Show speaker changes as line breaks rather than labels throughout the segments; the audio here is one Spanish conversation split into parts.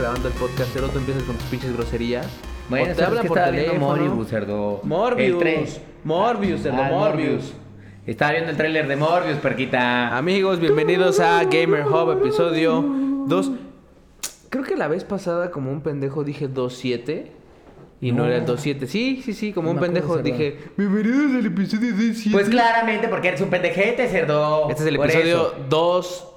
grabando el podcast, el otro empiezas con tus pinches groserías.
Bueno,
o te
¿sabes
hablan por teléfono.
Morbius, cerdo?
Morbius.
El.
Morbius, cerdo,
Ah,
Morbius.
Estaba viendo el tráiler de Morbius, perquita.
Amigos, bienvenidos a Gamer Hub, episodio 2. Creo que la vez pasada, como un pendejo, dije 2.7. Y no,
No.
era el 2.7. Sí, sí, sí, como
No
un pendejo dije, bienvenidos al episodio 2.7.
Pues claramente, porque eres un pendejete, cerdo.
Este es el
Por
episodio
eso.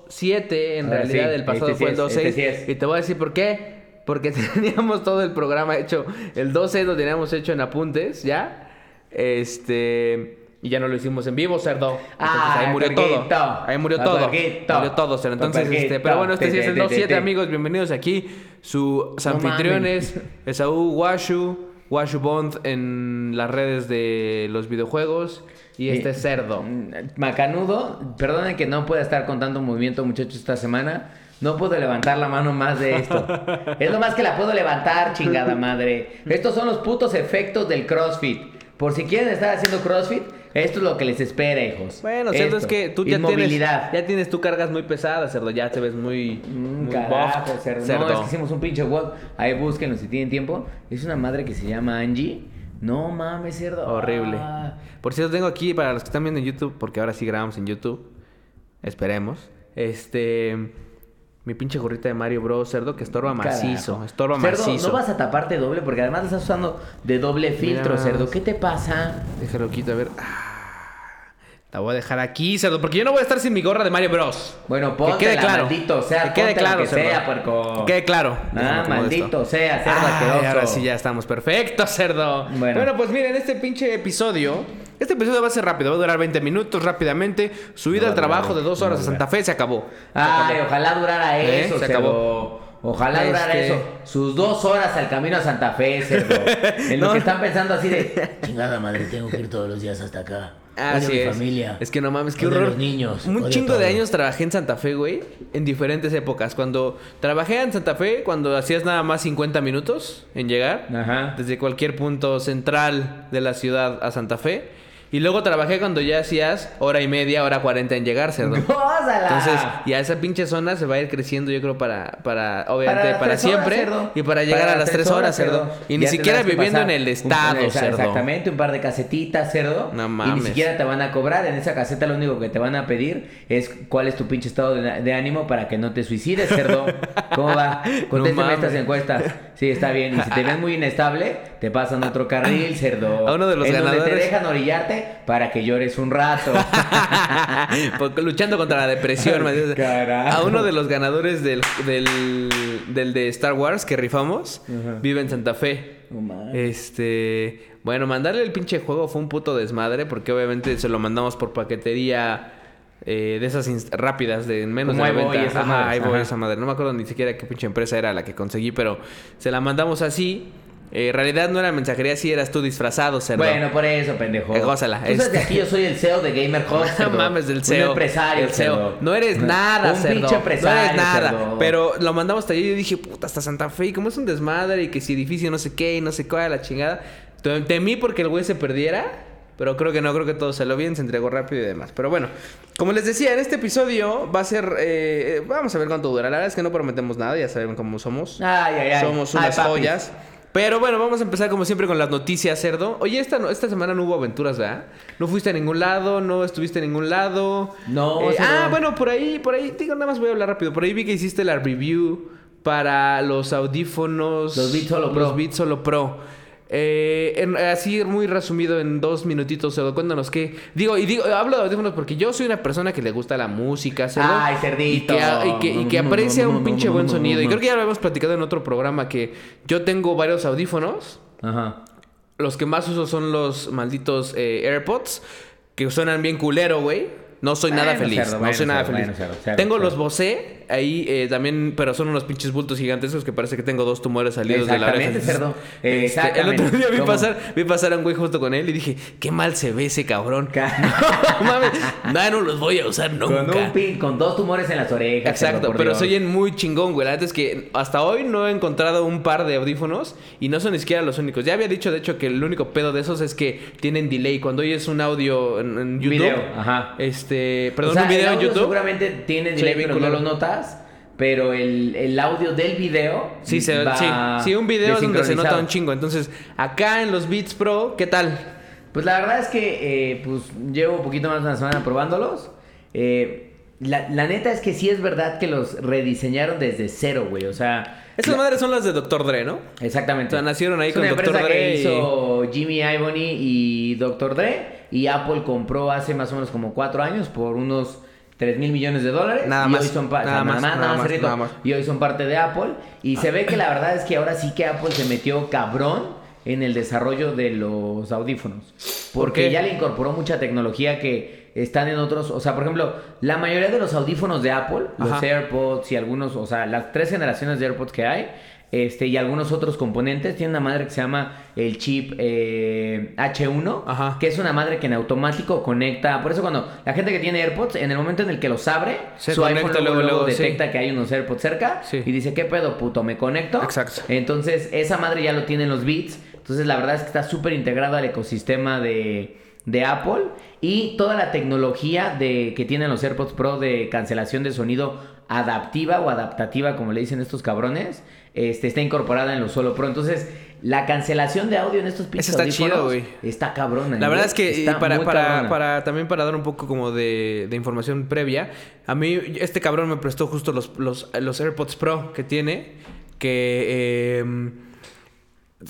2.7. En
Ahora
realidad,
sí,
el pasado
este sí
fue el
es,
2.6.
este sí.
Y te voy a decir por qué. Porque teníamos todo el programa hecho. El 12 lo teníamos hecho en apuntes, ¿ya? Este. Y ya no lo hicimos en vivo, cerdo. Entonces
Ah,
ahí murió
puerquito.
todo. Ahí murió
Ah,
todo. Murió todo, cerdo. Entonces, este. Pero bueno, este sí es el
Te, te, te,
2.7,
te.
amigos. Bienvenidos aquí. Sus
No
anfitriones. Esaú Washu, Washu Bond en las redes de los videojuegos. Y este
Eh,
cerdo.
Mm, Macanudo, perdonen que no pueda estar con tanto movimiento, muchachos, esta semana. No puedo levantar la mano más de esto. es lo más que la puedo levantar, chingada madre. Estos son los putos efectos del CrossFit. Por si quieren estar haciendo CrossFit, esto es lo que les espera, hijos.
Bueno, cierto es que tú ya tienes, ya tienes tú cargas muy pesadas, cerdo. Ya te ves muy,
Mm,
muy
carajo, cerdo.
cerdo.
No, es que hicimos un pinche web. Ahí búsquenlo si tienen tiempo. Es una madre que se llama Angie. No mames, cerdo.
Horrible.
Ah.
Por cierto, tengo aquí para los que están viendo en YouTube, porque ahora sí grabamos en YouTube. Esperemos. Este. Mi pinche gorrita de Mario Bros. cerdo que estorba macizo.
Carajo.
Estorba
Cerdo,
macizo.
No vas a taparte doble porque además estás usando de doble filtro,
Mira.
cerdo. ¿Qué te pasa?
Déjalo quito, a ver. Ah, la voy a dejar aquí, cerdo, porque yo no voy a estar sin mi gorra de Mario Bros.
Bueno,
que
ponte
quede claro.
maldito sea,
que quede claro,
que
cerdo.
sea, puerco.
Que quede claro.
Ah, maldito sea, cerdo asqueroso.
ahora sí ya estamos. Perfecto, cerdo. Bueno.
Bueno.
pues miren, este pinche episodio. Este episodio va a ser rápido, va a durar 20 minutos rápidamente. Su ida
No
al trabajo de dos horas
a.
Santa Fe se acabó. Se
Ay,
acabó.
ojalá durara
¿Eh?
eso,
Se acabó.
Ojalá durara
Este-
eso. Sus dos horas al camino a Santa Fe, cerdo. En lo
No.
que están pensando así de... Chingada madre, tengo que ir todos los días hasta acá.
Así
Odio a mi
es.
familia.
Es que no mames, qué
Odio
horror.
los niños.
Un chingo de años trabajé en Santa Fe, güey. En diferentes épocas. Cuando trabajé en Santa Fe, cuando hacías nada más 50 minutos en llegar.
Ajá.
Desde cualquier punto central de la ciudad a Santa Fe. Y luego trabajé cuando ya hacías hora y media, hora 40 en llegar, cerdo.
¡Gózala!
Entonces, ya esa pinche zona se va a ir creciendo, yo creo, para, para obviamente, para,
horas,
siempre.
cerdo.
y para llegar
Para
a las tres horas, cerdo. Y ni siquiera viviendo en el estado, cerdo.
Exactamente, un par de casetitas, cerdo.
No
Y ni
mames.
siquiera te van a cobrar. En esa caseta lo único que te van a pedir es cuál es tu pinche estado de, de ánimo para que no te suicides, cerdo. ¿Cómo va? Contéstame
mames.
estas encuestas. Sí, está bien. Y si te ven muy inestable, te pasan otro carril, cerdo.
A uno de los
en donde te
ganadores-
dejan orillarte para que llores un rato.
Porque luchando contra la depresión.
Carajo.
A uno de los ganadores del, del, del de Star Wars que rifamos, vive en Santa Fe.
Mames.
Este. Bueno, mandarle el pinche juego fue un puto desmadre. Porque obviamente se lo mandamos por paquetería. eh, de esas rápidas de en menos
Como
de
iVoy,
90.
esas
Ajá,
madres,
iVoy,
ajá.
esa madre. No me acuerdo ni siquiera qué pinche empresa era la que conseguí, pero se la mandamos así. Eh, en realidad no era mensajería, sí eras tú disfrazado, cerdo.
Bueno, por eso, pendejo.
Eh, gózala,
Tú sabes
este-
que aquí yo soy el CEO de Gamer Hub,
No mames del
Un
CEO.
empresario,
el CEO.
cerdo.
No eres nada,
Un
cerdo.
pinche empresario,
No eres nada.
cerdo.
Pero lo mandamos hasta allí y dije, puta, hasta Santa Fe. Y como es un desmadre y que si edificio no sé qué y no sé cuál, la chingada. Tem- Temí porque el güey se perdiera. Pero creo que no, creo que todo salió bien, se entregó rápido y demás. Pero bueno, como les decía, en este episodio va a ser. eh, vamos a ver cuánto dura. La verdad es que no prometemos nada, ya saben cómo somos.
Ay, ay, ay.
Somos
Ay,
unas
papis.
joyas. Pero bueno, vamos a empezar como siempre con las noticias, cerdo. Oye, esta, esta semana no hubo aventuras, ¿verdad? No fuiste a ningún lado, no estuviste en ningún lado.
No,
Eh, ah, bueno, por ahí, por ahí, digo, nada más voy a hablar rápido. Por ahí vi que hiciste la review para los audífonos.
Los Beats Solo Pro.
Los Beats Solo Pro. Eh, en- así muy resumido en dos minutitos, Cerdo, cuéntanos qué. Digo, y digo, hablo de audífonos porque yo soy una persona que le gusta la música.
Ay,
Y
cerdito.
que, y que, y que aprecia un pinche buen sonido. Y creo que ya lo habíamos platicado en otro programa que yo tengo varios audífonos.
Ajá.
Los que más uso son los malditos eh, AirPods, que suenan bien culero, güey. No soy nada feliz. no soy nada feliz. tengo los Bose ahí eh, también, pero son unos pinches bultos gigantescos que parece que tengo dos tumores salidos de la oreja.
Exactamente, cerdo.
Este,
Exactamente.
El otro día vi
¿Cómo?
pasar, vi pasar a un güey justo con él y dije, qué mal se ve ese cabrón.
Ca-
no mames, no, no los voy a usar nunca.
Con un pin, con dos tumores en las orejas.
Exacto, pero se oyen muy chingón, güey. La neta es que hasta hoy no he encontrado un par de audífonos y no son ni siquiera los únicos. Ya había dicho, de hecho, que el único pedo de esos es que tienen delay. Cuando oyes un audio en, en YouTube,
Video, ajá.
este,
O
perdón,
sea,
un video en YouTube.
seguramente tiene
Sí,
delay, pero no lo notas. Pero el, el audio del video.
Sí, se,
va
sí, sí, un video es donde se nota un chingo. Entonces, acá en los Beats Pro, ¿qué tal?
Pues la verdad es que eh, pues llevo un poquito más de una semana probándolos. Eh, la, la neta es que sí es verdad que los rediseñaron desde cero, güey. O sea.
Estas
la-
madres son las de Dr. Dre, ¿no?
Exactamente.
O sea, nacieron ahí
es
con
una
Dr. Dre
que
y-
hizo Jimmy Iovine y Dr. Dre. Y Apple compró hace más o menos como cuatro años por unos 3 mil millones de dólares.
Nada
y
más,
Hoy son
nada
o sea,
más, nada más,
cerrito.
nada más.
Y hoy son parte de Apple. Y se ve que la verdad es que ahora sí que Apple se metió cabrón en el desarrollo de los audífonos.
¿Por
Porque ya le incorporó mucha tecnología que están en otros. O sea, por ejemplo, la mayoría de los audífonos de Apple, los. AirPods y algunos, o sea, las tres generaciones de AirPods que hay, este, y algunos otros componentes, tienen una madre que se llama el chip eh, H1,
Ajá.
que es una madre que en automático conecta. Por eso, cuando la gente que tiene AirPods, en el momento en el que los abre,
Se
su iPhone luego,
sí.
detecta que hay unos AirPods cerca
Sí.
y dice, ¿qué pedo, puto? ¿Me conecto?
Exacto.
Entonces, esa madre ya lo tienen los Beats. Entonces, la verdad es que está súper integrado al ecosistema de, de Apple. Y toda la tecnología de, que tienen los AirPods Pro de cancelación de sonido adaptiva o adaptativa, como le dicen estos cabrones, este, está incorporada en los Solo Pro. Entonces, la cancelación de audio en estos pinches
está chido, güey.
Está cabrona.
La
¿eh?
verdad es que
Está
para, para, para también para dar un poco como de, de información previa, a mí este cabrón me prestó justo los, los, los AirPods Pro que tiene, que eh,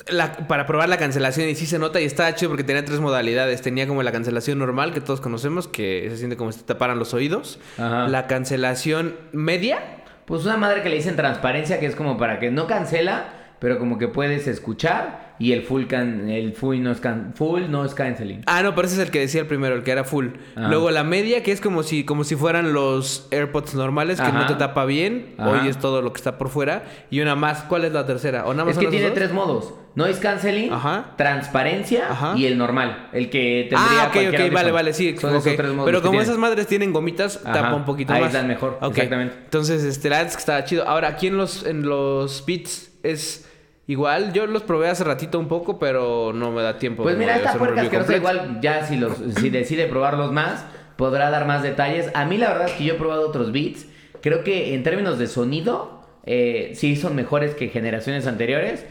la- para probar la cancelación y sí se nota y está chido porque tenía tres modalidades. Tenía como la cancelación normal que todos conocemos, que se siente como si te taparan los oídos.
Ajá.
La cancelación media.
Pues una madre que le dicen transparencia, que es como para que no cancela, pero como que puedes escuchar. Y el full can, el full no es can, full no es canceling.
Ah, no, pero ese es el que decía el primero, el que era full.
Ajá.
Luego la media, que es como si, como si fueran los AirPods normales, que no te tapa bien,
Ajá.
oyes todo lo que está por fuera. Y una más, ¿cuál es la tercera? ¿O nada más
Es que tiene
dos?
tres modos: noise canceling,
Ajá.
transparencia
Ajá.
y el normal, el que tendría
Ah, ok, ok, vale, vale, sí.
Son esos tres modos
Pero como esas madres tienen gomitas, tapa un poquito más.
Aíslan mejor, exactamente.
Entonces, este, la es que estaba chido. Ahora, aquí en los, en los Beats es igual. Yo los probé hace ratito un poco, pero no me da tiempo.
Pues mira, esta puerca asquerosa igual ya si los si decide probarlos más, podrá dar más detalles. A mí la verdad es que yo he probado otros beats. Creo que en términos de sonido, eh, sí son mejores que generaciones anteriores.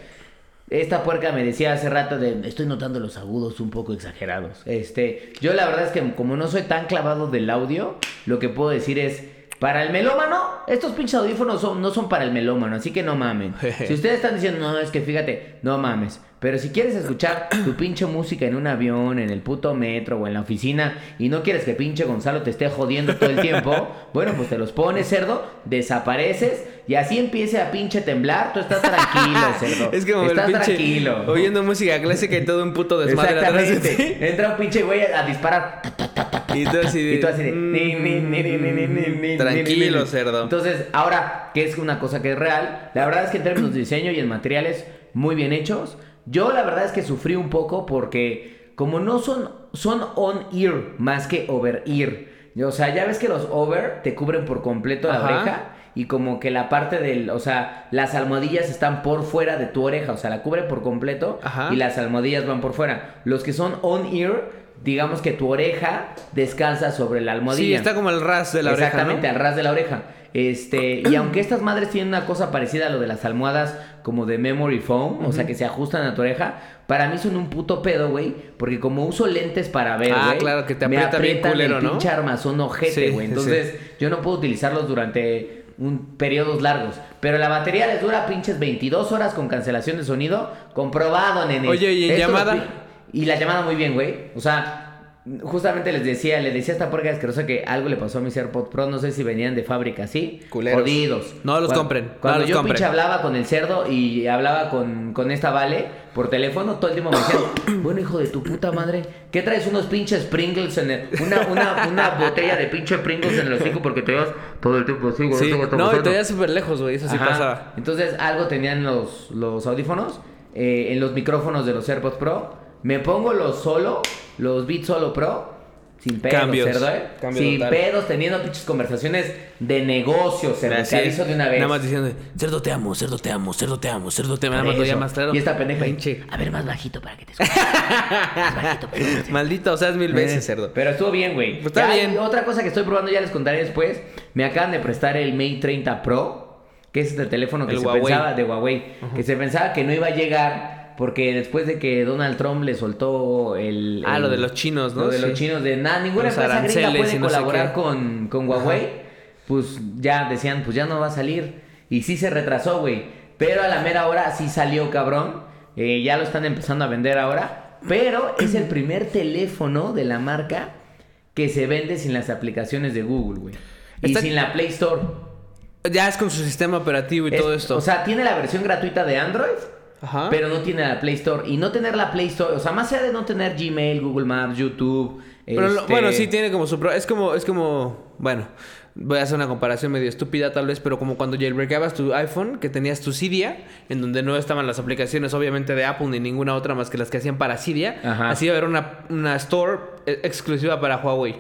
Esta puerca me decía hace rato de estoy notando los agudos un poco exagerados. Este, yo la verdad es que como no soy tan clavado del audio, lo que puedo decir es para el melómano, estos pinches audífonos son- no son para el melómano, así que no mamen. Si ustedes están diciendo, no, es que fíjate, no mames. Pero si quieres escuchar tu pinche música en un avión, en el puto metro o en la oficina y no quieres que pinche Gonzalo te esté jodiendo todo el tiempo, bueno, pues te los pones, cerdo, desapareces y así empiece a pinche temblar, tú estás tranquilo, cerdo.
Es como
estás
el
tranquilo.
Oyendo música clásica y todo un puto desmadre atrás.
Entra un pinche güey a, a disparar.
Y tú así de...
Y tú así de
tranquilo, cerdo.
Entonces, ahora, que es una cosa que es real, la verdad es que en términos de diseño y en materiales muy bien hechos, yo la verdad es que sufrí un poco porque como no son, son on-ear más que over-ear. O sea, ya ves que los over te cubren por completo la
Ajá.
oreja y como que la parte del, o sea, las almohadillas están por fuera de tu oreja, o sea, la cubre por completo
Ajá.
y las almohadillas van por fuera. Los que son on-ear, digamos que tu oreja descansa sobre la almohadilla.
Sí, está como el ras de la oreja,
Exactamente,
¿no?
al ras de la oreja. Este, y aunque estas madres tienen una cosa parecida a lo de las almohadas como de memory foam, o sea que se ajustan a tu oreja, para mí son un puto pedo, güey, porque como uso lentes para ver,
Ah, claro, que te
me
aprieta bien
aprietan
culero,
el
¿no?
pinche armazón ojete, güey.
sí,
Entonces, yo no puedo utilizarlos durante un periodos largos, pero la batería les dura pinches 22 horas con cancelación de sonido, comprobado, nene.
Oye, ¿y en llamada?
Y la llamada muy bien, güey. O sea, justamente les decía, le decía a esta puerca asquerosa que algo le pasó a mis AirPods Pro, no sé si venían de fábrica así.
Culeros.
Jodidos.
No los
Cuando-
compren, no
Cuando
los
yo
compren.
pinche hablaba con el cerdo y hablaba con, con esta Vale por teléfono, todo el tiempo me decían, bueno, hijo de tu puta madre, ¿qué traes unos pinches Pringles en el, una, una, una botella de pinche Pringles en el hocico porque te llevas todo el tiempo así, güey?
Sí, no, y
pasando?"
te veías súper lejos, güey. Eso sí
Ajá.
pasaba.
Entonces, algo tenían los, los audífonos eh, en los micrófonos de los AirPods Pro. Me pongo los solo, los Beats Solo Pro. Sin pedos,
Cambios.
cerdo, ¿eh?
Cambio
sin
total.
pedos, teniendo pinches conversaciones de negocio, cerdo.
Así
Te
es.
aviso de una vez.
Nada más diciendo, cerdo te amo, cerdo te amo, cerdo te amo, cerdo te amo. Nada más lo
Eso.
llamas claro.
Y esta pendeja.
Pinche.
A ver, más bajito para que te escuche. más bajito para que te escuche.
Maldito, o sea, es mil veces, cerdo.
Pero estuvo bien, güey.
Pues está
Ya,
bien.
Otra cosa que estoy probando, ya les contaré después. Me acaban de prestar el Mate 30 Pro. que es este teléfono que
El
se
Huawei.
pensaba de Huawei, que se pensaba que no iba a llegar porque después de que Donald Trump le soltó el...
Ah,
el-
lo de los chinos, ¿no?
Lo de los chinos de nada, ninguna
Los
empresa gringa puede
no
colaborar con, con Huawei. Pues ya decían, pues ya no va a salir. Y sí se retrasó, güey. Pero a la mera hora sí salió, cabrón. Eh, ya lo están empezando a vender ahora. Pero es el primer teléfono de la marca que se vende sin las aplicaciones de Google, güey. Y
Está-
sin la Play Store.
Ya es con su sistema operativo y
Es-
todo esto.
O sea, tiene la versión gratuita de Android,
Ajá.
pero no tiene la Play Store. Y no tener la Play Store, o sea, más allá de no tener Gmail, Google Maps, YouTube.
Pero lo-
este,
bueno, sí tiene como su... pro- Es como... Es como... Bueno... Voy a hacer una comparación medio estúpida tal vez, pero como cuando jailbreakabas tu iPhone, que tenías tu Cydia, en donde no estaban las aplicaciones obviamente de Apple ni ninguna otra más que las que hacían para Cydia,
Ajá.
así iba a haber una, una store eh, exclusiva para Huawei.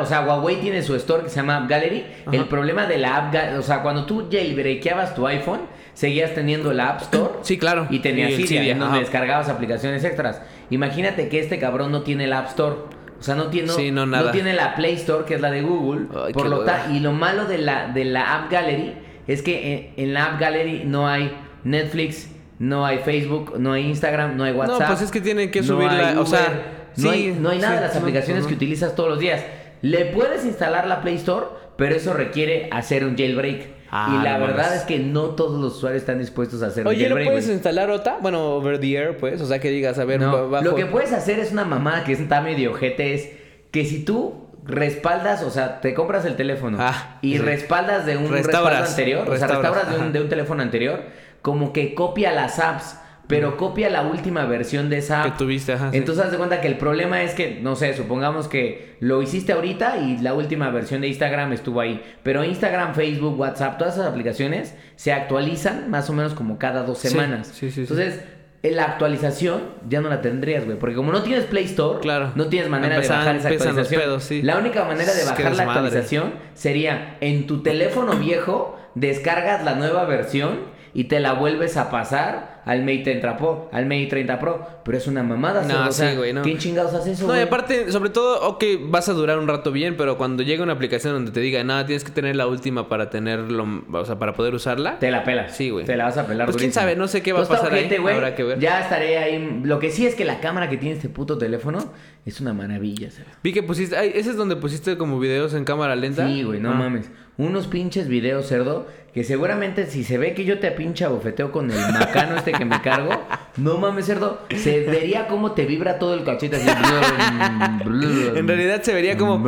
O sea, Huawei tiene su store que se llama App Gallery.
Ajá.
El problema de la App Gallery, o sea, cuando tú jailbreakabas tu iPhone, seguías teniendo la App Store.
Sí, claro.
Y tenías
Y
Cydia, en donde descargabas aplicaciones extras. Imagínate que este cabrón no tiene la App Store. O sea, no tiene,
Sí, no, nada.
tiene la Play Store, que es la de Google.
Ay,
por lo
hueva.
ta- y lo malo de la, de la App Gallery es que en, en la App Gallery no hay Netflix, no hay Facebook, no hay Instagram, no hay WhatsApp.
No, pues es que tienen que
no
subirla,
hay
o sea,
no,
sí,
hay, no hay nada
sí,
de las aplicaciones que utilizas todos los días. Le puedes instalar la Play Store, pero eso requiere hacer un jailbreak.
Ah,
y la
no
verdad es que no todos los usuarios están dispuestos a hacer un
Oye, ¿no
jailbreak.
puedes
güey.
instalar OTA? Bueno, over the air, pues. O sea, que digas, a ver,
No,
ba- bajo-
Lo que puedes hacer es una mamada que está medio ojete, es que si tú respaldas, o sea, te compras el teléfono
Ah,
y
sí.
respaldas de un
Restauras,
respaldo anterior, o sea,
restauras,
un, de un teléfono anterior, como que copia las apps, pero copia la última versión de esa
que tuviste, ajá. sí.
Entonces haz de cuenta que el problema es que, no sé, supongamos que lo hiciste ahorita y la última versión de Instagram estuvo ahí. Pero Instagram, Facebook, WhatsApp, todas esas aplicaciones se actualizan más o menos como cada dos semanas.
sí, sí, sí.
Entonces, en la actualización ya no la tendrías, güey. Porque como no tienes Play Store,
Claro.
no tienes manera de bajar esa actualización.
pedos, sí.
La única manera de bajar la actualización sería en tu teléfono viejo, descargas la nueva versión y te la vuelves a pasar al Mate 30 Pro, al Mate 30 Pro, pero es una mamada,
No,
cerdo, o sea,
sí, güey, no.
¿Quién chingados hace eso?
No, y aparte, sobre todo, ok, vas a durar un rato bien, pero cuando llega una aplicación donde te diga, nada, tienes que tener la última para tenerlo, o sea, para poder usarla.
Te la pelas.
Sí, güey.
Te la vas a pelar
Pues quién sabe, no sé qué va a
Entonces,
pasar ahí,
ojete, güey,
habrá que ver.
Ya estaré ahí. Lo que sí es que la cámara que tiene este puto teléfono es una maravilla, cerdo.
Vi que pusiste, ay, ese es donde pusiste como videos en cámara lenta.
Sí, güey, no
Ah.
mames. Unos pinches videos, cerdo, que seguramente si se ve que yo te pincha bofeteo con el macano este que me cargo, no mames, cerdo, se vería cómo te vibra todo el cachete así.
En realidad se vería como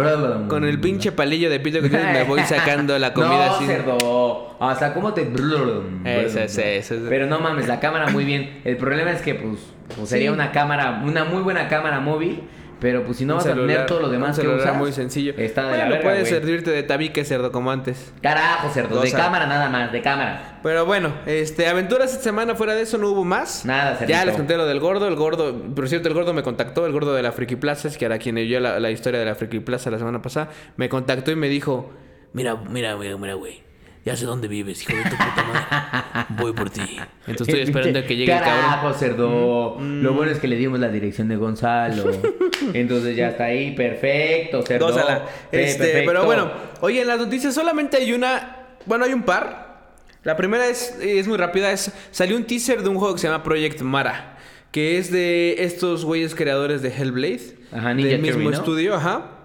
con el pinche palillo de pito que tienes, me voy sacando la comida
no,
así.
cerdo. Hasta cómo te.
Ese.
Pero no mames, la cámara muy bien. El problema es que, pues, pues, sería
Sí.
una cámara, una muy buena cámara móvil. Pero pues si no
Un
vas a tener todo lo demás
un
que usas.
muy sencillo.
Está de
bueno,
la verga,
puede
güey.
servirte de tabique cerdo como antes.
Carajo, cerdo. De cámara nada más, de cámara.
Pero bueno, este, aventuras esta semana fuera de eso no hubo más.
Nada,
Ya
cerdito.
les conté lo del gordo, el gordo, por cierto, el gordo me contactó, el gordo de la Friki Plaza, es que era quien oyó la, la historia de la Friki Plaza la semana pasada, me contactó y me dijo, mira, mira, güey, mira, güey, ya sé dónde vives, hijo de tu puta madre, voy por ti. Entonces estoy esperando a que llegue el cabrón.
Carajo, cerdo. Lo bueno es que le dimos la dirección de Gonzalo. Entonces ya está ahí. Perfecto, cerdo.
Gózala. Este,
perfecto.
pero bueno, oye, en las noticias solamente hay una. Bueno, hay un par. La primera es, es muy rápida. Es, salió un teaser de un juego que se llama Project Mara. Que es de estos güeyes creadores de Hellblade.
Ajá, Ninja
Del mismo
Theory, ¿no?
estudio, ajá.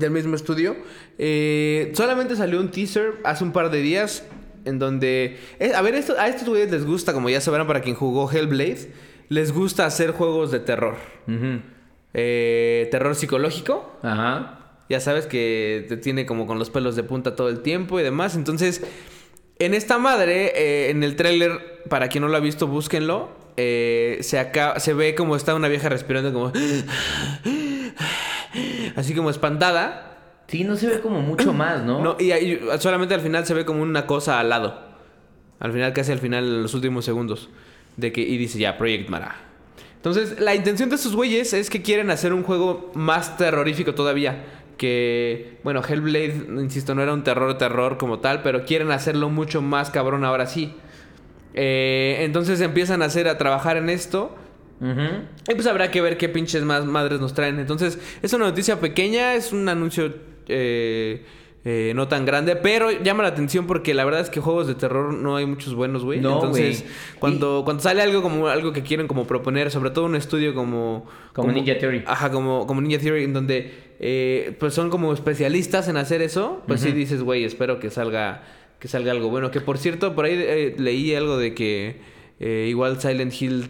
Del mismo estudio. Eh, solamente salió un teaser hace un par de días. En donde. eh, a ver, esto, a estos güeyes les gusta, como ya sabrán para quien jugó Hellblade. Les gusta hacer juegos de terror. Eh, terror psicológico.
Ajá.
Ya sabes que te tiene como con los pelos de punta todo el tiempo y demás. Entonces, en esta madre, en el tráiler, para quien no lo ha visto, búsquenlo. se, acaba, se ve como está una vieja respirando como... Así como espantada.
Sí, no se ve como mucho más, ¿no?
No, y ahí solamente al final se ve como una cosa al lado. Al final, casi al final, en los últimos segundos. De que, y dice ya, Project Mara. Entonces, la intención de estos güeyes es que quieren hacer un juego más terrorífico todavía. Que, bueno, Hellblade, insisto, no era un terror, terror como tal, pero quieren hacerlo mucho más cabrón ahora sí. Eh, entonces empiezan a hacer, a trabajar en esto. Y pues habrá que ver qué pinches más madres nos traen. Entonces, es una noticia pequeña, es un anuncio eh, eh, no tan grande, pero llama la atención porque la verdad es que juegos de terror no hay muchos buenos, güey.
No,
Entonces, cuando, cuando sale algo como algo que quieren como proponer, sobre todo un estudio como...
Como Ninja Theory.
Ajá, como, como Ninja Theory, en donde eh, pues son como especialistas en hacer eso, pues sí dices, güey, espero que salga, que salga algo bueno. Que por cierto, por ahí eh, leí algo de que eh, igual Silent Hill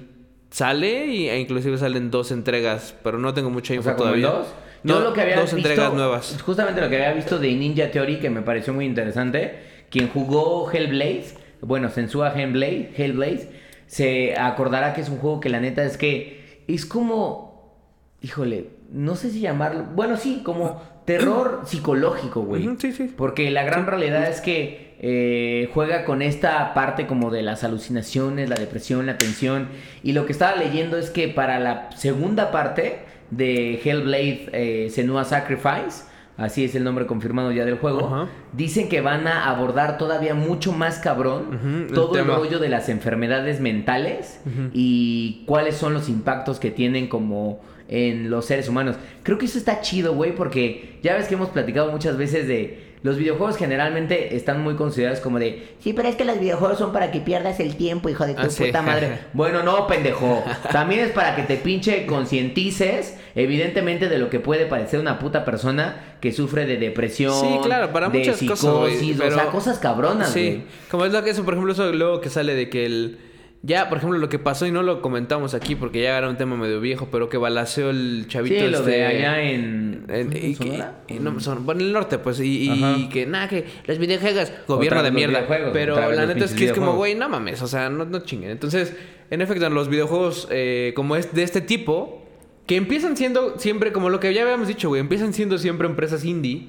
sale y, e inclusive salen dos entregas, pero no tengo mucha
O
info
sea, el
todavía.
dos. Yo
No,
lo que había
dos
visto,
entregas nuevas.
Justamente lo que había visto de Ninja Theory que me pareció muy interesante. Quien jugó Hellblaze, bueno, Sensua Hellblaze, Hellblaze, se acordará que es un juego que la neta es que es como, híjole, no sé si llamarlo, bueno, sí, como terror psicológico, güey.
Sí, sí.
Porque la gran realidad es que eh, juega con esta parte como de las alucinaciones, la depresión, la tensión. Y lo que estaba leyendo es que para la segunda parte de Hellblade eh, Senua Sacrifice, así es el nombre confirmado ya del juego, dicen que van a abordar todavía mucho más cabrón todo el, rollo de las enfermedades mentales y cuáles son los impactos que tienen como en los seres humanos. Creo que eso está chido, güey, porque ya ves que hemos platicado muchas veces de los videojuegos generalmente están muy considerados como de, sí, pero es que los videojuegos son para que pierdas el tiempo, hijo de tu
Ah, sí.
puta madre. bueno, no, pendejo. También es para que te pinche concientices, evidentemente, de lo que puede parecer una puta persona que sufre de depresión,
Sí, claro, para
de
muchas
psicosis,
cosas,
o
pero-
sea, cosas cabronas,
Sí, como es lo que eso, por ejemplo, eso luego que sale de que el... Ya, por ejemplo, lo que pasó y no lo comentamos aquí porque ya era un tema medio viejo, pero que balaceó el chavito
Sí, lo
este-
de allá en,
en-
¿en Sonora?
no, son- bueno, en el norte, pues, y, y que nada, que los videojuegos, gobierno de mierda. Pero la neta es que es como, güey, no mames, o sea, no, no chinguen. Entonces, en efecto, en los videojuegos eh, como es de este tipo, que empiezan siendo siempre, como lo que ya habíamos dicho, güey, empiezan siendo siempre empresas indie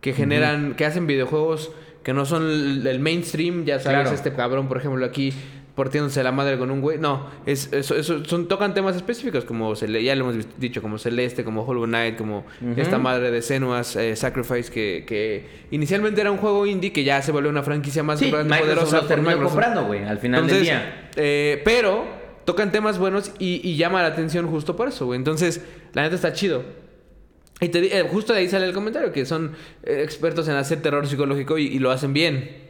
que generan, que hacen videojuegos que no son el, el mainstream, ya sabes,
Claro.
este cabrón, por ejemplo, aquí partiéndose la madre con un güey. No, es, eso, eso- son, tocan temas específicos, como Cele- ya lo hemos dicho, como Celeste, como Hollow Knight, como esta madre de Senua's eh, Sacrifice, que, que inicialmente era un juego indie que ya se volvió una franquicia más
Sí,
grande, poderosa por
terminó
Microsoft.
comprando, güey, al final del día.
eh, pero tocan temas buenos y, y llama la atención justo por eso, güey. Entonces, la neta está chido. Y te eh, justo de ahí sale el comentario, que son eh, expertos en hacer terror psicológico y, y lo hacen bien.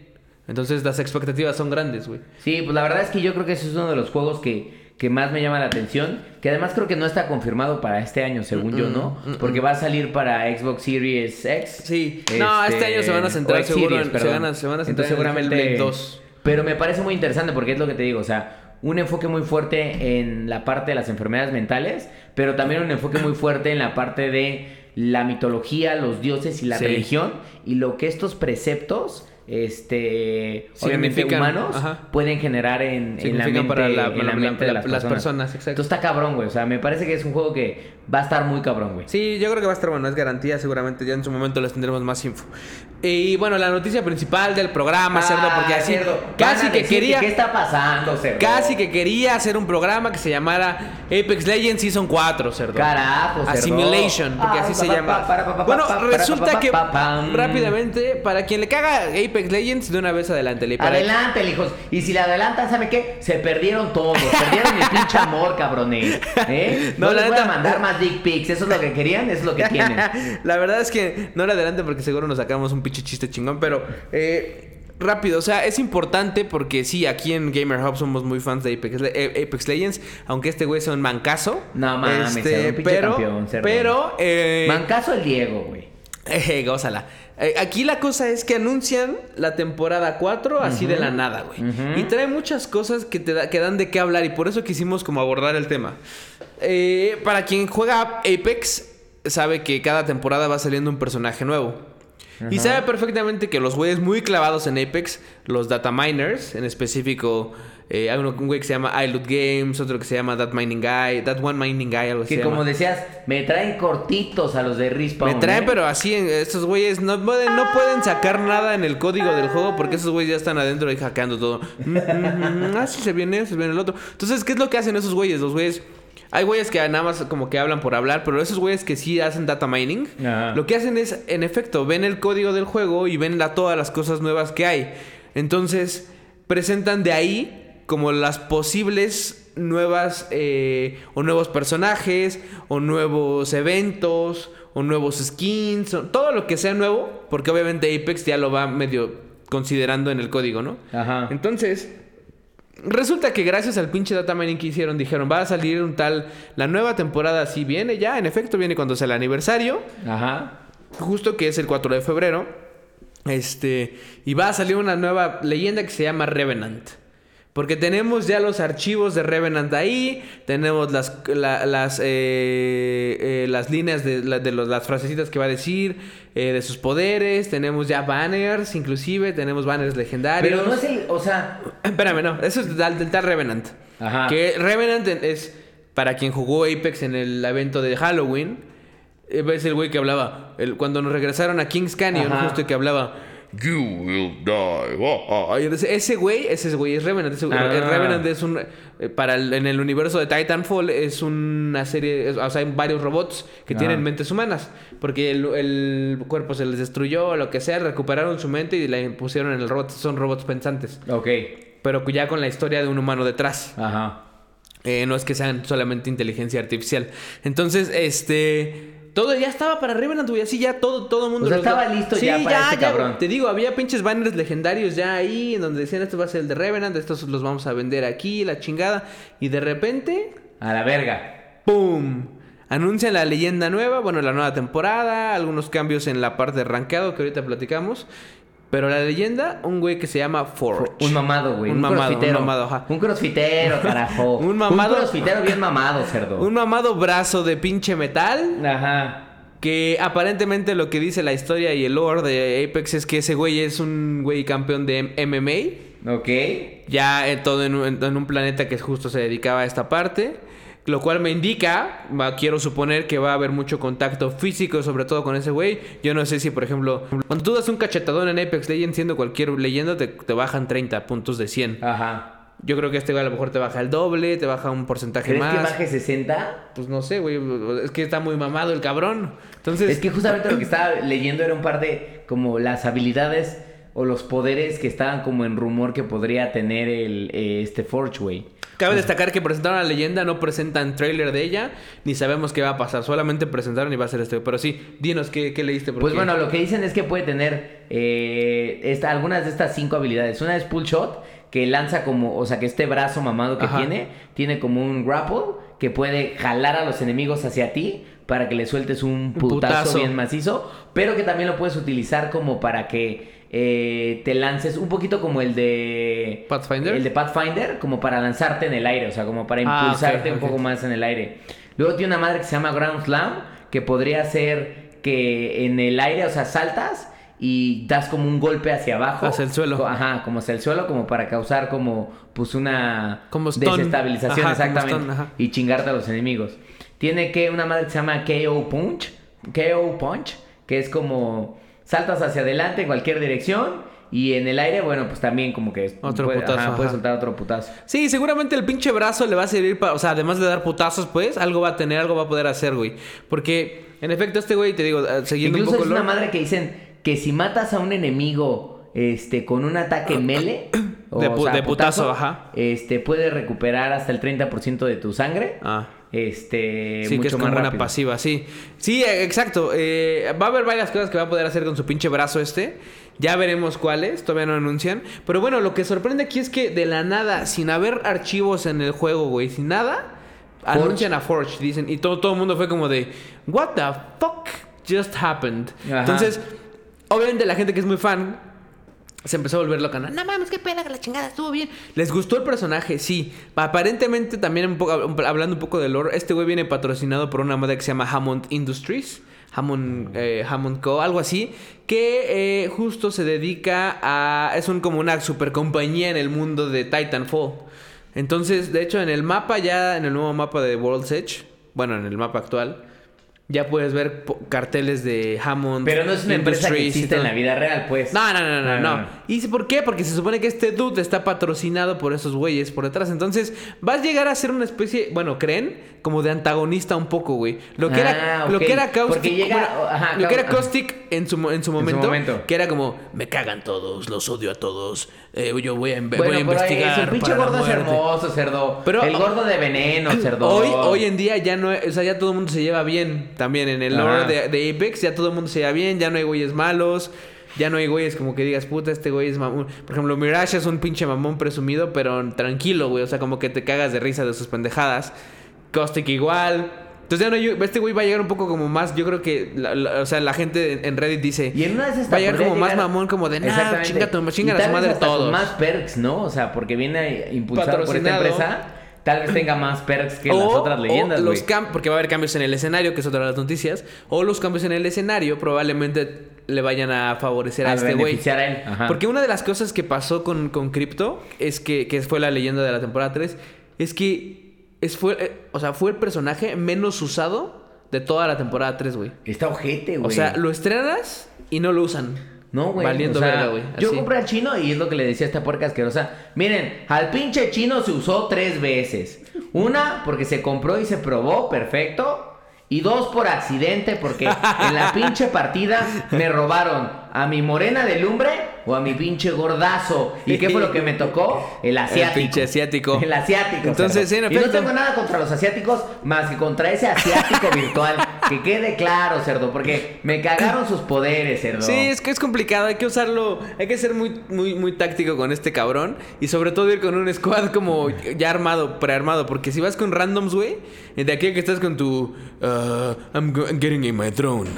Entonces las expectativas son grandes, güey.
Sí, pues la verdad es que yo creo que ese es uno de los juegos que, que más me llama la atención. Que además creo que no está confirmado para este año, según yo, ¿no?
mm, mm,
Porque va a salir para Xbox Series X.
Sí. No, este año se van a centrar seguro en- se van a- se van a centrar
Entonces,
en el
seguramente
Hellblade 2.
Pero me parece muy interesante porque es lo que te digo, o sea, un enfoque muy fuerte en la parte de las enfermedades mentales, pero también un enfoque muy fuerte en la parte de la mitología, los dioses y la
Sí.
religión y lo que estos preceptos este obviamente humanos
ajá.
pueden generar en, en la mente,
para la-
en la
la-
mente de
la-
las,
las
personas.
personas, exacto.
Entonces está cabrón, güey. O sea, me parece que es un juego que va a estar muy cabrón, güey.
Sí, yo creo que va a estar bueno, es garantía, seguramente ya en su momento les tendremos más info. Y bueno, la noticia principal del programa, Cerdo, porque
Ah,
así
cerdo.
casi que quería
¿Qué está pasando, cerdo?
casi que quería hacer un programa que se llamara Apex Legends Season 4, Cerdo.
Carajo, cerdo.
Assimilation, porque así se
pa,
llama.
pa,
Bueno, resulta que rápidamente, para quien le caga Apex Legends, de una vez adelántale. Para-
Adelante, hijos. Y si le adelantan, ¿sabe qué? Se perdieron todos. Perdieron mi pinche amor, cabrones. ¿Eh?
No,
No,
la
les voy a mandar más dick pics. ¿Eso es lo que querían? Eso es lo que tienen.
La verdad es que no le adelante porque seguro nos sacamos un pinche chiste chingón, pero eh, rápido, o sea, es importante porque sí, aquí en Gamer Hub somos muy fans de Apex, Le- eh, Apex Legends, aunque este güey sea un mancazo.
No mames,
este, pero,
campeón,
pero, eh,
Mancaso el Diego, güey.
eh, gózala. Eh, aquí la cosa es que anuncian la temporada 4 así de la nada, güey. Y trae muchas cosas que te da- que dan de qué hablar y por eso quisimos como abordar el tema. Eh, para quien juega Apex, sabe que cada temporada va saliendo un personaje nuevo. Y sabe perfectamente que los güeyes muy clavados en Apex, los data miners, en específico, eh, hay uno, un güey que se llama iLoot Games, otro que se llama That Mining Guy, That One Mining Guy, algo así.
Que
se
como
llama.
decías, me traen cortitos a los de Respawn.
Me traen,
¿eh?
pero así, en- estos güeyes no pueden, no pueden sacar nada en el código del juego porque esos güeyes ya están adentro y hackeando todo. Mm, mm, mm, ah, sí, se viene se viene el otro. Entonces, ¿qué es lo que hacen esos güeyes? Los güeyes. Hay güeyes que nada más como que hablan por hablar, pero esos güeyes que sí hacen data mining,
Ajá.
lo que hacen es, en efecto, ven el código del juego y ven la, todas las cosas nuevas que hay. Entonces, presentan de ahí como las posibles nuevas eh, o nuevos personajes o nuevos eventos o nuevos skins, o todo lo que sea nuevo, porque obviamente Apex ya lo va medio considerando en el código, ¿no?
Ajá.
Entonces, resulta que gracias al pinche data mining que hicieron, dijeron, va a salir un tal, la nueva temporada sí viene ya, en efecto viene cuando sea el aniversario,
Ajá.
justo que es el 4 de febrero. Este, y va a salir una nueva leyenda que se llama Revenant. Porque tenemos ya los archivos de Revenant ahí, tenemos las, la- las, eh, eh, las líneas de, la- de los- las frasecitas que va a decir, eh, de sus poderes, tenemos ya banners, inclusive, tenemos banners legendarios.
Pero no es el, o sea,
Espérame, no, eso es del tal, del tal Revenant.
Ajá.
Que Revenant es, para quien jugó Apex en el evento de Halloween, eh, es el güey que hablaba, el, cuando nos regresaron a Kings Canyon,
Ajá.
justo que hablaba, You will die. oh, oh". Y ese- ese güey, ese güey es Revenant. ese
Ah.
el Revenant es un. eh, Para el- en el universo de Titanfall es una serie. es- o sea, hay varios robots que
Ah.
tienen mentes humanas. Porque el, el cuerpo se les destruyó o lo que sea, recuperaron su mente y la pusieron en el robot. Son robots pensantes
ok.
pero ya con la historia de un humano detrás.
Ajá.
Eh, no es que sean solamente inteligencia artificial. Entonces, este. Todo ya estaba para Revenant, güey. Así ya todo, todo el mundo.
O sea, estaba listo ya para este cabrón.
Te digo, había pinches banners legendarios ya ahí, en donde decían esto va a ser el de Revenant, estos los vamos a vender aquí, la chingada. Y de repente,
A la verga.
¡pum! Anuncian la leyenda nueva, bueno, la nueva temporada, algunos cambios en la parte de rankeado que ahorita platicamos. Pero la leyenda, un güey que se llama Forge.
Un mamado, güey.
Un,
Un,
mamado,
crossfitero.
un mamado, ajá.
Un crossfitero, carajo.
Un mamado-
Un crossfitero bien mamado, cerdo.
Un mamado brazo de pinche metal.
Ajá.
Que aparentemente lo que dice la historia y el lore de Apex es que ese güey es un güey campeón de MMA.
Ok.
Ya en todo en un, en un planeta que justo se dedicaba a esta parte. Lo cual me indica, quiero suponer que va a haber mucho contacto físico, sobre todo con ese güey. Yo no sé si, por ejemplo, cuando tú das un cachetadón en Apex Legends, siendo cualquier leyenda, te, te bajan 30 puntos de 100.
Ajá.
Yo creo que este güey a lo mejor te baja el doble, te baja un porcentaje
¿Crees
más.
que baje 60?
Pues no sé, güey. Es que está muy mamado el cabrón. Entonces.
Es que justamente lo que estaba leyendo era un par de como las habilidades o los poderes que estaban como en rumor que podría tener el eh, este Forge, güey.
Cabe destacar que presentaron la leyenda, no presentan trailer de ella, ni sabemos qué va a pasar. Solamente presentaron y va a ser este. Pero sí, dinos qué, qué leíste.
Pues
porque-
bueno, lo que dicen es que puede tener eh, esta- algunas de estas cinco habilidades. Una es pull shot, que lanza como, o sea, que este brazo mamado que
Ajá.
tiene, tiene como un grapple que puede jalar a los enemigos hacia ti para que le sueltes un putazo,
putazo.
bien macizo, pero que también lo puedes utilizar como para que eh, te lances un poquito como el de
Pathfinder.
el de Pathfinder, como para lanzarte en el aire, o sea, como para
Ah,
impulsarte un poco más en el aire. Luego tiene una madre que se llama Ground Slam, que podría ser que en el aire, o sea, saltas y das como un golpe hacia abajo.
Hacia el suelo.
Ajá, como hacia el suelo, como para causar como, pues una
Como
desestabilización,
Ajá,
exactamente. Y chingarte a los enemigos. Tiene que una madre que se llama KO Punch, KO Punch, que es como saltas hacia adelante en cualquier dirección. Y en el aire, bueno, pues también como que...
Otro
puede-
putazo,
ajá, puedes soltar otro putazo.
Sí, seguramente el pinche brazo le va a servir para. O sea, además de dar putazos, pues, algo va a tener, algo va a poder hacer, güey. Porque, en efecto, este güey, te digo, eh, siguiendo
Incluso
un poco
es una madre que dicen que si matas a un enemigo este, con un ataque mele, o,
De
o
pu-
sea,
de putazo, ajá.
este, puede recuperar hasta el 30% de tu sangre.
Ah.
Este,
Sí,
mucho
que es
más
como una pasiva, sí. Sí, eh, exacto. Eh, va a haber varias cosas que va a poder hacer con su pinche brazo este. Ya veremos cuáles, todavía no anuncian. Pero bueno, lo que sorprende aquí es que de la nada, sin haber archivos en el juego, güey, sin nada,
Forge.
anuncian a Forge, dicen. Y todo, todo el mundo fue como de, ¿What the fuck just happened?
Ajá.
Entonces, obviamente la gente que es muy fan se empezó a volver loca. No,
No mames, qué pena que la chingada estuvo bien.
¿Les gustó el personaje? Sí. Aparentemente, también un poco, hablando un poco de lore, este güey viene patrocinado por una madre que se llama Hammond Industries. Hammond, eh, Hammond Co., algo así. Que eh, justo se dedica a... Es un, como una super compañía en el mundo de Titanfall. Entonces, de hecho, en el mapa ya, en el nuevo mapa de World's Edge, bueno, en el mapa actual, ya puedes ver carteles de Hammond.
Pero no es una empresa que existe en la vida real, pues.
No, no, no, no, no. ¿Y por qué? Porque se supone que este dude está patrocinado por esos güeyes por detrás. Entonces, vas a llegar a ser una especie, bueno, creen, como de antagonista un poco, güey. Lo que era,
Ah,
lo que era Caustic, lo que era
Cau-
Caustic en su, en su momento, que era como, me cagan todos, los odio a todos, eh, yo voy a, investigar.
el pinche gordo es
muerte".
hermoso, cerdo. El gordo de veneno, cerdo.
Hoy, hoy en día ya no, o sea, ya todo el mundo se lleva bien también en el lore de, de Apex, ya todo el mundo se lleva bien, ya no hay güeyes malos, ya no hay güeyes como que digas, puta, este güey es mamón. Por ejemplo, Mirage es un pinche mamón presumido, pero tranquilo, güey, o sea, como que te cagas de risa de sus pendejadas. Caustic igual. Entonces ya no este güey va a llegar un poco como más, yo creo que, la- la- o sea, la gente en- Reddit dice,
Y en una de esas
va a llegar como más mamón, como de,
Exactamente.
chinga, tu,
Y
chingan a su madre
con
todos.
más perks, ¿no? O sea, porque viene impulsado por esta empresa. Tal vez tenga más perks que las
O-
otras
o
leyendas,
los
güey.
cam- porque va a haber cambios en el escenario, que es otra de las noticias. O los cambios en el escenario probablemente le vayan a favorecer a,
A
este güey. Porque una de las cosas que pasó con, con Crypto, es que, que fue la leyenda de la temporada 3, es que es, fue, eh, o sea, fue el personaje menos usado de toda la temporada 3, güey.
Está ojete, güey.
O sea, lo estrenas y no lo usan.
No, güey.
Valiendo
o sea,
verga, güey.
Yo compré al chino y es lo que le decía a esta puerca asquerosa. Miren, al pinche chino se usó tres veces. Una, porque se compró y se probó, perfecto. Y dos, por accidente, porque en la pinche partida me robaron a mi morena de lumbre o a mi pinche gordazo. ¿Y qué fue lo que me tocó? El asiático.
pinche asiático.
El asiático.
Entonces,
cerdo.
en
Y no
efecto.
tengo nada contra los asiáticos más que contra ese asiático virtual. Que quede claro, cerdo, porque me cagaron sus poderes, cerdo.
Sí, es que es complicado, hay que usarlo, hay que ser muy, muy, muy táctico con este cabrón y sobre todo ir con un squad como ya armado, prearmado, porque si vas con randoms, güey, de aquí que estás con tu uh, I'm, getting in my drone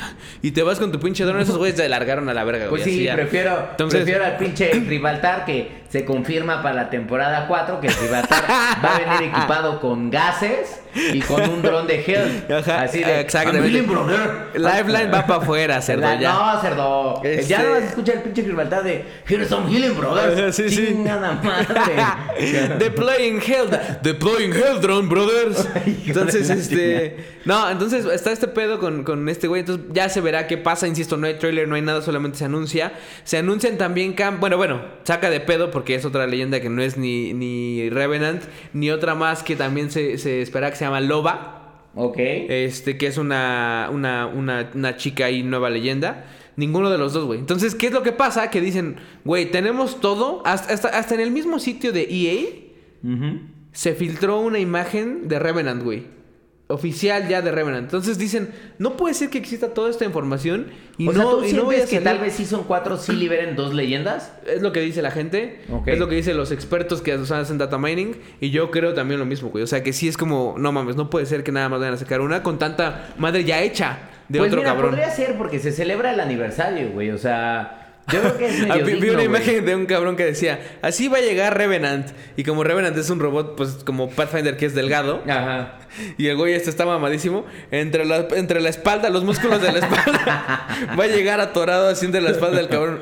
y te vas con tu pinche drone, esos güeyes se largaron a la verga, güey.
Pues sí, prefiero,
Entonces-
prefiero al pinche Rivaltar que se confirma para la temporada 4 que el Rivaltar va a venir equipado con gases y con un dron de.
Ajá,
así de
exactamente. Lifeline va para afuera, cerdo,
La-
ya.
No, cerdo.
Este-
Ya no vas a escuchar el pinche Rivaltar de Here's some healing, brother.
Sí, sí.
Chingada madre.
Deploying Hell. Deploying Hell Drone, brothers. Entonces, este. No, entonces está este pedo con, con este güey. Entonces ya se verá qué pasa. Insisto, no hay trailer, no hay nada, solamente se anuncia. Se anuncian también cam. Bueno, bueno, saca de pedo porque es otra leyenda que no es ni, ni Revenant, ni otra más que también se, se espera que se llama Loba.
ok.
Este, que es una, una, una, una chica y nueva leyenda. Ninguno de los dos, güey. Entonces, ¿qué es lo que pasa? Que dicen, güey, tenemos todo. Hasta, hasta, hasta en el mismo sitio de EA se filtró una imagen de Revenant, güey. Oficial ya de Revenant. Entonces dicen, no puede ser que exista toda esta información y
o
no,
sea, ¿tú
y no voy a
que tal vez Season 4 sí liberen dos leyendas?
Es lo que dice la gente, es lo que dicen los expertos que hacen data mining y yo creo también lo mismo, güey. O sea, que sí es como, no mames, no puede ser que nada más vayan a sacar una con tanta madre ya hecha de
pues
otro
mira,
cabrón.
podría ser porque se celebra el aniversario, güey. O sea, yo creo que es medio
vi, vi
digno,
una imagen de un cabrón que decía, así va a llegar Revenant. Y como Revenant es un robot, pues como Pathfinder que es delgado.
Ajá.
Y el güey este está mamadísimo. Entre la, entre la espalda, los músculos de la espalda. va a llegar atorado así entre la espalda del cabrón.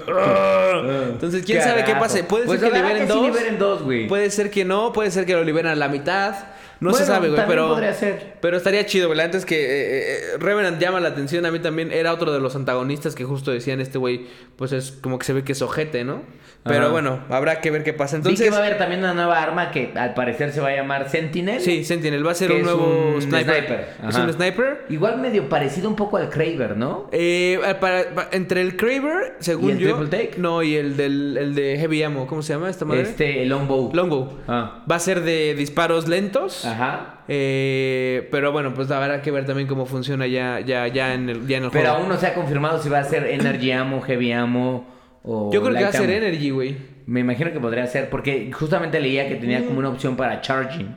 Entonces, quién sabe qué pase. Puede
Pues
ser que liberen
que sí
dos.
liberen dos, güey.
Puede ser que no. Puede ser que lo liberen a la mitad. No se sabe, güey. Pero,
podría ser.
pero estaría chido, güey. Antes que eh, eh, Revenant llama la atención. A mí también era otro de los antagonistas que justo decían este güey. Pues es como que se ve que es ojete, ¿no? Pero
Ajá.
bueno, habrá que ver qué pasa.
Vi
Entonces.
que va a haber también una nueva arma que al parecer se va a llamar Sentinel.
Sí, Sentinel. Va a ser un nuevo
un
sniper.
sniper.
Es un sniper.
Igual medio parecido un poco al Kraber, ¿no?
Eh, para- pa- entre el Kraber, según
¿Y el
yo.
Triple Take?
No, y el del el de Heavy Ammo. ¿Cómo se llama esta madre?
Este, el Longbow.
Longbow.
Ah.
Va a ser de disparos lentos.
Ajá.
Eh, pero bueno, pues habrá que ver también cómo funciona ya, ya, ya en el, ya en el
Pero
juego.
aún no se ha confirmado si va a ser Energy Ammo, Heavy Ammo o.
Yo creo que va a ser. Energy, güey.
Me imagino que podría ser, porque justamente leía que tenía como una opción para charging.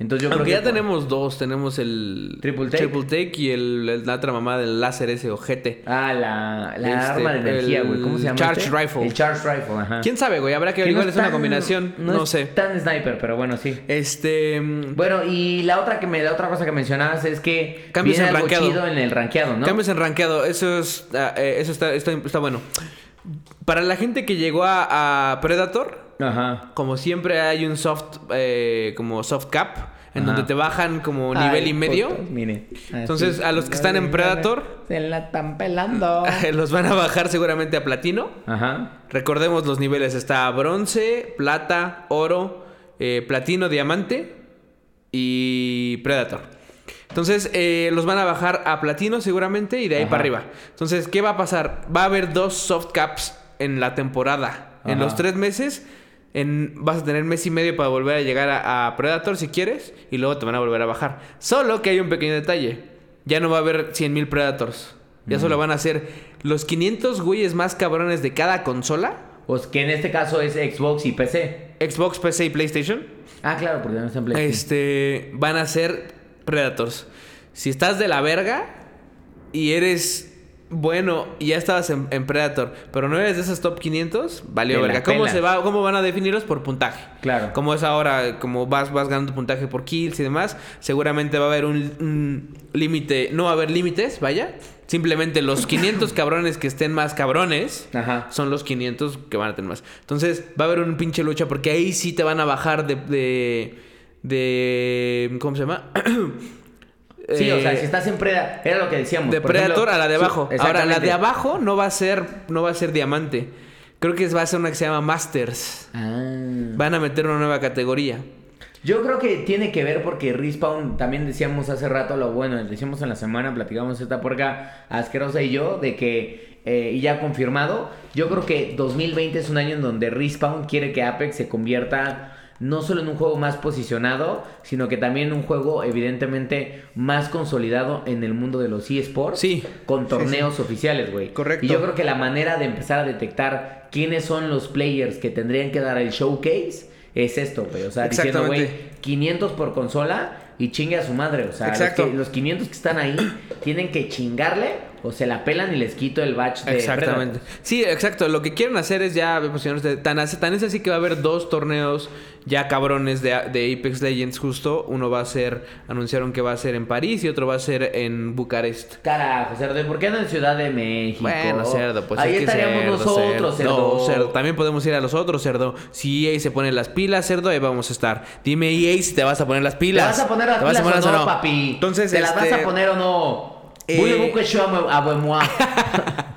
Entonces yo
Aunque
creo
ya
que. por-
tenemos dos. Tenemos el
Triple Take.
Take y el, el- la otra mamá del láser ese ojete.
Ah, la, la
Este,
arma de energía, güey. ¿Cómo se llama?
Charge
este?
Rifle.
El Charge Rifle, ajá.
¿Quién sabe, güey? Habrá que ver.
Que no
Igual es una
tan-
combinación. No,
es
sé.
Tan sniper, pero bueno, sí.
Este. mm,
Bueno, y la otra que me, la otra cosa que mencionabas es que
Cambios
viene
en
algo
rankeado.
chido en el rankeado, ¿no?
Cambios en rankeado, eso es, ah, eh, eso está, está, está bueno. Para la gente que llegó a, a Predator,
Ajá.
como siempre hay un soft, eh, como soft cap. en
Ajá.
donde te bajan como nivel
Ay,
y medio.
putos, miren.
Entonces, a los que están en Predator-
Se la están pelando.
Los van a bajar seguramente a platino.
Ajá.
Recordemos los niveles. Está bronce, plata, oro, eh, platino, diamante y Predator. Entonces, eh, los van a bajar a platino seguramente y de ahí
Ajá.
para arriba. Entonces, ¿qué va a pasar? Va a haber dos soft caps en la temporada. En los tres meses, en, vas a tener mes y medio para volver a llegar a, a Predator si quieres y luego te van a volver a bajar. Solo que hay un pequeño detalle. Ya no va a haber 100.000 Predators. Ya solo van a ser los 500 güeyes más cabrones de cada consola.
Pues que en este caso es Xbox y PC.
Xbox, PC y PlayStation.
Ah, claro, porque no está en PlayStation.
Este, van a ser Predators. Si estás de la verga y eres bueno y ya estabas en, en Predator, pero no eres de esos top 500, valió verga. ¿Cómo, se va, ¿Cómo van a definirlos? Por puntaje.
Claro.
Como es ahora, como vas, vas ganando puntaje por kills y demás, seguramente va a haber un, un límite, no va a haber límites, vaya. Simplemente los 500 cabrones que estén más cabrones
Ajá.
son los 500 que van a tener más. Entonces, va a haber un pinche lucha porque ahí sí te van a bajar de. de, de- ¿Cómo se llama?
Sí, o sea, si estás en Preda, era lo que decíamos.
de Predator
ejemplo,
a la de
sí,
abajo. Ahora, la de abajo no va a ser. No va a ser diamante. Creo que va a ser una que se llama Masters.
Ah.
Van a meter una nueva categoría.
Yo creo que tiene que ver porque Respawn, también decíamos hace rato lo bueno, decíamos en la semana, platicamos esta puerca asquerosa y yo, de que, eh, y ya confirmado, yo creo que 2020 es un año en donde Respawn quiere que Apex se convierta no solo en un juego más posicionado, sino que también un juego evidentemente más consolidado en el mundo de los eSports.
Sí.
Con torneos oficiales, güey.
Correcto.
Y yo creo que la manera de empezar a detectar quiénes son los players que tendrían que dar el showcase es esto, güey. O sea, diciendo, güey,
Exactamente.
500 por consola y chingue a su madre. O sea, los, que- los 500 que están ahí tienen que chingarle o se la pelan y les quito el batch de
Exactamente.
Predator.
Sí, exacto. Lo que quieren hacer es ya posicionarse. Tan, tan es así que va a haber dos torneos ya cabrones de, de Apex Legends justo. Uno va a ser, anunciaron que va a ser en París y otro va a ser en Bucarest.
Carajo, cerdo, ¿y por qué no en Ciudad de México?
Bueno, cerdo, pues
Ahí
es que
estaríamos
cerdo,
nosotros, cerdo.
No, cerdo. También podemos ir a los otros, cerdo. Si EA se pone las pilas, cerdo, ahí vamos a estar. Dime EA si te vas a poner las
¿Te
pilas.
vas a poner las
¿Te vas a
pilas
poner
o no, papi?
Entonces,
¿Te las vas
este,
a poner o no?
Eh.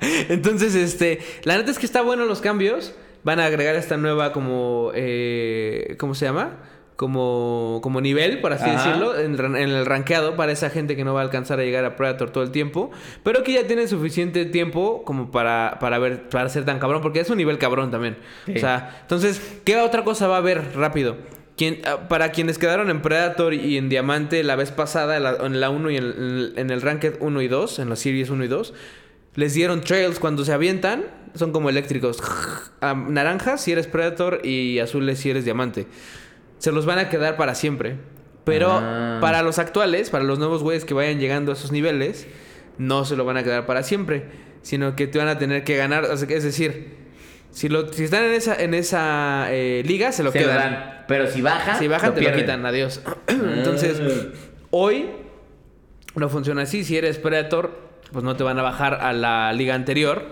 Entonces, este, la neta es que está bueno los cambios. Van a agregar esta nueva como, eh, ¿cómo se llama? Como, como nivel, por así
Ajá.
decirlo, en, el rankeado para esa gente que no va a alcanzar a llegar a Predator todo el tiempo, pero que ya tiene suficiente tiempo como para, para ver, para ser tan cabrón, porque es un nivel cabrón también.
Sí.
O sea, entonces, ¿qué otra cosa va a haber rápido? Quien, ah, para quienes quedaron en Predator y en Diamante la vez pasada, en la, en la 1 y en el, en el Ranked 1 y 2, en la Series 1 y 2, les dieron trails cuando se avientan, son como eléctricos. Ah, naranjas si eres Predator y azules si eres Diamante. Se los van a quedar para siempre. Pero
Ah.
para los actuales, para los nuevos güeyes que vayan llegando a esos niveles, no se lo van a quedar para siempre. Sino que te van a tener que ganar. Es decir, si, lo, si están en esa, en esa eh, liga, se lo
Se lo
quedan.
dan. Pero si baja,
Si bajan, te lo quitan. Adiós. Entonces, hoy no funciona así. Si eres Predator, pues no te van a bajar a la liga anterior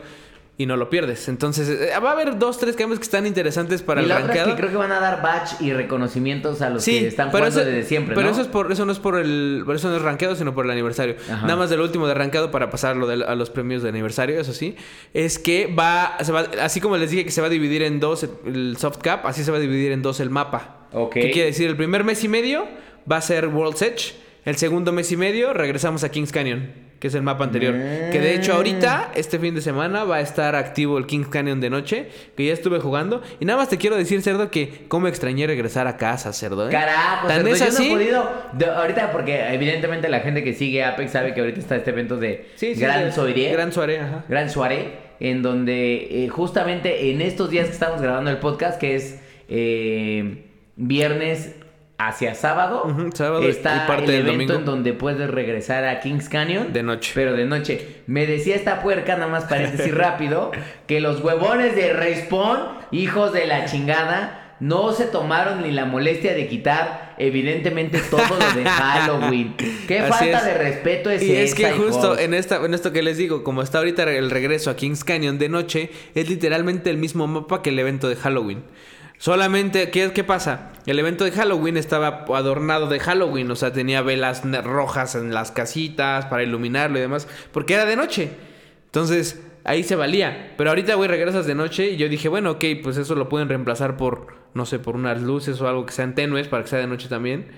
y no lo pierdes. Entonces, eh, va a haber dos, tres cambios que están interesantes para
y
el
la otra es
rankeado.
que creo que van a dar batch y reconocimientos a los
Sí,
que están
pero
jugando
eso,
desde siempre,
pero
¿no?
eso es por eso no es por el por eso no es rankeado sino por el aniversario.
Ajá.
Nada más del último de rankeado para pasarlo del- a los premios de aniversario, eso sí, es que va, se va así como les dije que se va a dividir en dos el, soft cap, así se va a dividir en dos el mapa.
Ok.
¿Qué quiere decir? El primer mes y medio va a ser World's Edge, el segundo mes y medio regresamos a Kings Canyon. Que es el mapa anterior. Que de hecho, ahorita, este fin de semana, va a estar activo el Kings Canyon de noche. Que ya estuve jugando. Y nada más te quiero decir, cerdo, que cómo extrañé regresar a casa, cerdo. ¿eh?
Carajo,
Tan
cerdo,
es
yo
así.
no he podido. de- ahorita, porque evidentemente la gente que sigue Apex sabe que ahorita está este evento de
Sí, sí,
Gran Soirée.
Gran Soirée, ajá.
Gran Soirée, en donde eh, justamente en estos días que estamos grabando el podcast, que es eh, viernes hacia sábado,
sábado y
está
parte
el evento
domingo.
en donde puedes regresar a Kings Canyon.
De noche.
Pero de noche. Me decía esta puerca, nada más paréntesis rápido, que los huevones de Respawn, hijos de la chingada, no se tomaron ni la molestia de quitar, evidentemente, todo lo de Halloween. Qué
Así
falta
es.
de respeto es
Y es que justo en esta en esto que les digo, como está ahorita el regreso a Kings Canyon de noche, es literalmente el mismo mapa que el evento de Halloween. Solamente, ¿qué, ¿qué pasa? El evento de Halloween estaba adornado de Halloween, o sea, tenía velas rojas en las casitas para iluminarlo y demás, porque era de noche. Entonces, ahí se valía. Pero ahorita, güey, regresas de noche y yo dije, bueno, ok, pues eso lo pueden reemplazar por, no sé, por unas luces o algo que sean tenues para que sea de noche también.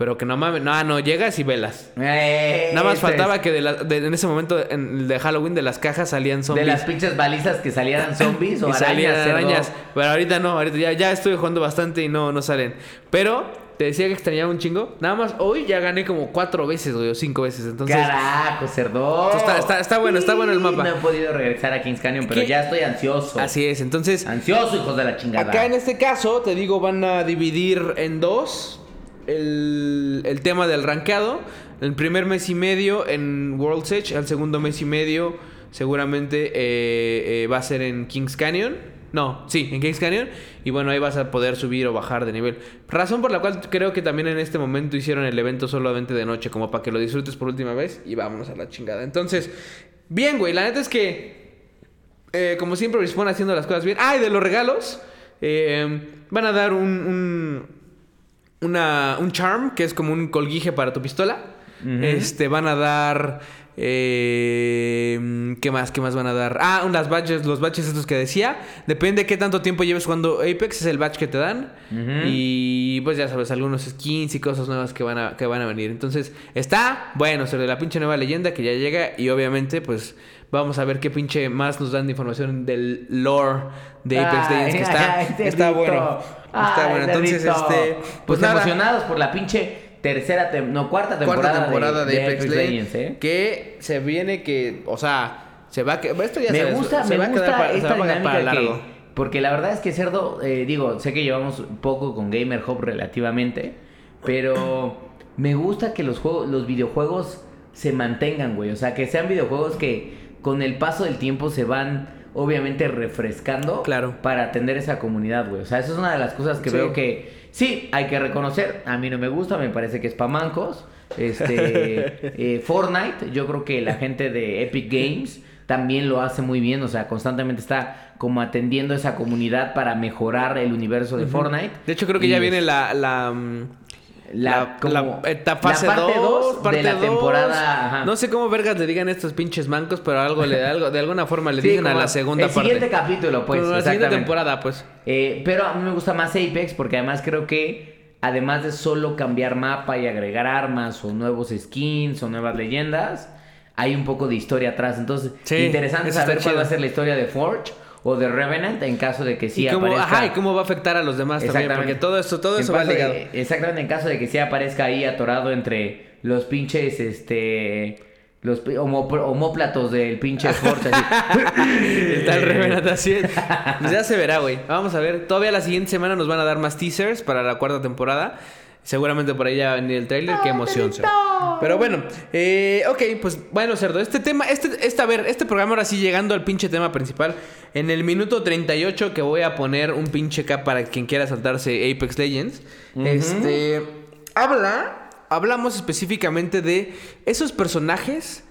Pero que no mames, no, no, llegas y velas.
Eh,
Nada más faltaba
es.
que de la- de- en ese momento en de Halloween de las cajas salían
De
zombies.
las pinches balizas que salieran zombies o
y
arañas.
salían arañas. Pero ahorita no, ahorita ya, ya estuve jugando bastante y no, no salen. Pero te decía que extrañaba un chingo. Nada más hoy ya gané como cuatro veces, güey, o cinco veces. Entonces,
Carajo, cerdo.
Está- está- está bueno, está bueno el mapa.
No he podido regresar a Kings Canyon, pero
¿Qué?
ya estoy ansioso.
así es. Entonces,
Ansioso, hijos de la chingada.
acá en este caso, te digo, van a dividir en dos el, el tema del rankeado. El primer mes y medio en World's Edge, el segundo mes y medio seguramente eh, eh, va a ser en Kings Canyon. No, sí, en Kings Canyon. Y bueno, ahí vas a poder subir o bajar de nivel. Razón por la cual creo que también en este momento hicieron el evento solamente de noche, como para que lo disfrutes por última vez y vámonos a la chingada. Entonces, bien, güey, la neta es que, eh, como siempre, Respawn haciendo las cosas bien. Ah, y de los regalos, eh, van a dar un, una, un charm, que es como un colguije para tu pistola. Este, van a dar. eh, ¿Qué más? ¿Qué más van a dar? Ah, unas badges, los badges estos que decía. Depende de qué tanto tiempo lleves jugando Apex, es el badge que te dan. Y pues ya sabes, algunos skins y cosas nuevas que van a, que van a venir. Entonces, está bueno, sobre la pinche nueva leyenda que ya llega. Y obviamente, pues vamos a ver qué pinche más nos dan de información del lore de Apex Legends. Que está,
ay,
está bueno. Está
Ay,
bueno. Entonces, este.
Pues,
Pues nada.
emocionados por la pinche tercera, tem- no, cuarta temporada,
cuarta temporada de, Apex, Legends,
Legends, ¿eh?
que se viene que, o sea, se va a que esto ya
me
sabes,
gusta,
se
me
va a
gusta
quedar para, se
esta dinámica
para
que-
largo.
porque la verdad es que Cerdo, eh, digo, sé que llevamos poco con Gamer Hub relativamente, pero me gusta que los juegos, los videojuegos se mantengan, güey, o sea, que sean videojuegos que con el paso del tiempo se van obviamente refrescando
Claro.
para atender esa comunidad, güey. O sea, eso es una de las cosas que
Sí.
veo que sí, hay que reconocer, a mí no me gusta, me parece que es pa' mancos. Este, eh, Fortnite, yo creo que la gente de Epic Games también lo hace muy bien, o sea, constantemente está como atendiendo esa comunidad para mejorar el universo de Fortnite.
De hecho, creo que
Y
ya
es-
viene la, la, mm,
la,
la- la fase
parte
2,
dos
parte
de la
dos.
temporada. ajá.
No sé cómo vergas le digan estos pinches mancos, pero algo le algo de alguna forma le
Sí,
dicen a la segunda
el
parte.
siguiente capítulo, pues,
Como la siguiente
exactamente.
temporada, pues.
Eh, pero a mí me gusta más Apex porque además creo que además de solo cambiar mapa y agregar armas o nuevos skins o nuevas leyendas, hay un poco de historia atrás. Entonces,
Sí,
interesante saber cuál va a ser la historia de Forge o de Revenant en caso de que sí
y cómo,
aparezca.
ajá, y cómo va a afectar a los demás también, porque todo eso, todo
En
eso va
caso de-
ligado.
exactamente, en caso de que sí aparezca ahí atorado entre los pinches, este... Los homóplatos del pinche Forge. así.
Está el Revenant así. Pues ya se verá, güey. Vamos a ver. Todavía la siguiente semana nos van a dar más teasers para la cuarta temporada. Seguramente por ahí ya va a venir el tráiler. Qué emoción, Cerdo. Pero bueno, eh, ok, pues bueno, Cerdo. Este tema, este, este, a ver, este programa ahora sí llegando al pinche tema principal. En el minuto 38 que voy a poner un pinche cap para quien quiera saltarse Apex Legends. Este, habla, hablamos específicamente de esos personajes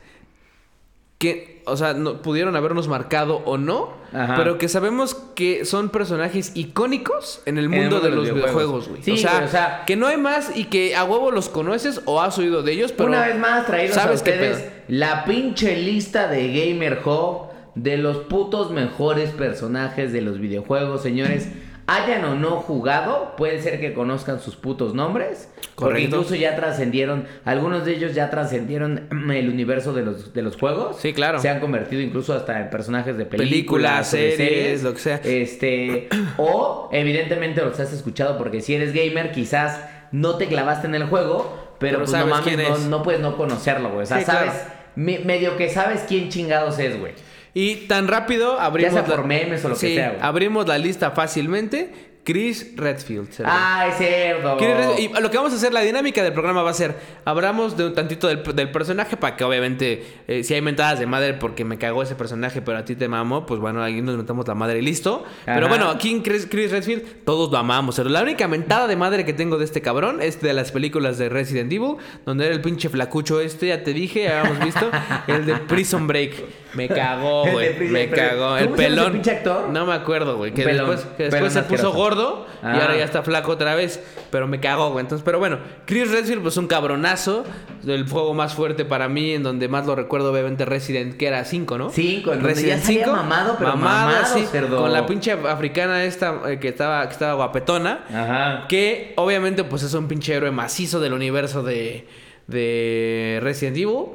que, o sea, no, pudieron habernos marcado o no,
Ajá.
pero que sabemos que son personajes icónicos en el
el
mundo, de
de
los videojuegos, güey.
Sí,
o, sea,
güey, o sea-
que no hay más y que a huevo los conoces o has oído de ellos, pero
Una vez más, traídos a
sabes qué
ustedes la pinche lista de Gamer Hub de los putos mejores personajes de los videojuegos, señores. Hayan o no jugado, puede ser que conozcan sus putos nombres. Porque
Correcto.
incluso ya trascendieron, algunos de ellos ya trascendieron el universo de los, de los juegos.
Sí, claro.
Se han convertido incluso hasta en personajes de
Películas,
películas, de
series, lo que sea.
Este, o evidentemente los has escuchado porque si eres gamer quizás no te clavaste en el juego, pero,
Pero
pues
sabes
no mames,
quién
no, no puedes no conocerlo, güey. O sea,
Sí,
sabes,
claro.
me- medio que sabes quién chingados es, güey.
Y tan rápido abrimos
sea por memes o lo que sea, güey.
abrimos la lista fácilmente. Chris Redfield. Cerdo.
Ay, cerdo.
Redfield- Y lo que vamos a hacer, la dinámica del programa va a ser, hablamos de un tantito del, del personaje para que obviamente, eh, si hay mentadas de madre porque me cagó ese personaje, pero a ti te mamó, pues bueno, ahí nos metamos la madre y listo. Pero bueno, aquí en Chris, Chris Redfield todos lo amamos. Pero la única mentada de madre que tengo de este cabrón es de las películas de Resident Evil, donde era el pinche flacucho este, ya te dije, ya habíamos visto, el de Prison Break. Me cagó, güey. Me cagó.
¿Cómo
El pelón.
pinche actor?
No me acuerdo, güey. Que
pelón,
después, que
pelón
después se puso
asqueroso.
Gordo y
Ah.
ahora ya está flaco otra vez. Pero me cago, güey. Entonces, pero bueno, Chris Redfield, pues un cabronazo. El juego más fuerte para mí, en donde más lo recuerdo, obviamente, Resident, que era 5, ¿no?
Cinco, en donde ya salía mamado, pero mamado, cerdo.
Con la pinche africana esta eh, que estaba, que estaba guapetona.
Ajá.
Que obviamente pues es un pinche héroe macizo del universo de, de Resident Evil.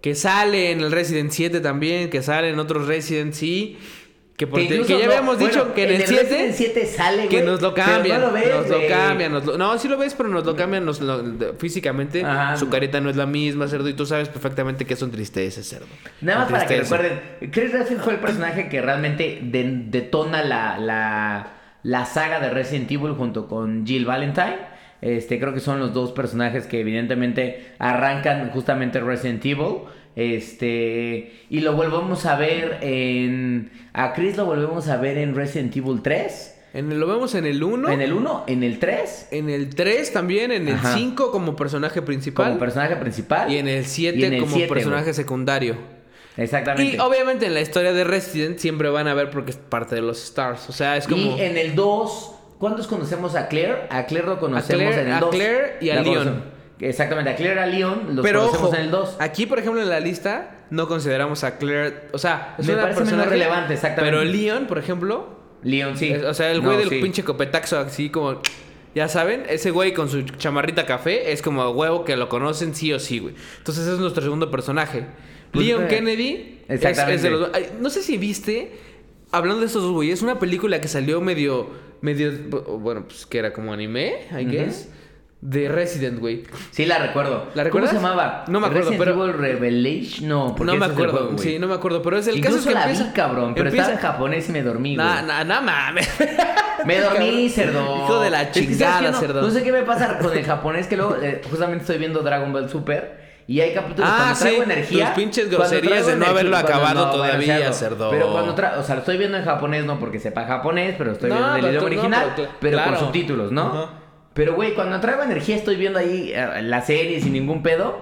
Que sale en el Resident 7 también, que sale en otros Resident sí. Que, por-
Que
ya
no-
habíamos
bueno,
dicho que en, el
el
7...
Resident 7 sale,
Que nos lo cambian,
no lo ves,
nos lo
güey.
cambian, nos lo- no, sí lo ves, pero nos lo cambian, nos lo- físicamente,
Ajá.
su carita no es la misma, cerdo, y tú sabes perfectamente que es un tristeza, cerdo.
Nada más para que recuerden, Chris Redfield fue el personaje que realmente de- detona la, la, la saga de Resident Evil junto con Jill Valentine. Este, creo que son los dos personajes que evidentemente arrancan justamente Resident Evil. Este, y lo volvemos a ver en... A Chris lo volvemos a ver en Resident Evil 3.
En el- lo vemos en el 1,
En el 1, en el 3,
en el 3 también, en el
Ajá.
5 como personaje principal.
como personaje principal.
Y en el 7
Y en el
como
7,
personaje
güey.
secundario.
Exactamente.
Y obviamente en la historia de Resident siempre van a ver porque es parte de los Stars. O sea, es como.
Y en el 2, ¿cuántos conocemos a Claire? A Claire lo conocemos
Claire-
en el
a
2.
Claire y a Leon.
Exactamente, a Claire y a Leon los
Pero
conocemos
ojo,
en el 2.
aquí por ejemplo en la lista no consideramos a Claire. O sea, es
Me
una
parece menos relevante, exactamente.
Pero Leon, por ejemplo.
Leon, sí.
es- o sea, el güey
No,
del
sí.
pinche copetaxo así como. Ya saben, ese güey con su chamarrita café es como huevo que lo conocen sí o sí, güey. Entonces ese es nuestro segundo personaje.
Pues,
Leon
eh,
Kennedy es-
exactamente.
es de los... Ay, no sé si viste, hablando de estos dos güeyes, una película que salió medio, medio, bueno, pues que era como anime, I guess, de Resident, güey.
Sí, la recuerdo.
¿La recuerdas?
¿Cómo se llamaba?
No me acuerdo,
Resident
pero-
Evil Revelation. No, porque
No me acuerdo,
juego,
sí, no me acuerdo, pero es el
Incluso
caso es que
la
empieza,
vi, cabrón, pero
empieza-
estaba en japonés y me dormí, güey.
Nah, nah, nah, mames.
Me dormí, cerdo.
Hijo de la
Es que, ¿sabes
chingada,
no,
cerdo.
No sé qué me pasa con el japonés, que luego eh, justamente estoy viendo Dragon Ball Super. Y hay capítulos
Ah,
cuando traigo
sí,
energía.
tus pinches groserías de no haberlo acabado todavía, cerdo.
Pero cuando traigo, o sea, lo estoy viendo en japonés, no porque sepa japonés, pero estoy
No,
viendo en el idioma
no,
original,
pero
pero
claro.
con subtítulos, ¿no?
Ajá.
Pero, güey, cuando traigo energía estoy viendo ahí eh, la serie sin ningún pedo.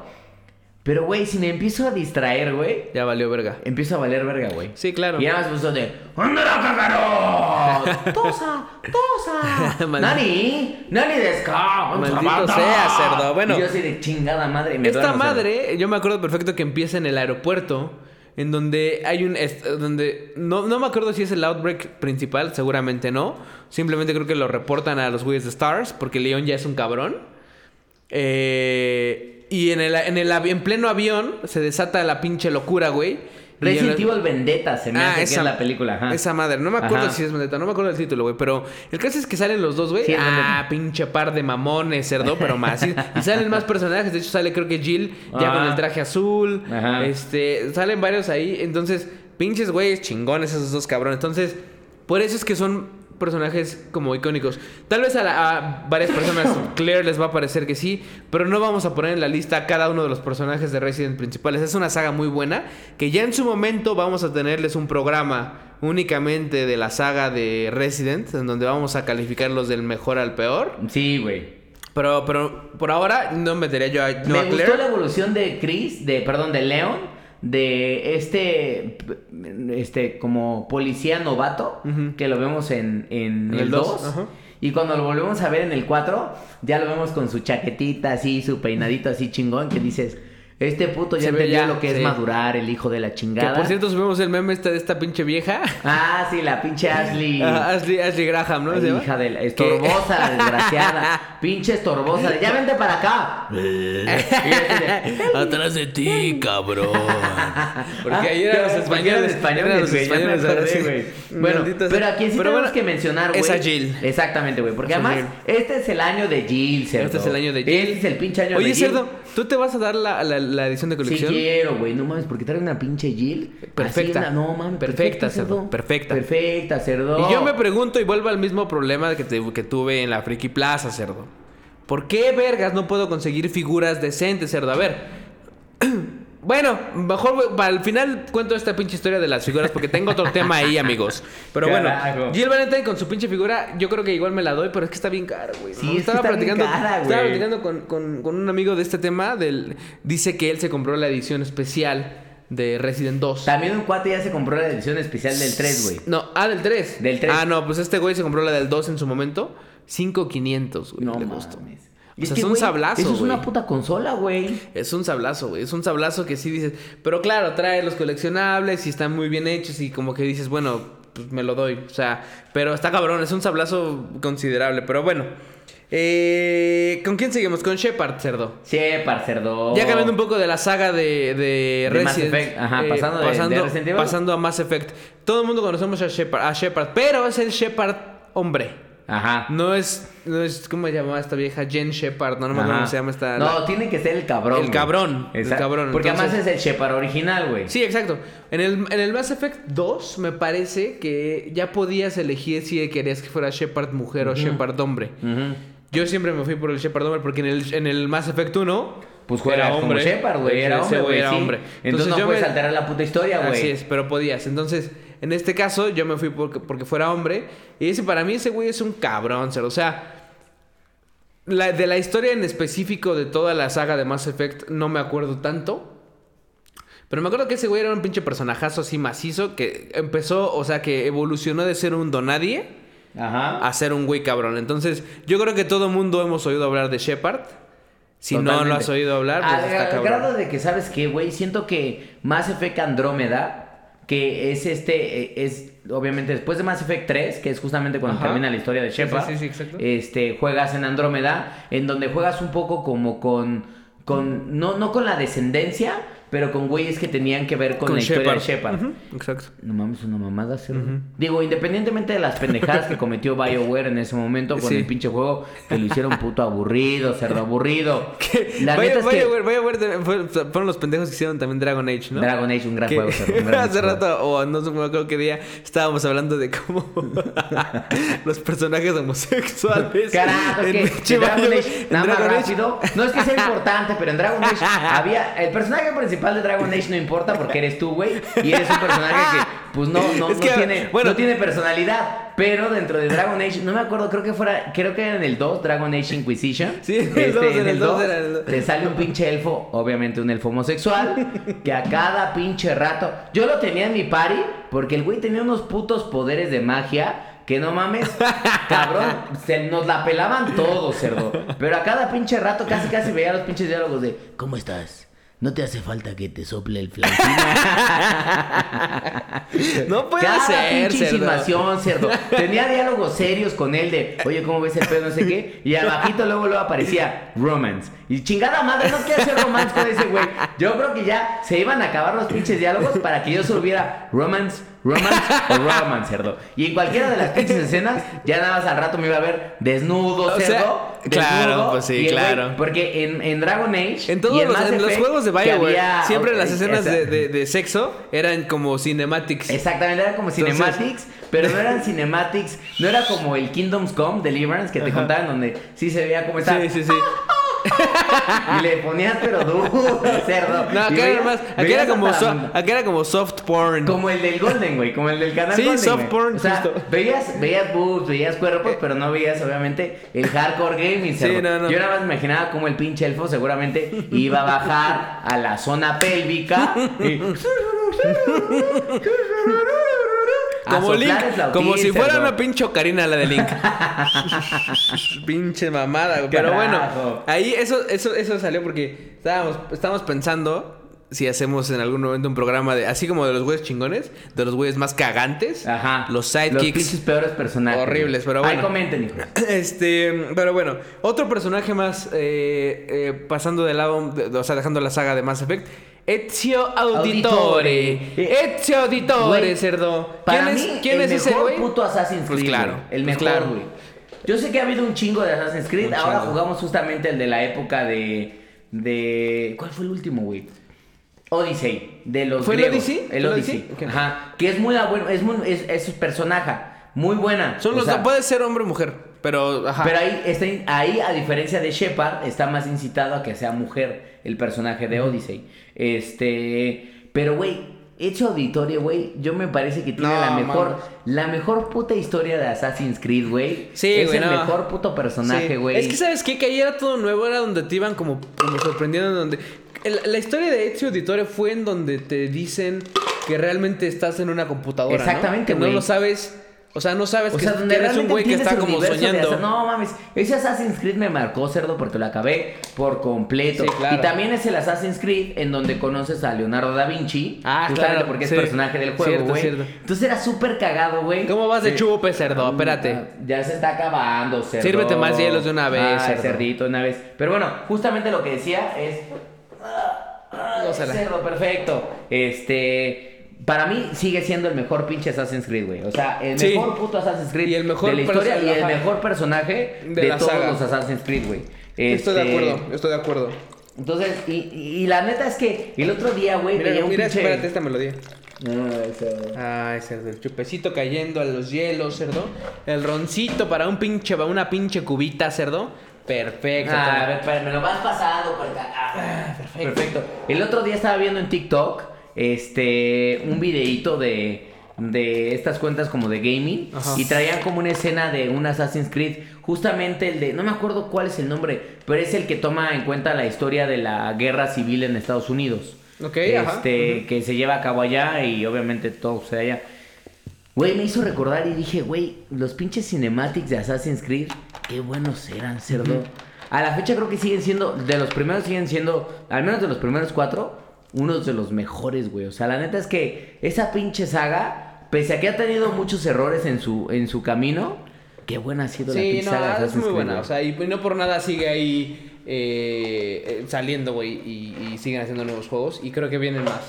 Pero, güey, si me empiezo a distraer, güey,
Ya valió verga.
empiezo a valer verga, güey.
Sí, claro.
Y nada más puso de ¡Andara cagaro! ¡Tosa! ¡Tosa! ¡Nani! ¡Nani desca!
Maldito sea, cerdo. Bueno.
Y yo así de chingada madre. me
Esta madre, yo me acuerdo perfecto que empieza en el aeropuerto, en donde hay un... donde no, no me acuerdo si es el outbreak principal, seguramente no. Simplemente creo que lo reportan a los güeyes de Stars, porque León ya es un cabrón. Eh, y en el, en el en pleno avión se desata la pinche locura, güey.
Resident Evil Vendetta se me
Ah,
hace que
esa,
es la película. Ajá.
esa madre. No me acuerdo
Ajá.
si es Vendetta, no me acuerdo del título, güey. Pero el caso es que salen los dos, güey.
Sí,
ah, pinche par de mamones, cerdo, pero más. Y, y salen más personajes. De hecho, sale creo que Jill ya
Ah.
con el traje azul.
Ajá.
Este, salen varios ahí. Entonces, pinches güeyes chingones esos dos cabrones. Entonces, por eso es que son personajes como icónicos. Tal vez a, la- a varias personas Claire les va a parecer que sí, pero no vamos a poner en la lista a cada uno de los personajes de Resident principales. Es una saga muy buena que ya en su momento vamos a tenerles un programa únicamente de la saga de Resident en donde vamos a calificarlos del mejor al peor.
Sí, güey.
Pero, pero por ahora no metería yo a, no
me
a
gustó
Claire.
la evolución de Chris, de, perdón, de Leon, de este, este, como policía novato, que lo vemos en, en
En el
el
dos,
2.
ajá.
Y cuando lo volvemos a ver en el 4, ya lo vemos con su chaquetita así, su peinadito así chingón, que dices, este puto ya entendió
ya,
lo que
sí.
es madurar, el hijo de la
Que
chingada.
por cierto subimos el meme este de esta pinche vieja.
Ah, sí, la pinche Ashley.
Ashley, Ashley Graham, ¿no?
Ay,
¿Se llama?
hija de la estorbosa, la desgraciada. Pinche estorbosa. Ya vente para acá.
Atrás de ti, cabrón. Porque
Ah,
ahí eran los españoles.
eran españoles,
eran los españoles,
güey. Bueno, pero aquí sí tenemos
bueno,
que mencionar, güey.
Es a Jill.
Exactamente, güey. Porque
Es
además, este es el año de Jill, cerdo.
Este es el año de Jill.
Este es el pinche año
Oye,
de Jill.
Cerdo, ¿tú te vas a dar la, la, la edición de
Sí
colección?
quiero, güey. No mames, porque trae una pinche Jill.
Perfecta.
Una- no mames.
Perfecta, cerdo, perfecta.
Perfecta, cerdo.
Y yo me pregunto y vuelvo al mismo problema que, te- que tuve en la Friki Plaza, cerdo. ¿Por qué vergas no puedo conseguir figuras decentes, cerdo? A ver. Bueno, mejor para el final cuento esta pinche historia de las figuras porque tengo otro tema ahí, amigos. Pero
Carajo.
bueno, Jill Valentine con su pinche figura, yo creo que igual me la doy, pero es que está bien cara, güey.
Sí,
¿no?
es que
estaba
bien
platicando,
cara,
estaba platicando con, con- con un amigo de este tema, del, dice que él se compró la edición especial de Resident 2.
También un cuate ya se compró la edición especial del 3, güey.
No, ah, del 3.
Del 3.
Ah, no, pues este güey se compró la del 2 en su momento. 5500, güey.
No
le
mames.
costó.
Y
O sea,
que,
es un sablazo,
Eso es una puta consola, güey.
Es un sablazo, güey. Es un sablazo que sí dices. Pero claro, trae los coleccionables y están muy bien hechos y como que dices, bueno, pues me lo doy. O sea, pero está cabrón, es un sablazo considerable. Pero bueno. Eh, ¿Con quién seguimos? Con Shepard, cerdo.
Sí, parcerdo.
Ya cambiando un poco de la saga de, de Resident
Effect, ajá, pasando de- de
pasando,
Resident Evil.
pasando a Mass Effect. Todo el mundo conocemos a Shepard, a Shepard, pero es el Shepard hombre.
Ajá.
No es, no es, ¿cómo se llamaba esta vieja? Jen Shepard, no, no me acuerdo cómo se llama esta.
No,
la-
tiene que ser el cabrón.
El cabrón, el
Exacto.
cabrón,
Porque
entonces-
además es el Shepard original, güey.
Sí, exacto. En el, en el Mass Effect 2 me parece que ya podías elegir si querías que fuera Shepard mujer o Shepard hombre. Yo siempre me fui por el Shepard hombre porque en el, en el Mass Effect 1
Pues juegas como Shepard, güey. Era hombre, güey.
era
sí.
hombre.
Entonces, no
yo
puedes
me-
alterar la puta historia, güey.
Así es, pero podías. Entonces, en este caso, yo me fui porque, porque fuera hombre. Y ese para mí, ese güey es un cabrón, cero. O sea, la, de la historia en específico de toda la saga de Mass Effect, no me acuerdo tanto. Pero me acuerdo que ese güey era un pinche personajazo así macizo que empezó, o sea, que evolucionó de ser un donadie
Ajá.
a ser un güey cabrón. Entonces, yo creo que todo mundo hemos oído hablar de Shepard. Si no lo has oído hablar, pues
Al-
está
al
cabrón.
grado de que, ¿sabes qué, güey? Siento que Mass Effect Andrómeda, que es este, eh, es obviamente después de Mass Effect 3, que es justamente cuando
Ajá.
termina la historia de
sí,
Shepard,
sí, sí, exacto.
este, juegas en Andrómeda, en donde juegas un poco como con, con no, no con la descendencia, pero con güeyes que tenían que ver con, la historia de Shepard.
Exacto.
No mames, una mamada hacer. Digo, independientemente de las pendejadas que cometió BioWare en ese momento con
Sí.
el pinche juego, que lo hicieron puto aburrido, cerdo aburrido. La
vaya,
neta es
vaya,
que
fue- fueron los pendejos que hicieron también Dragon Age, ¿no?
Dragon Age, un gran juego, cerdo, un gran
hace rato, o no sé me acuerdo qué día, estábamos hablando de cómo los personajes homosexuales.
Carajo, es
en
que en Dragon
Bioware-
Age, nada más
Dragon Age-
rápido. No es que sea importante, pero en Dragon Age había. El personaje principal de Dragon Age no importa porque eres tú, güey. Y eres un personaje que, pues no, no,
Es
no,
que,
tiene,
bueno.
no tiene personalidad. Pero dentro de Dragon Age, no me acuerdo, creo que fuera, creo que era en el 2, Dragon Age Inquisition.
Sí, en el dos, en el dos
2,
era el dos.
te sale un pinche elfo, obviamente un elfo homosexual, que a cada pinche rato. Yo lo tenía en mi party porque el güey tenía unos putos poderes de magia. Que no mames, cabrón, se nos la pelaban todos, cerdo. Pero a cada pinche rato casi casi veía los pinches diálogos de
¿Cómo estás? ¿No te hace falta que te sople el flautín?
No puede
Cada
ser, cerdo.
insinuación, cerdo. Tenía diálogos serios con él de, oye, ¿cómo ves el pedo? No sé qué. Y abajito luego luego aparecía romance. Y chingada madre, no quiero hacer romance con ese güey. Yo creo que ya se iban a acabar los pinches diálogos para que yo solo hubiera romance, romance o romance, cerdo. Y en cualquiera de las pinches escenas, ya nada más al rato me iba a ver desnudo,
O sea,
cerdo.
claro, pues sí, claro.
porque en, en Dragon Age.
En todos los, en juegos de Bioware,
había-
siempre las escenas de, de- de sexo eran como cinematics.
Exactamente, era como
Entonces-
cinematics, pero no eran cinematics, no era como el Kingdoms Come Deliverance que te contaban donde sí se veía cómo estaba
Sí, sí, sí.
Y le ponías pero duro, cerdo.
No, acá era más,
veías
era como,
hasta
so-
la-
acá era como soft porn.
como el del Golden, güey, como el del canal
Sí,
Golden,
soft
güey.
porn,
O sea,
justo.
veías, veías boobs, veías cuerpos, pero no veías obviamente el hardcore gaming,
Sí,
cerdo.
no, no.
Yo nada más me imaginaba como el pinche elfo seguramente iba a bajar a la zona pélvica y...
Como Link, como si fuera una pinche ocarina la de Link. pinche mamada. Pero bueno, ahí eso, eso, eso salió porque estábamos, estábamos pensando si hacemos en algún momento un programa de, así como de los güeyes chingones, de los güeyes más cagantes,
Ajá.
los
Los
sidekicks.
pinches peores personajes.
Horribles, pero
Ahí
bueno.
comenten, hijos.
Este, pero bueno, otro personaje más eh, eh, pasando de lado, de- o sea, dejando la saga de Mass Effect, Ezio Auditore.
Auditore.
Ezio Auditore, cerdo.
Para
¿Quién
mí,
es, quién
el
es ese
mejor
güey?
puto Assassin's
Pues
Creed.
claro,
güey. El
pues
mejor,
claro.
güey. Yo sé que ha habido un chingo de Assassin's Creed.
Un
Ahora
chingo.
jugamos justamente el de la época de. de ¿Cuál fue el último, güey? Odyssey, de los
¿Fue el
griegos.
Odyssey?
El
¿El
Odyssey.
Odyssey? Ok.
Ajá. Que es muy bueno, es, muy, es, es su personaje. Muy buena.
Son los
sea,
puede ser hombre o mujer, pero ajá.
Pero ahí, está, ahí, a diferencia de Shepard, está más incitado a que sea mujer el personaje de Odyssey. Este. Pero, güey, Hecho Auditorio, güey, yo me parece que tiene
No,
la mejor, la mejor puta historia de Assassin's Creed, güey.
Sí,
es el
no.
mejor puto personaje,
Sí.
güey.
Es que sabes qué, que ahí era todo nuevo, era donde te iban como, como sorprendiendo, donde la historia de Ezio Auditore fue en donde te dicen que realmente estás en una computadora, ¿no?
Exactamente,
que no lo sabes, o sea, no sabes
O
que,
sea, donde
eres un güey que está como soñando.
No mames, ese Assassin's Creed me marcó cerdo porque lo acabé por completo.
Sí, claro.
Y también es el Assassin's Creed en donde conoces a Leonardo da Vinci.
Ah,
justamente
claro,
porque es
sí.
personaje del juego, güey. Entonces era súper cagado, güey.
¿Cómo vas de
Sí.
chupe, cerdo? Espérate.
Ah, Ya se está acabando, cerdo.
Sírvete más hielos de una vez,
Ah,
cerdo.
cerdito, una vez. Pero bueno, justamente lo que decía es.
Gózala.
Cerdo, perfecto. Este. Para mí sigue siendo el mejor pinche Assassin's Creed, güey. O sea, el
Sí.
mejor puto Assassin's Creed
Y el mejor
de la historia y el mejor personaje
De
de,
la
todos
saga.
los Assassin's Creed, güey.
Estoy de
Este,
acuerdo, estoy de acuerdo.
Entonces, y, y- y la neta es que el otro día, güey,
Mira,
veía un
mira,
pinche.
espérate esta melodía.
Ay, cerdo.
Ay, cerdo, el chupecito cayendo a los hielos, cerdo. El roncito para un pinche, para una pinche cubita, cerdo. Perfecto.
Ah, a ver, me lo vas pasando por acá. Ah, perfecto. El otro día estaba viendo en TikTok este un videíto de de estas cuentas como de gaming
Ajá.
y traían como una escena de un Assassin's Creed, justamente el de no me acuerdo cuál es el nombre, pero es el que toma en cuenta la historia de la guerra civil en Estados Unidos.
Ok,
este,
ajá.
que se lleva a cabo allá y obviamente todo sucede allá. Güey, me hizo recordar y dije, güey, los pinches cinematics de Assassin's Creed, qué buenos eran, cerdo. A la fecha creo que siguen siendo, de los primeros siguen siendo, al menos de los primeros cuatro, unos de los mejores, güey. O sea, la neta es que esa pinche saga, pese a que ha tenido muchos errores en su, en su camino, qué buena ha sido la
Sí,
pinche
no,
saga
es muy
Creed,
buena. O sea, y no por nada sigue ahí eh, eh, saliendo, güey, y, y siguen haciendo nuevos juegos. Y creo que vienen más.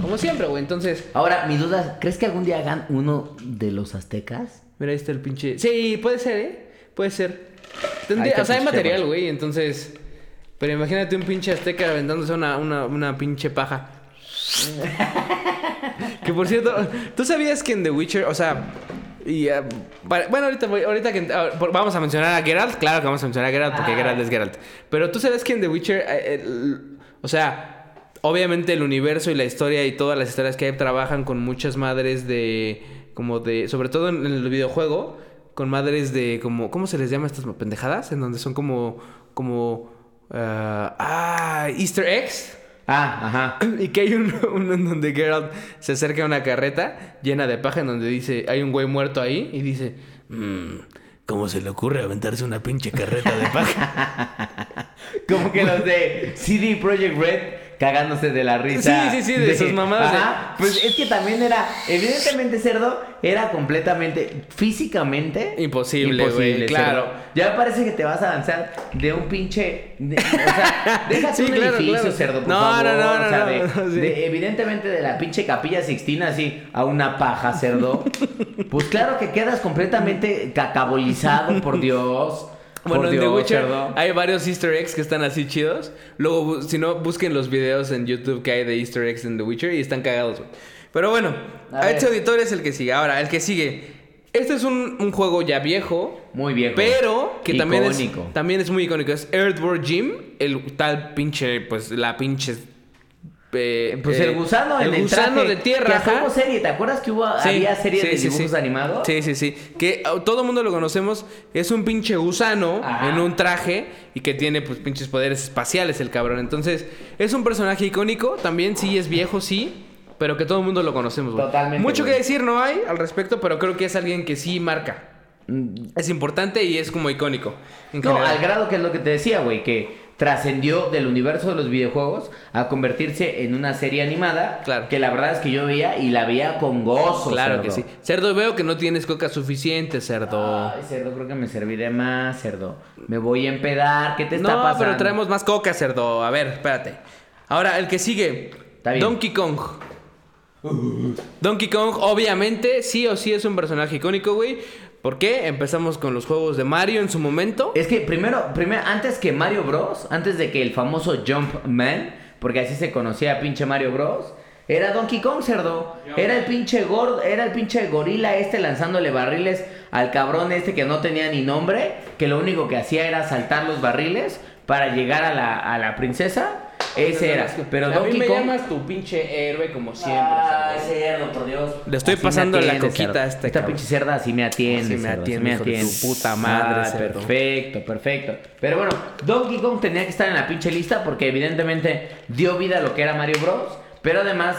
Como siempre, güey. Entonces,
Ahora, mi duda, ¿crees que algún día hagan uno de los aztecas?
mira, ahí está el pinche. Sí, puede ser, ¿eh? Puede ser. Tendría- o sea, hay material, güey. Entonces. Pero imagínate un pinche azteca aventándose una, una, una pinche paja. que por cierto, ¿tú sabías que en The Witcher, o sea, y, para- bueno, ahorita, voy- ahorita que ah, por- vamos a mencionar a Geralt, claro que vamos a mencionar a Geralt porque
Ah.
Geralt es Geralt. Pero tú sabes que en The Witcher, eh, el- o sea, obviamente el universo y la historia y todas las historias que hay trabajan con muchas madres de, como de, sobre todo en, en el videojuego, con madres de, como, ¿cómo se les llama estas pendejadas? En donde son como, como, ah, ah, Easter eggs.
Ah, ajá.
Y que hay uno, uno en donde Geralt se acerca a una carreta llena de paja en donde dice, hay un güey muerto ahí y dice, "Mm, ¿cómo se le ocurre aventarse una pinche carreta de paja?
Como que los de CD Projekt Red cagándose de la risa.
Sí, sí, sí, de sus mamadas de-.
Pues es que también era, evidentemente Cerdo era completamente, físicamente
Imposible, güey, claro.
Cerdo. Ya me parece que te vas a lanzar de un pinche, de- o sea, déjate
Sí,
un
claro,
edificio,
claro.
Cerdo, por
No,
favor.
no, no,
o sea,
no,
de-
no, sí.
de- evidentemente de la pinche capilla Sixtina así a una paja, Cerdo. pues claro que quedas completamente cacabolizado, por Dios.
Bueno, en The Witcher hay varios easter eggs que están así chidos. Luego, si no, busquen los videos en YouTube que hay de easter eggs en The Witcher y están cagados. Pero bueno,
A
este auditor es el que sigue. Ahora, el que sigue. Este es un, un juego ya viejo,
Muy viejo.
Pero que también es,
Icónico.
también es muy icónico. Es Earthworm Jim, el tal pinche, pues la pinche. Eh,
Pues
eh,
el gusano en
el
el
gusano
traje,
de tierra.
Que hasta serie, ¿te acuerdas que hubo,
Sí,
había series
sí,
de dibujos
sí.
animados?
Sí, sí, sí. Que oh, todo el mundo lo conocemos. Es un pinche gusano
Ajá.
en un traje y que tiene pues pinches poderes espaciales el cabrón. Entonces, es un personaje icónico. También sí es viejo, sí. Pero que todo el mundo lo conocemos, güey.
Totalmente,
Mucho que decir no hay al respecto, pero creo que es alguien que sí marca. Es importante y es como icónico. en
Mm. No,
general.
al grado que es lo que te decía, güey, que trascendió del universo de los videojuegos a convertirse en una serie animada.
Claro.
Que la verdad es que yo veía y la veía con gozo.
Claro
cerdo.
que sí. Cerdo, veo que no tienes coca suficiente, cerdo.
Ay, cerdo, creo que me serviré más, cerdo. Me voy a empedar. ¿Qué te está
no,
pasando?
pero traemos más coca, cerdo. A ver, espérate. Ahora, el que sigue.
Está bien.
Donkey Kong. Donkey Kong, obviamente, sí o sí es un personaje icónico, güey. ¿Por qué? Empezamos con los juegos de Mario en su momento.
Es que primero, primero, antes que Mario Bros, antes de que el famoso Jumpman, porque así se conocía pinche Mario Bros, era Donkey Kong, cerdo. Era el pinche gordo, era el pinche gorila este lanzándole barriles al cabrón este que no tenía ni nombre, que lo único que hacía era saltar los barriles para llegar a la, a la princesa. Ese era. Pero
a mí
Donkey
me
Kong.
llamas tu pinche héroe como siempre.
Ah,
cerdo.
cerdo, por Dios.
Le estoy
Así
pasando
me
la
atiende,
coquita
cerdo.
a este
Esta
cabrón.
pinche cerda así me atiende.
Así me
cerdo, así
atiende,
me
hijo de tu
atiende.
puta madre,
Ah,
cerdo.
perfecto, perfecto. Pero bueno, Donkey Kong tenía que estar en la pinche lista porque evidentemente dio vida a lo que era Mario Bros. Pero además,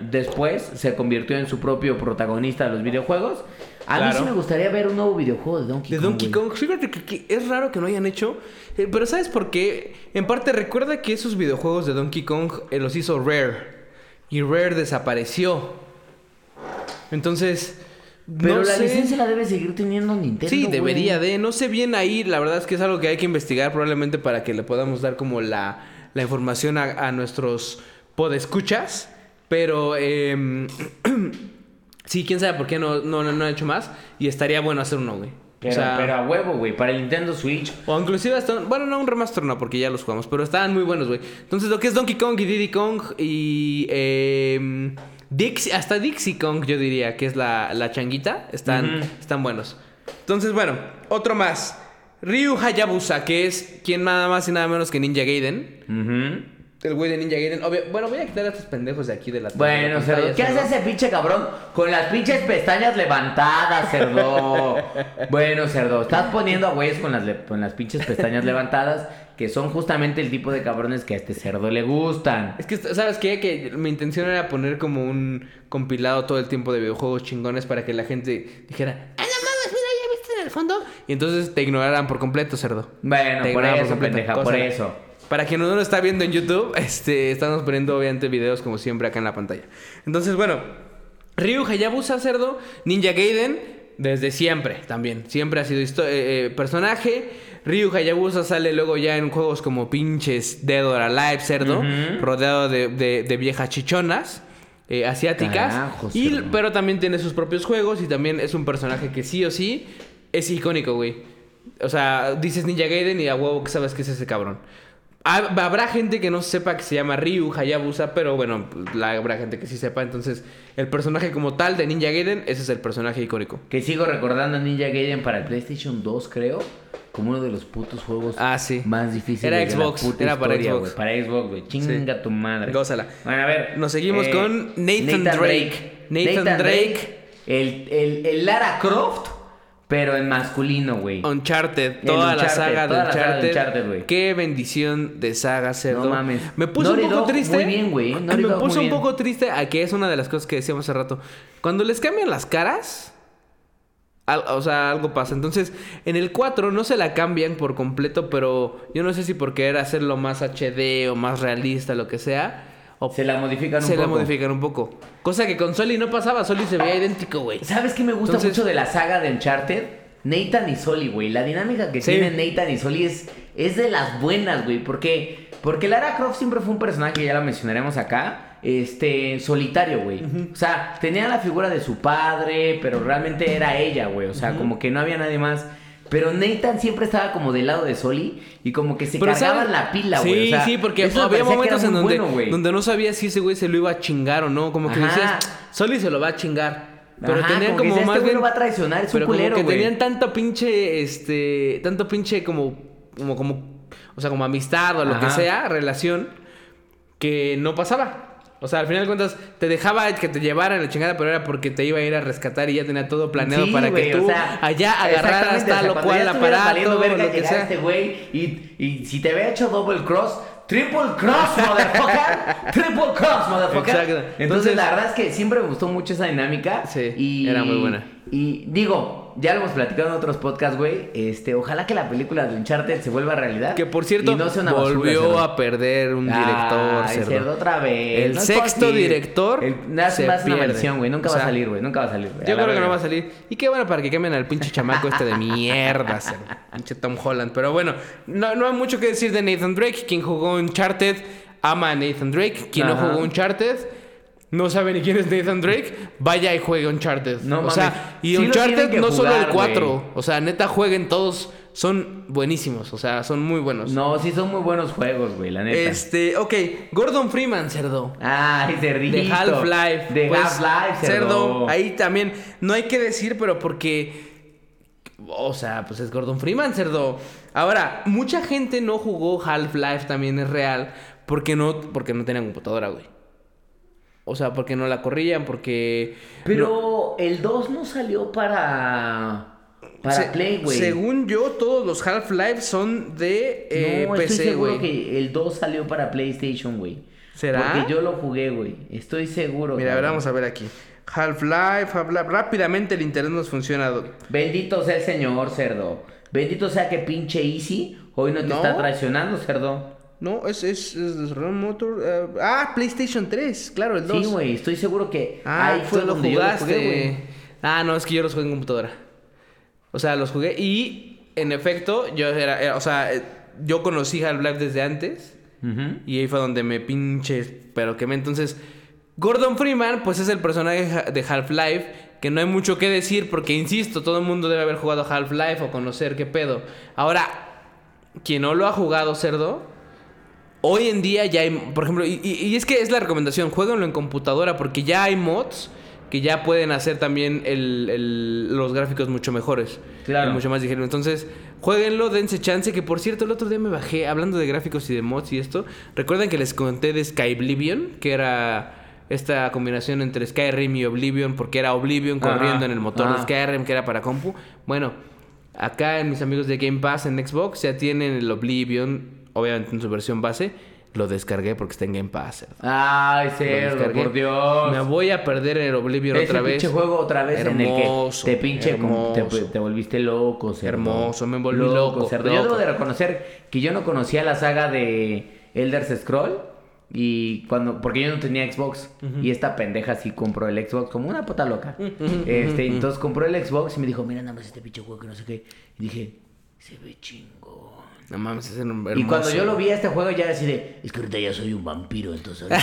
después se convirtió en su propio protagonista de los videojuegos. A mí sí me gustaría ver un nuevo videojuego de Donkey
De
Kong.
Donkey
güey.
Kong, fíjate que, que es raro que no hayan hecho, eh, pero ¿sabes por qué? En parte recuerda que esos videojuegos de Donkey Kong eh, los hizo Rare y Rare desapareció. Entonces,
Pero
no
la
sé.
licencia la debe seguir teniendo Nintendo.
Sí,
güey.
debería de. No sé bien ahí. La verdad es que es algo que hay que investigar probablemente para que le podamos dar como la, la información a, a nuestros podescuchas. Pero em, sí, quién sabe por qué no, no, no, no ha hecho más. Y estaría bueno hacer uno, güey.
Pero,
o sea,
pero a huevo, güey. Para el Nintendo Switch.
o inclusive hasta... Bueno, no, un remaster no, porque ya los jugamos. Pero estaban muy buenos, güey. Entonces, lo que es Donkey Kong y Diddy Kong y... em, Dixie, hasta Dixie Kong, yo diría, que es la, la changuita, están, están buenos. Entonces, bueno, otro más. Ryu Hayabusa, que es quien nada más y nada menos que Ninja Gaiden.
Ujú.
El güey de Ninja Gaiden. Obvio- bueno, voy a quitar a estos pendejos de aquí de la
Bueno, cerdo, ¿qué
cerdo.
hace ese pinche cabrón con las pinches pestañas levantadas, cerdo? bueno, cerdo, estás poniendo a güeyes con las, con las pinches pestañas levantadas, que son justamente el tipo de cabrones que a este cerdo le gustan.
Es que, ¿sabes qué? Que mi intención era poner como un compilado todo el tiempo de videojuegos chingones para que la gente dijera, ¡Ah, no mames, mira, ya viste en el fondo! Y entonces te ignoraran por completo, cerdo.
Bueno,
Te
por eso, pendeja, por eso.
Para quien no lo está viendo en YouTube, este, estamos poniendo obviamente videos como siempre acá en la pantalla. Entonces, bueno, Ryu Hayabusa, cerdo, Ninja Gaiden, desde siempre también. Siempre ha sido eh, eh, personaje. Ryu Hayabusa sale luego ya en juegos como pinches Dead or Alive, cerdo, rodeado de, de- de viejas chichonas. eh, asiáticas
Carajo,
y,
cerdo.
pero también tiene sus propios juegos y también es un personaje que sí o sí es icónico, güey. O sea, dices Ninja Gaiden y a huevo que sabes que es ese cabrón. Hab- Habrá gente que no sepa que se llama Ryu Hayabusa, pero bueno, la, habrá gente que sí sepa. Entonces, el personaje como tal de Ninja Gaiden, ese es el personaje icónico.
Que sigo recordando a Ninja Gaiden para el PlayStation 2, creo, como uno de los putos juegos
Ah, sí.
más difíciles
Era
de
Xbox,
la puta
era para
historia,
Xbox.
Para Xbox, güey. Chinga tu madre.
Gózala.
Bueno, a ver.
Nos seguimos con Nathan Drake. Nathan Drake.
El, el, el Lara Croft, pero en masculino, güey.
Uncharted, toda la
Uncharted,
saga
toda
de
la saga de
Uncharted.
Uncharted.
Qué bendición de saga, cerdo.
No mames.
Me puso
Naughty
un poco
Dog,
triste.
muy bien, güey. Naughty
Me
Dog,
puso un poco triste a que es una de las cosas que decíamos hace rato. Cuando les cambian las caras, al- o sea, algo pasa. Entonces, en el 4 no se la cambian por completo, pero yo no sé si por querer hacerlo más HD o más realista, lo que sea. O
Se la modifican un
se la
poco.
modifican un poco. Cosa que con Soli no pasaba. Soli se veía idéntico, güey.
¿Sabes qué me gusta
Entonces-
mucho de la saga de Uncharted? Nathan y Soli, güey. La dinámica que
Sí.
tienen Nathan y Soli es, es de las buenas, güey. Porque, porque Lara Croft siempre fue un personaje, ya la mencionaremos acá, este, solitario, güey. O sea, tenía la figura de su padre, pero realmente era ella, güey. O sea, como que no había nadie más. Pero Nathan siempre estaba como del lado de Soli y como que se
Pero
cargaban
¿sabes?
la pila,
Sí,
güey. O sea,
sí, porque había
que
momentos en donde,
bueno,
donde no sabía si ese güey se lo iba a chingar o no. Como que
Ajá.
decías, Soli se lo va a chingar. Pero
Ajá,
tenían
como que
como,
decías,
más
este
bien.
va a traicionar, es un
pero como
culero,
que
güey.
tenían tanto pinche, este, tanto pinche como, como, como, o sea, como amistad o lo que sea, relación, que no pasaba. O sea, al final de cuentas, te dejaba que te llevaran la chingada, pero era porque te iba a ir a rescatar y ya tenía todo planeado
Sí,
para que tú
o sea,
allá agarraras tal
o sea,
cual aparato,
verga
lo que
llegar
sea.
este güey y, y si te había hecho double cross, triple cross, motherfucker, triple cross, motherfucker.
Exacto.
Entonces,
Entonces-
la verdad es que siempre me gustó mucho esa dinámica.
Sí,
y,
era muy buena.
Y digo, ya lo hemos platicado en otros podcasts, güey. Este, ojalá que la película de Uncharted se vuelva realidad.
Que por cierto,
no una basura,
volvió a perder un director.
Ay,
cerdo.
cerdo otra vez.
El
No
sexto director
El,
se
más una
pierde.
maldición, güey. Nunca
O
va a salir, güey. Nunca va a salir, güey.
Yo creo que no va a salir. Y qué bueno para que cambien al pinche chamaco este de mierda, cerdo. pinche Tom Holland. Pero bueno, no, no hay mucho que decir de Nathan Drake. Quien jugó Uncharted ama a Nathan Drake. Quien no jugó Uncharted no sabe ni quién es Nathan Drake. Vaya y juegue Uncharted.
No
o
mames.
sea, y
Sí
Uncharted no solo el
jugar,
4.
güey.
O sea, neta, jueguen todos. Son buenísimos. O sea, son muy buenos.
No, sí son muy buenos juegos, güey, la neta.
Este, ok. Gordon Freeman, cerdo.
Ay, cerdito.
De Half-Life.
De
Pues,
Half-Life,
cerdo. Ahí también. No hay que decir, pero porque. O sea, pues es Gordon Freeman, cerdo. Ahora, mucha gente no jugó Half-Life, también es real. Porque no, porque no tenían computadora, güey. O sea, porque no la corrían, porque...
Pero el 2 no salió para. Para
Se-
Play, güey.
Según yo, todos los Half-Life son de eh,
no, estoy
PC,
seguro
güey.
que el 2 salió para PlayStation, güey.
¿Será?
Porque yo lo jugué, güey. Estoy seguro.
Mira, a ver, vamos a ver aquí. Half-Life, Half-Life. Rápidamente el internet nos funciona.
Bendito sea el Señor, cerdo. Bendito sea que pinche Easy hoy no te
No.
está traicionando, cerdo.
No, es, es, es Run Motor. eh, ah, PlayStation 3, claro, el 2.
Sí, güey. Estoy seguro que
Ah,
ahí fue
tú lo
donde yo lo
jugaste.
jugué, güey.
ah, no, es que yo los jugué en computadora. O sea, los jugué y en efecto, yo era, era- o sea, eh, yo conocí Half-Life desde antes y ahí fue donde me pinche, pero que me entonces Gordon Freeman, pues es el personaje de Half-Life que no hay mucho que decir porque insisto, todo el mundo debe haber jugado Half-Life o conocer qué pedo. Ahora, quien no lo ha jugado, cerdo, Hoy en día ya hay, por ejemplo, y, es que es la recomendación, jueguenlo en computadora porque ya hay mods que ya pueden hacer también el- el- los gráficos mucho mejores.
Claro.
Y mucho más ligeros. Entonces, jueguenlo, dense chance, que por cierto, el otro día me bajé, hablando de gráficos y de mods y esto, recuerdan que les conté de Skyblivion, que era esta combinación entre Skyrim y Oblivion, porque era Oblivion
Ajá,
corriendo en el motor de. Skyrim, que era para compu. Bueno, acá en mis amigos de Game Pass en Xbox ya tienen el Oblivion, obviamente en su versión base. Lo descargué porque está en Game Pass.
Ay, cerdo, por Dios.
Me voy a perder el Oblivion
Ese
otra vez.
pinche juego otra vez
Hermoso,
en el que te pinche como- te, volviste loco, cerdo.
Hermoso, me volví loco,
cerdo. Yo
loco.
debo de reconocer que yo no conocía la saga de Elder Scroll y cuando porque yo no tenía Xbox y esta pendeja sí compró el Xbox como una puta loca. este, entonces compró el Xbox y me dijo, "Mira nada más este pinche juego que no sé qué." Y dije, "Se ve chingón."
No mames, es hermoso.
Y cuando yo lo vi a este juego ya así de,
Es que ahorita ya soy un vampiro, entonces
Ya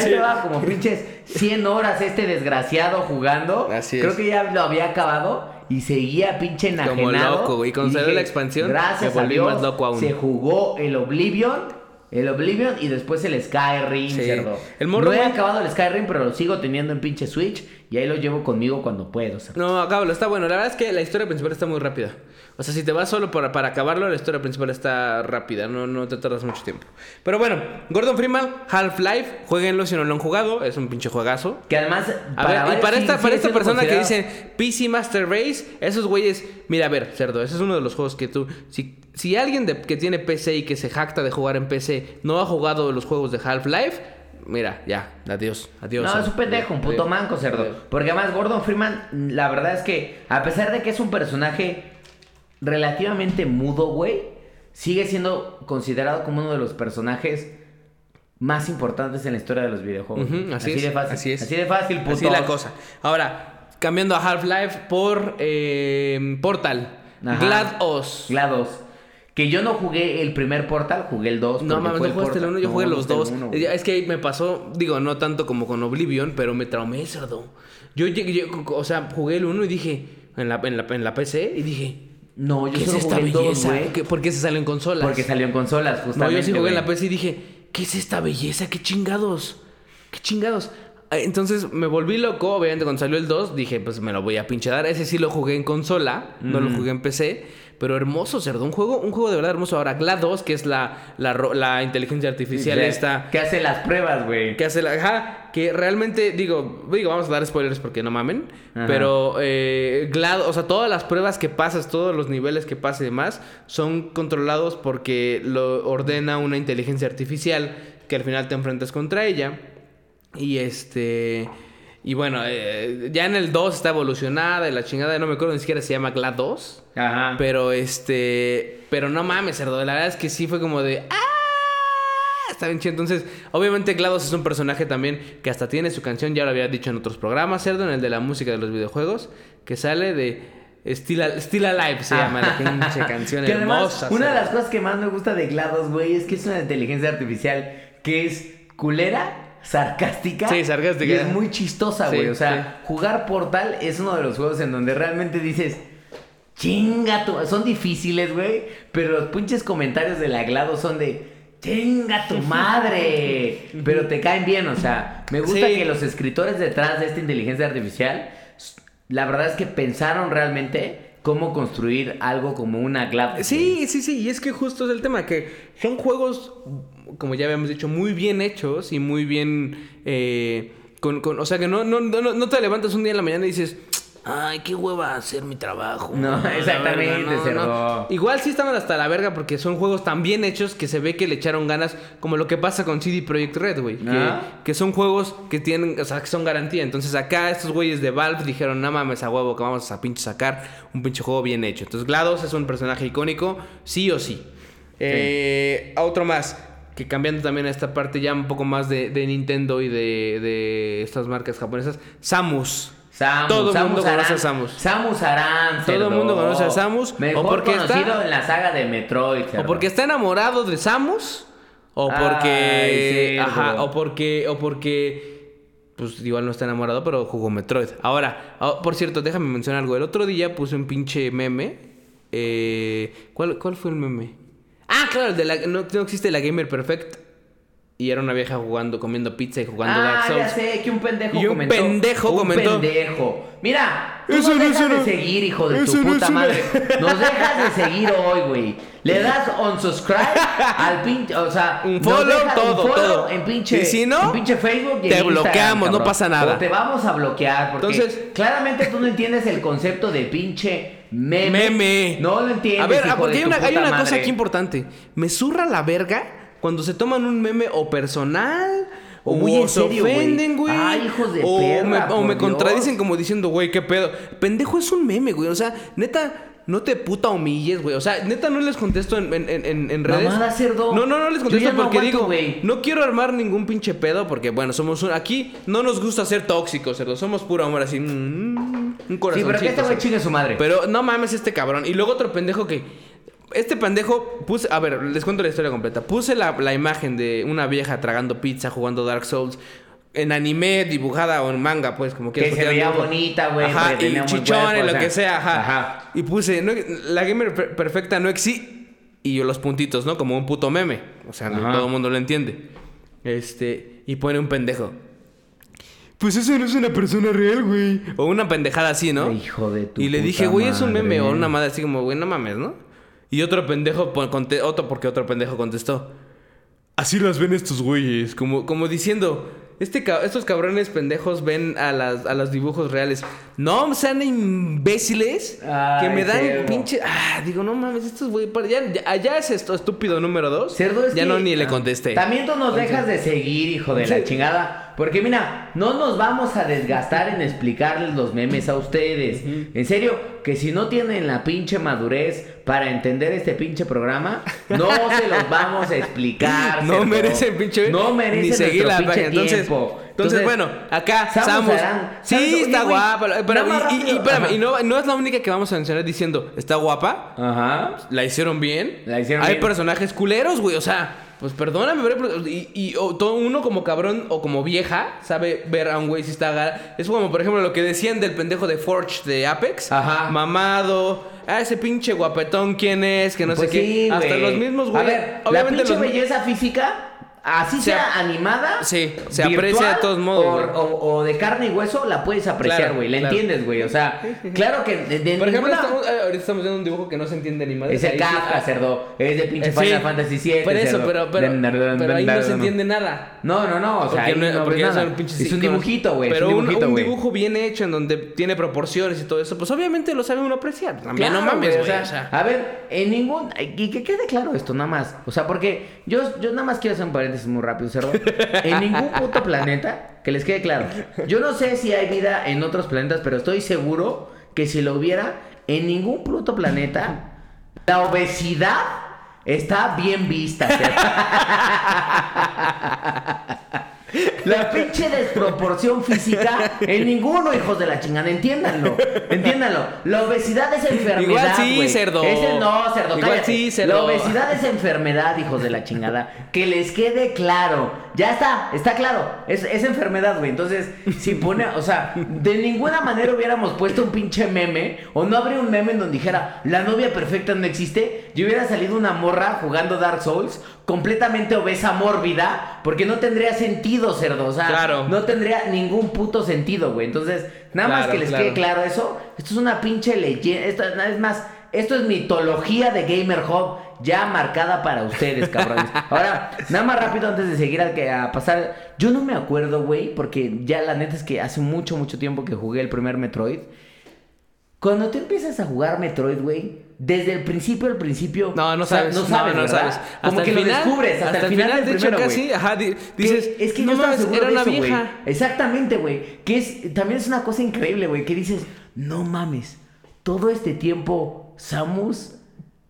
llevaba como pinches 100 horas este desgraciado jugando.
Así es.
Creo que ya lo había acabado y seguía pinche enajenado.
Como loco, güey. Y cuando salió la expansión,
gracias
me
a
volví
Dios,
más loco aún.
Se jugó el Oblivion. El Oblivion y después el Skyrim,
Sí.
cerdo.
El
no he acabado el Skyrim, pero lo sigo teniendo en pinche Switch y ahí lo llevo conmigo cuando puedo. cerdo.
No, acábalo, está bueno. La verdad es que la historia principal está muy rápida. O sea, si te vas solo para, para acabarlo, la historia principal está rápida. No, no te tardas mucho tiempo. Pero bueno, Gordon Freeman, Half-Life, jueguenlo si no lo han jugado. Es un pinche juegazo.
Que además.
A ver, y para
sí-
esta, para esta persona que dice PC Master Race, esos güeyes, mira, a ver, cerdo, ese es uno de los juegos que tú, si, si alguien de- que tiene PC y que se jacta de jugar en PC no ha jugado los juegos de Half-Life, mira, ya, adiós, adiós.
No, es un pendejo, un puto
Adiós.
manco, cerdo.
Adiós.
Porque además Gordon Freeman, la verdad es que, a pesar de que es un personaje relativamente mudo, güey, sigue siendo considerado como uno de los personajes más importantes en la historia de los videojuegos.
Así, es,
de fácil.
Así es.
Así de fácil, puto.
Así la cosa. Ahora, cambiando a Half-Life por eh, Portal.
Ajá.
GLaDOS.
GLaDOS. Que yo no jugué el primer Portal, jugué el 2.
No mames, no jugaste el
Portal.
uno, yo
No,
jugué
no
los dos.
uno,
es que ahí me pasó, digo, no tanto como con Oblivion, pero me traumé, cerdo. Yo llegué, yo, o sea, jugué el uno y dije, en la, en la, en la PC, y dije,
No, yo
¿qué es esta
jugué el 2,
belleza? ¿Qué- ¿Por qué se salió en consolas?
Porque salió en consolas,
No,
justamente.
yo sí jugué en la. PC y dije, ¿qué es esta belleza? ¿Qué chingados? ¿Qué chingados? Ah, Entonces me volví loco, obviamente cuando salió el 2 dije, pues me lo voy a pinche dar. Ese sí lo jugué en consola, no lo jugué en PC, pero hermoso, cerdo, un juego, un juego de verdad hermoso. Ahora, GLaDOS, que es la, la, la inteligencia artificial esta,
Que hace las pruebas, güey.
que hace la... Ajá, que realmente, digo, digo, vamos a dar spoilers porque no mamen,
Ajá.
pero eh, GLaDOS, o sea, todas las pruebas que pasas, todos los niveles que pasas y demás, son controlados porque lo ordena una inteligencia artificial que al final te enfrentas contra ella. Y este... Y bueno, eh, ya en el 2 está evolucionada y la chingada, no me acuerdo ni siquiera se llama GLaDOS.
Ajá.
Pero este. Pero no mames, cerdo. La verdad es que sí fue como de. ¡Ah! Está bien chido. Entonces, obviamente, GLaDOS es un personaje también que hasta tiene su canción. Ya lo había dicho en otros programas, cerdo, en el de la música de los videojuegos. Que sale de. Still, Still Alive se llama la pinche canción
Que además,
hermosa.
una de las cosas que más me gusta de GLaDOS, güey, es que es una inteligencia artificial que es culera, sarcástica.
Sí, sarcástica.
Y es muy chistosa,
Sí,
güey. o sea, jugar Portal es uno de los juegos en donde realmente dices. Chinga tu. Son difíciles, güey. Pero los pinches comentarios de la son de. Chinga tu madre. pero te caen bien, o sea. Me gusta
Sí.
que los escritores detrás de esta inteligencia artificial. La verdad es que pensaron realmente cómo construir algo como una güey.
Sí, sí, sí, y es que justo es el tema, que son juegos, como ya habíamos dicho, muy bien hechos y muy bien... eh, con, con- o sea, que no, no, no, no te levantas un día en la mañana y dices...
Ay, qué hueva hacer mi trabajo.
No,
"Ah, la
exactamente,
verga,
cerdo.
Igual sí estaban hasta la verga porque son juegos tan bien hechos que se ve que le echaron ganas, como lo que pasa con CD Projekt Red, güey. Que,
Ah.
que son juegos que tienen, o sea, que son garantía. Entonces acá estos güeyes de Valve dijeron, no mames a huevo que vamos a pinche sacar un pinche juego bien hecho. Entonces GLaDOS es un personaje icónico, sí o sí. Eh, a otro más, que cambiando también a esta parte ya un poco más de, de Nintendo y de, de estas marcas japonesas, Samus.
Samus,
Todo el mundo conoce
Aran.
a Samus.
Samus Aran,
Todo el mundo conoce a Samus, o
Mejor
porque está-
conocido en la saga de Metroid,
O porque está enamorado de Samus. O porque. ajá. O porque. O porque. Pues igual no está enamorado, pero jugó Metroid. Ahora, ah, por cierto, déjame mencionar algo. El otro día puse un pinche meme. Eh, ¿cuál, ¿Cuál fue el meme? Ah, claro, el de la, no, no existe la Gamer Perfect. Y era una vieja jugando, comiendo pizza y jugando
ah,
Dark Souls.
ya sé, que un pendejo
Y un
comentó.
pendejo
un
comentó.
pendejo. Mira, tú
Eso
nos
no es
dejas de seguir, hijo de
eso
tu puta madre. Nos dejas de seguir hoy, güey. Le das unsubscribe al pinche, o sea,
Un follow, todo,
un follow
todo.
en pinche,
Y si no,
en pinche Facebook y
te
en
bloqueamos, no pasa nada.
O te vamos a bloquear porque
Entonces-
claramente tú no entiendes el concepto de pinche meme.
Meme.
No lo entiendes,
A ver,
hijo
ah, porque
de
hay una, hay cosa aquí importante. Me zurra la verga cuando se toman un meme o personal.
O muy en
se
serio,
ofenden, güey.
Hijos de
o
perra,
me, o me
Dios.
contradicen como diciendo, güey, qué pedo. Pendejo es un meme, güey. O sea, neta, no te puta humilles, güey. O sea, neta, no les contesto en, en, en, en redes.
Mamada, cerdo.
No, no, no les contesto
no
porque
aguanto,
digo, no quiero armar ningún pinche pedo porque, bueno, somos un. Aquí no nos gusta ser tóxicos, cerdo. Somos puro amor así. mm, Un
Sí,
corazón.
pero que este güey chingue su madre.
Pero no mames este cabrón. Y luego otro pendejo que... Este pendejo puse... A ver, les cuento la historia completa. Puse la, la imagen de una vieja tragando pizza, jugando Dark Souls. En anime, dibujada o en manga, pues, como
Que
quieras,
se veía bonita, güey,
Ajá, y chichones, lo que sea, ajá.
Ajá.
Y puse... no, la gamer per- perfecta no existe... Y yo los puntitos, ¿no? Como un puto meme. O sea, no todo el mundo lo entiende. Este... Y pone un pendejo. Pues eso no es una persona real, güey. O una pendejada así, ¿no?
Hijo de tu
Y le
puta
dije, güey, es un meme o una madre así como, güey, no mames, ¿no? Y otro pendejo, otro porque otro pendejo contestó. Así las ven estos güeyes, como, como diciendo, este, estos cabrones pendejos ven a, las, a los dibujos reales. No sean imbéciles que me dan pinche... Ah, digo, no mames, estos güeyes... Ya, ya, ya es esto estúpido número dos.
Cerdo es
ya
que-
no ni le contesté.
También tú nos dejas de seguir, hijo de la chingada. Porque mira, no nos vamos a desgastar en explicarles los memes a ustedes. En serio, que si no tienen la pinche madurez para entender este pinche programa, no se los vamos a explicar.
No merecen pinche
No merecen
ni seguir la
pinche.
Entonces,
tiempo.
entonces, bueno, acá.
Aran.
Sí, está guapa. Pero, y, y- y
rápido.
espérame, y no, no es la única que vamos a mencionar diciendo, está guapa,
Ajá.
la hicieron bien.
La hicieron
Hay
bien.
personajes culeros, güey. O sea, pues perdóname, pero- y, y o todo uno como cabrón o como vieja sabe ver a un güey si está. Es como, por ejemplo, lo que decían del pendejo de Forge de Apex.
Ajá.
Mamado. Ah, ese pinche guapetón, ¿quién es? Que no
Pues
sé qué.
sí,
Hasta
güey.
los mismos, güey.
A ver,
Obviamente
la pinche
los
belleza física, así
Se
sea animada.
Sí, se aprecia de todos modos,
O,
güey.
o- o de carne y hueso, la puedes apreciar,
Claro,
güey. La
claro.
entiendes, güey. O sea, claro que de, de
Por ejemplo,
ninguna-
estamos- eh, ahorita estamos viendo un dibujo que no se entiende ni madre.
Es
sí,
Kafka,
ah,
cerdo. Es de pinche
eh, sí.
Final Fantasy VII.
Por eso,
cerdo.
pero, pero, ahí no se entiende nada.
No, no, no. O sea,
Porque,
no,
no, porque
nada.
pinches
Es un dibujito, güey. es
Pero
un
un,
dibujito,
un
güey.
dibujo bien hecho en donde tiene proporciones y todo eso, pues obviamente lo sabe uno apreciar. También
Claro,
no mames,
güey,
güey.
o sea, a ver, en ningún. Y que quede claro esto, nada más. O sea, porque yo, yo nada más quiero hacer un paréntesis muy rápido, cerdo. En ningún puto planeta, que les quede claro. Yo no sé si hay vida en otros planetas, pero estoy seguro que si lo hubiera, en ningún puto planeta, la obesidad está bien vista, cerdo. La pinche desproporción física en ninguno, hijos de la chingada. Entiéndanlo. Entiéndanlo. La obesidad es enfermedad.
Igual sí,
güey.
cerdo.
Es el- no, cerdo.
Igual
cállate.
sí, cerdo.
La obesidad es enfermedad, hijos de la chingada. Que les quede claro. Ya está, está claro. Es, es enfermedad, güey. Entonces, si pone, o sea, de ninguna manera hubiéramos puesto un pinche meme. O no habría un meme en donde dijera, la novia perfecta no existe. Y hubiera salido una morra jugando Dark Souls completamente obesa mórbida, porque no tendría sentido, cerdo. O sea,
Claro.
no tendría ningún puto sentido, güey. Entonces, nada más que les
claro.
quede claro eso. Esto es una pinche leyenda. Esto es más, esto es mitología de Gamer Hub ya marcada para ustedes, cabrones. Ahora, nada más rápido antes de seguir a, que- a pasar. Yo no me acuerdo, güey, porque ya la neta es que hace mucho, mucho tiempo que jugué el primer Metroid. Cuando tú empiezas a jugar Metroid, güey, desde el principio al principio.
No, no sabes.
no sabes,
no, sabes.
Como
Hasta
que
el
lo
final,
descubres hasta, el final, del
de hecho,
primero, güey.
casi, ajá, di-
Que
dices,
es que
no
yo estaba seguro
era
de
una
eso,
vieja.
Exactamente, güey. Que es, también es una cosa increíble, güey. Que dices, no mames, todo este tiempo Samus,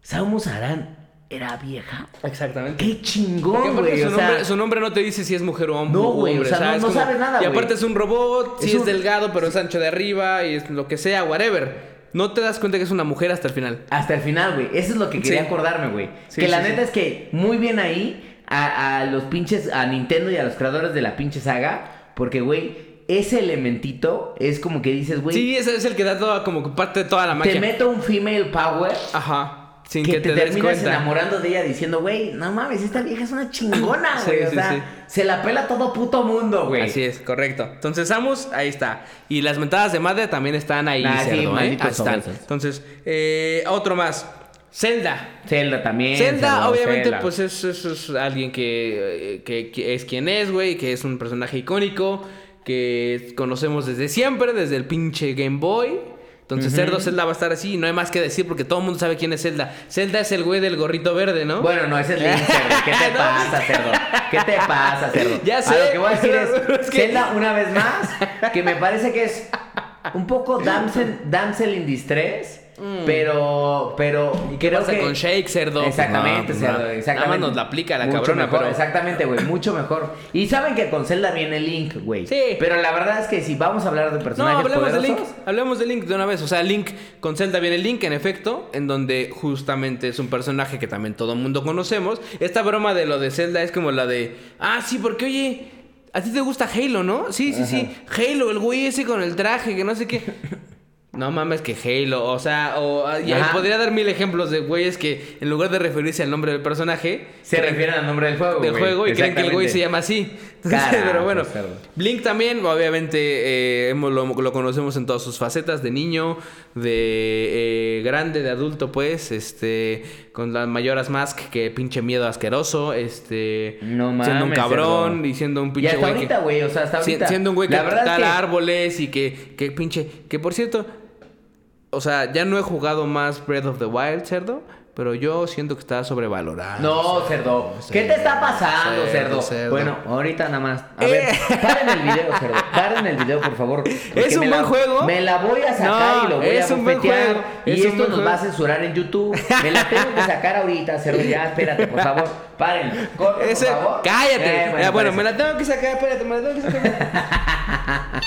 Samus Aran era vieja.
Exactamente.
Qué chingón, güey.
su,
O sea,
nombre, su nombre no te dice si es mujer o hombre.
No, güey, o sea, no- no sabes nada,
Y aparte es un robot,
Es
si es delgado, pero es ancho de arriba y es lo que sea, whatever. No te das cuenta que es una mujer hasta el final.
Hasta el final, güey. Eso es lo que quería
Sí.
acordarme, güey.
Sí,
que la neta es que muy bien ahí a, a los pinches, a Nintendo y a los creadores de la pinche saga. Porque, güey, ese elementito es como que dices, güey,
Sí, ese es el que da toda, como parte de toda la magia.
te meto un female power.
Ajá. Sin
que,
que,
te,
te, des
terminas
cuenta.
enamorando de ella diciendo, güey, no mames, esta vieja es una chingona,
Sí,
güey. o
sí,
sea,
sí.
se la pela todo puto mundo, güey.
Así es, correcto. Entonces, Samus, ahí está. Y las mentadas de madre también están ahí,
Ah,
cerdo, ¿eh? Ahí están. Entonces, eh, otro más. Zelda.
Zelda también.
Zelda, obviamente,
Zelda.
pues es, es- es alguien que, eh, que- que es quien es, güey, que es un personaje icónico, que conocemos desde siempre, desde el pinche Game Boy. Entonces, Cerdo Zelda va a estar así, y no hay más que decir porque todo el mundo sabe quién es Zelda. Zelda es el güey del gorrito verde, ¿no?
Bueno, no, ese es Link, cerdo. ¿Qué te pasa, cerdo? ¿Qué te pasa, cerdo?
Ya
A
sé,
lo que voy a decir es,
es que-
Zelda, una vez más, que me parece que es un poco damsel, damsel in distress, pero, pero
Mm. ¿Y qué
creo
pasa
que...
con Shake, Cerdo?
Exactamente,
No,
cerdo,
no.
exactamente.
Nada más nos la aplica la
Mucho
cabrona,
mejor,
pero...
Exactamente, güey, mucho mejor. Y saben que con Zelda viene Link, güey.
Sí.
Pero la verdad es que si vamos a hablar de
No,
personajes
hablemos de Link. Hablemos de Link de una vez. O sea, Link con Zelda viene Link, en efecto, en donde justamente es un personaje que también todo el mundo conocemos. Esta broma de lo de Zelda es como la de, ah, sí, porque oye, a ti te gusta Halo, ¿no? Sí, sí, sí. Halo, el güey ese con el traje, que no sé qué. No mames que Halo, o sea, o, y podría dar mil ejemplos de güeyes que en lugar de referirse al nombre del personaje,
Se
creen-
refieren al nombre del juego,
del
güey.
juego y creen que el güey se llama así. Entonces, pero bueno,
cerdo.
Blink también, obviamente, eh, hemos- lo, lo conocemos en todas sus facetas, de niño, de eh, grande, de adulto, pues, este, con las mayoras mask, que pinche miedo asqueroso, este,
No
siendo un
mames,
cabrón
cerdo.
y siendo un
Y
pinche
hasta
güey
ahorita, güey, o sea, hasta ahorita.
siendo un güey que
es
tala
que-
árboles y que, que pinche, que por cierto, o sea, ya no he jugado más Breath of the Wild, cerdo, pero yo siento que está sobrevalorado.
No, cerdo. ¿Qué te está pasando,
Cerdo,
cerdo?
cerdo.
Bueno, ahorita nada más. A
Eh.
ver, paren el video, cerdo. Paren el video, por favor.
Es un buen
la-
juego.
Me la voy a sacar
No,
y lo voy
es
a
un buen
bofetear.
juego,
Y
es
esto nos
juego.
va a censurar en YouTube. Me la tengo que sacar ahorita, cerdo. Ya, espérate, por favor. Paren.
Ese-
por favor.
cállate.
Eh,
bueno,
parece.
me la tengo que sacar, espérate, me la tengo que sacar.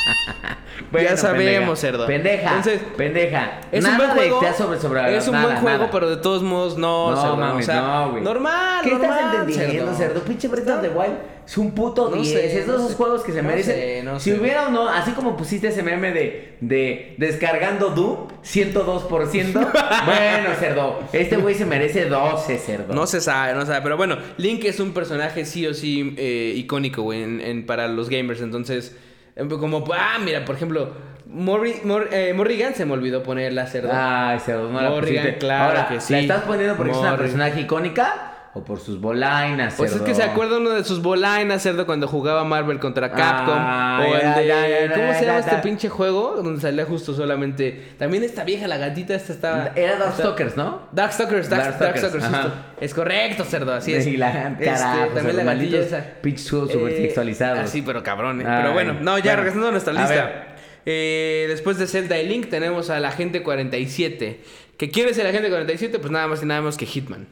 Bueno,
ya sabemos,
pendeja.
cerdo.
Pendeja.
Entonces,
pendeja.
Es
nada
un buen juego.
sobre, sobre
es un
nada,
buen juego,
nada.
pero de todos modos no,
No,
cerdo.
mames,
o sea,
no, güey.
Normal,
¿Qué
normal,
estás entendiendo, cerdo? Pinche Breath of the Wild es un puto
No
10.
sé,
es de
no
esos
sé.
juegos que se
No
merecen.
sé, no
si
sé.
hubiera uno, así como pusiste ese meme de, de descargando Doom, 102%. bueno, cerdo. Este güey se merece 12, cerdo.
No se sabe, no se sabe. Pero bueno, Link es un personaje sí o sí eh, icónico, güey, en, en- para los gamers. Entonces, eh, como, ah, mira, por ejemplo, Morri- Mor- eh, Morrigan se me olvidó ponerla, cerdo.
Ay, cerdo, no la
Morrigan,
pusiste.
claro
Ahora,
que sí.
¿la estás poniendo porque es una personaje icónica o por sus bolainas,
Pues es
cerdo?
que se acuerda uno de sus bolainas, cerdo, cuando jugaba Marvel contra Capcom.
Ah,
o el
ya,
de.
ya, ya,
¿Cómo se llama este pinche juego? Donde salía justo solamente. También esta vieja, la gatita, esta estaba.
Era Darkstalkers, ¿no?
Darkstalkers, Dark,
Darkstalkers,
justo. Es correcto, cerdo, así es.
Sí, la
Este,
carajo,
también
cerdo,
la gatilla
malditos
esa.
pinches juegos supertextualizados.
Así, pero cabrón. eh.
Ay,
Pero bueno, no, ya
bueno.
regresando a nuestra
A
lista.
ver.
Eh, después de Zelda y Link tenemos al Agente 47. ¿Que quién es el Agente 47? Pues nada más y nada menos que Hitman.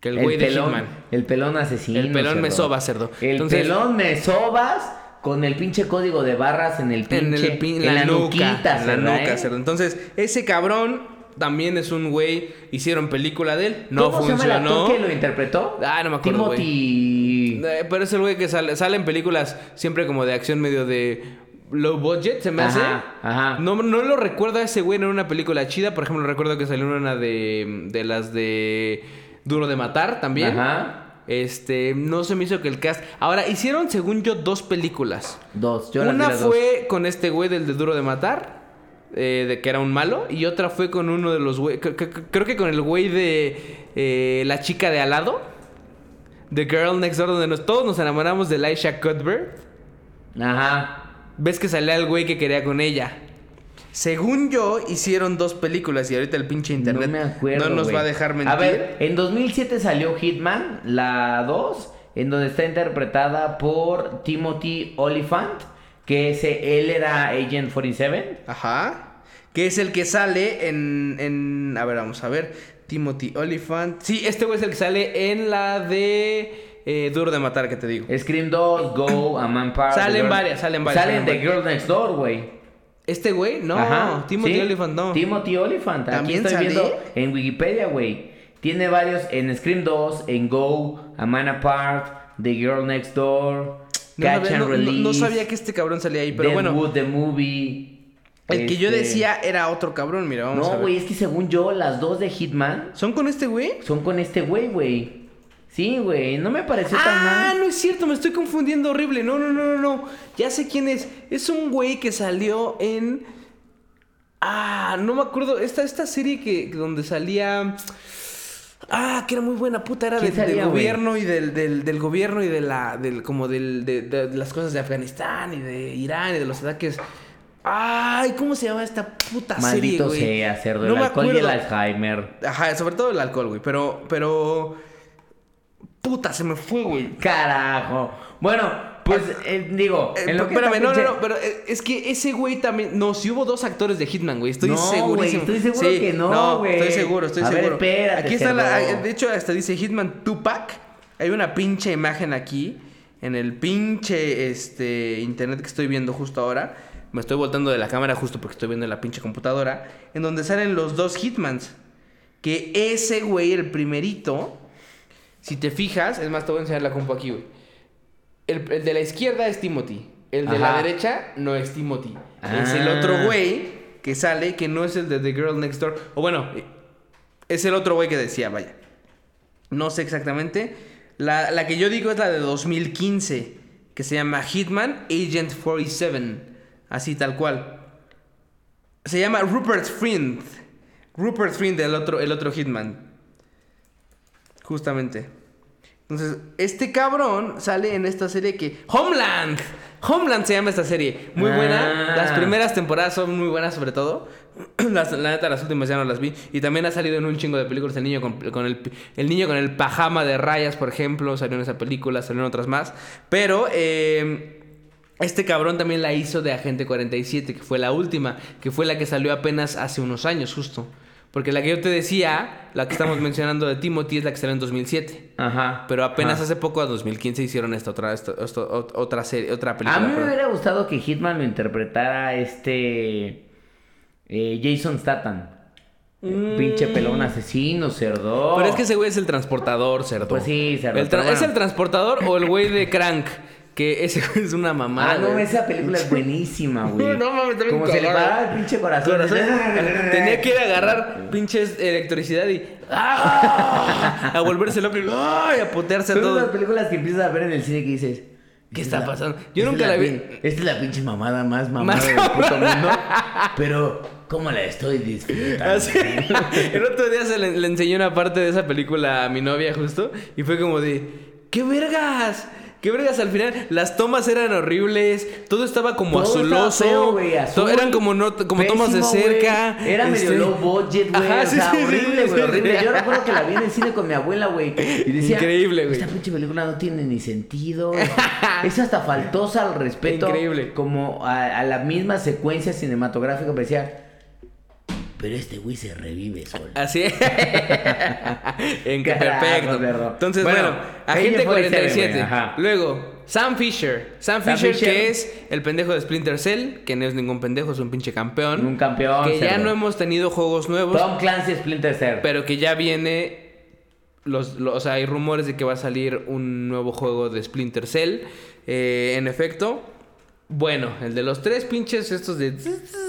Que el güey de Hitman.
El pelón asesino.
El pelón me
cerdo.
soba, cerdo.
El
Entonces-
pelón me sobas con el pinche código de barras en el pinche.
en el pin-
en
la, nuca,
nuquita,
en la
cerdo,
nuca,
¿eh?
cerdo. Entonces, ese cabrón también es un güey. Hicieron película de él, no
¿Cómo se llama el
funcionó.
actor que lo interpretó?
Ah, no me acuerdo,
Timothy.
Eh, Pero es el güey que sale, sale en películas siempre como de acción medio de low budget, se me hace.
Ajá, ajá.
No, no lo recuerdo a ese güey en una película chida. Por ejemplo, recuerdo que salió en una de, de las de Duro de Matar también.
Ajá.
Este, no se me hizo que el cast. Ahora, hicieron, según yo, dos películas.
Dos. Yo
Una
las dos.
fue con este güey del de Duro de Matar, eh, de que era un malo, y otra fue con uno de los güey. Creo que con el güey de eh, La chica de al lado, The Girl Next Door, donde nos, todos nos enamoramos de Elisha Cuthbert.
Ajá.
Ves que salía el güey que quería con ella. Según yo, hicieron dos películas y ahorita el pinche internet
no me acuerdo.
no nos va a dejar mentir.
A ver, en 2007 salió Hitman, la 2, en donde está interpretada por Timothy Oliphant, que ese, él era Agent 47.
Ajá. Que es el que sale en, en... A ver, vamos a ver. Timothy Oliphant. Sí, este güey es el que sale en la de... eh, Duro de Matar, que te digo.
Scream 2, Go, A Man Part.
Salen
Girl-
varias, salen varias,
Salen The Girl Next Door, güey.
Este güey, no.
Ajá,
Timothy
sí.
Oliphant, no.
Timothy Oliphant. Aquí
¿También
estoy
sale?
viendo en Wikipedia, güey. Tiene varios en Scream 2, en Go, A Man Apart, The Girl Next Door,
No
Catch
sabía,
and
no- no-
Release.
no sabía que este cabrón salía ahí, pero bueno.
Deadwood, The Movie.
El que yo
este-
decía era otro cabrón, mira, vamos a
No,
ver.
güey, es que según yo, las dos de Hitman
¿Son con este güey?
son con este güey, güey. Sí, güey, no me pareció tan
Ah,
mal.
no es cierto, me estoy confundiendo horrible. No, no, no, no, no. Ya sé quién es. Es un güey que salió en. Ah, no me acuerdo. Esta, esta serie que donde salía. Ah, que era muy buena puta, era
¿Quién
del, del
salía, güey?
gobierno y del, del, del gobierno y de la, del, como del, de, de las cosas de Afganistán y de Irán y de los ataques. Ay, ¿cómo se llama esta puta serie,
Maldito
güey?
sea, cerdo,
No
el alcohol y el
acuerdo.
Alzheimer.
Ajá, sobre todo el alcohol, güey. Pero, pero. Puta, se me fue, güey.
Carajo. Bueno, pues eh, digo,
Eh,
en lo que
espérame, no, no, no, pero eh, es que ese güey también. No, si hubo dos actores de Hitman, güey. Estoy
No,
segurísimo.
güey, estoy seguro que no, güey.
Estoy seguro, estoy
A ver,
seguro.
espérate,
aquí está la. De hecho, hasta dice Hitman Tupac. Hay una pinche imagen aquí. En el pinche este, internet que estoy viendo justo ahora. Me estoy voltando de la cámara justo porque estoy viendo en la pinche computadora. En donde salen los dos Hitmans. Que ese güey, el primerito. Si te fijas, es más, te voy a enseñar la compu aquí, güey. El, el de la izquierda es Timothy. El de la derecha no es Timothy. Es el
Ah.
otro güey que sale, que no es el de The Girl Next Door. O bueno, es el otro güey que decía, vaya. No sé exactamente. La, la que yo digo es la de 2015, que se llama Hitman Agent 47. Así tal cual. Se llama Rupert Friend. Rupert Friend, el otro, el otro Hitman. Justamente. Entonces, este cabrón sale en esta serie que... Homeland. Homeland se llama esta serie. Muy buena.
Ah.
Las primeras temporadas son muy buenas sobre todo. Las- la neta, las últimas ya no las vi. Y también ha salido en un chingo de películas. El niño con, con el, el niño con el pajama de rayas, por ejemplo. Salió en esa película, salió en otras más. Pero... eh, este cabrón también la hizo de Agente 47, que fue la última, que fue la que salió apenas hace unos años, justo. Porque la que yo te decía, la que estamos mencionando de Timothy, es la que salió en 2007.
Ajá.
Pero apenas
Ajá.
hace poco, en 2015, hicieron esta otra, esta- otra serie, otra
A
película.
mí me hubiera gustado que Hitman lo interpretara este. eh, Jason Statham. Pinche pelón asesino, cerdo.
Mm. Pero es que ese güey es el transportador, cerdo.
Pues sí, cerdo,
El
bueno.
¿Es el transportador o el güey de Crank? Que ese es una mamada.
Ah, no,
güey.
esa película es buenísima, güey.
No, mames, está bien
Como se le paraba el pinche corazón.
Corazón. Tenía que ir a agarrar pinches electricidad y. ¡ah! A volverse loco y ¡ay! a putearse
Son
todo.
las películas que empiezas a ver en el cine que dices.
¿Qué
"Esta
está pasando? Yo
esta
nunca la vi.
Esta es la pinche mamada más mamada
Más
del puto mundo. Pero, ¿cómo la estoy disfrutando?
Así. El otro día se le, le enseñé una parte de esa película a mi novia justo y fue como de ¿Qué vergas? ¿Qué vergas al final? Las tomas eran horribles, todo estaba como
Todo
azuloso.
feo, azul,
eran como no como tomas de cerca.
Era medio
este-
low budget, güey.
Ajá,
o
sí,
sea,
sí, sí,
horrible, güey,
sí,
horrible. Yo recuerdo que la vi en el cine con mi abuela, güey. Y decía,
Increíble, güey.
Esta pinche película no tiene ni sentido. es hasta faltosa al respeto.
Increíble.
Como a, a la misma secuencia cinematográfica. Me decía, pero este güey se revive solo.
Así en que perfecto.
perro.
Entonces,
Bueno,
bueno, Agente
Agent 47,
47.
güey, ajá.
Luego, Sam Fisher. Sam,
Sam
Fisher,
Fisher.
que es el pendejo de Splinter Cell, que no es ningún pendejo, es un pinche campeón.
Un campeón,
Que ya no hemos tenido juegos nuevos,
Tom Clancy Splinter Cell.
pero que ya viene. Los, lo- o sea, hay rumores de que va a salir un nuevo juego de Splinter Cell. Eh, en efecto. Bueno, el de los tres pinches estos de...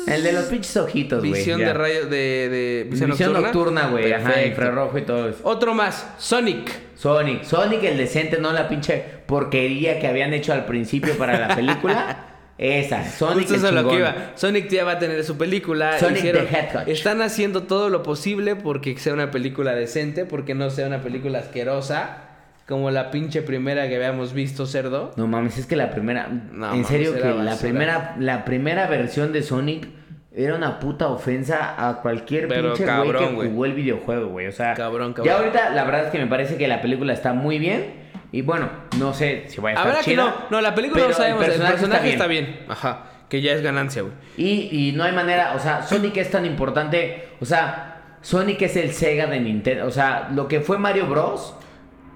El de los pinches ojitos, güey.
Visión
ya.
de rayos de, de
Visión, nocturna, güey. Ajá, infrarrojo y todo eso.
Otro más, Sonic.
Sonic. Sonic el decente, no la pinche porquería que habían hecho al principio para la película. Esa, Sonic
Justo eso es lo que iba. Sonic ya va a tener su película.
Sonic the Hedgehog.
Están haciendo todo lo posible porque sea una película decente, porque no sea una película asquerosa. Como la pinche primera que habíamos visto, cerdo.
No mames, es que la primera.
No,
en
mames,
serio, que la primera, la primera versión de Sonic era una puta ofensa a cualquier
Pero
pinche güey
cabrón,
que
güey.
jugó el videojuego, güey. O sea,
Cabrón, cabrón.
ya ahorita la verdad es que me parece que la película está muy bien. Y bueno, no sé si vaya a estar
Habrá que no. No, la película no sabemos. El personaje, está,
bien.
bien. Ajá. Que ya es ganancia, güey.
Y, y no hay manera, o sea, Sonic es tan importante, o sea, Sonic es el Sega de Nintendo, o sea, lo que fue Mario Bros.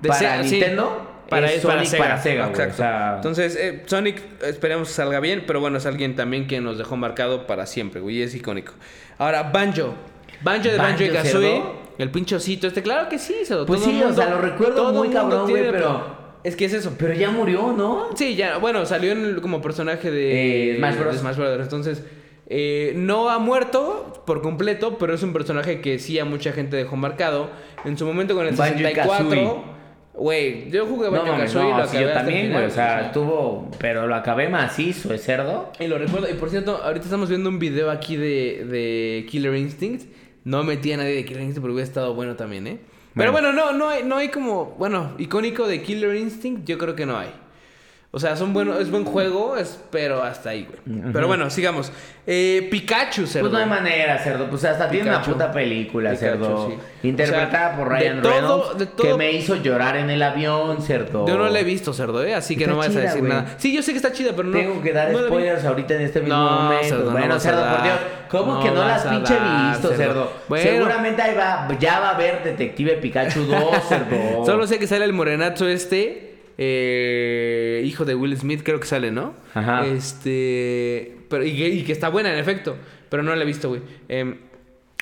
De
para
Sega, sí.
Nintendo
Para,
es
para
Sonic
Sega.
para Sega,
Exacto.
o sea,
Entonces, eh, Sonic, esperemos que salga bien, pero bueno, es alguien también que nos dejó marcado para siempre, güey. Es icónico. Ahora, Banjo. Banjo de Banjo, y Kazooie. El pinche osito este, claro que sí, cerdo.
Pues
Todo
sí,
el
o sea, lo recuerdo
todo
muy
mundo
cabrón, güey, pero-
Es que es eso.
pero ya murió, ¿no?
Sí, ya, bueno, salió en como personaje de
Eh, Smash Bros.
de Smash Bros. Entonces, eh, no ha muerto por completo, pero es un personaje que sí a mucha gente dejó marcado. En su momento con el
Banjo y
64. Güey, yo jugué
No
Banjo
mames,
Kazooie y
no,
lo acabé
yo también, güey, o sea, estuvo, pero lo acabé macizo, ¿es cerdo?
Y lo recuerdo. Y por cierto, ahorita estamos viendo un video aquí de, de Killer Instinct. No metí a nadie de Killer Instinct, pero hubiera estado bueno también, ¿eh? Pero bueno, no, no hay, no hay como, bueno, icónico de Killer Instinct, yo creo que no hay. O sea, son buenos, es buen juego, es, pero hasta ahí, güey. Pero bueno, sigamos. Eh, Pikachu, cerdo.
Pues no hay manera, cerdo. Pues hasta tiene una puta película,
Pikachu,
cerdo.
sí.
Interpretada
O sea,
por
de
Ryan
todo-
Reynolds.
de todo-
Que me hizo llorar en el avión, cerdo.
Yo no la he visto, cerdo, ¿eh? Así que
Está
no me vas a
chida,
decir
güey.
nada. Sí, yo sé que está chida, pero no.
Tengo que dar
no
spoilers ahorita en este mismo
No,
momento.
cerdo, no
bueno,
a
cerdo, por. Dios. ¿Cómo
No
que no las pinche
dar,
visto,
cerdo.
cerdo?
Bueno.
Seguramente ahí va, ya va a haber Detective Pikachu 2, cerdo.
Solo sé que sale el morenazo este. Eh, hijo de Will Smith, creo que sale, ¿no?
Ajá.
Este. Pero, y, que, y que está buena, en efecto. Pero no la he visto, güey. Em,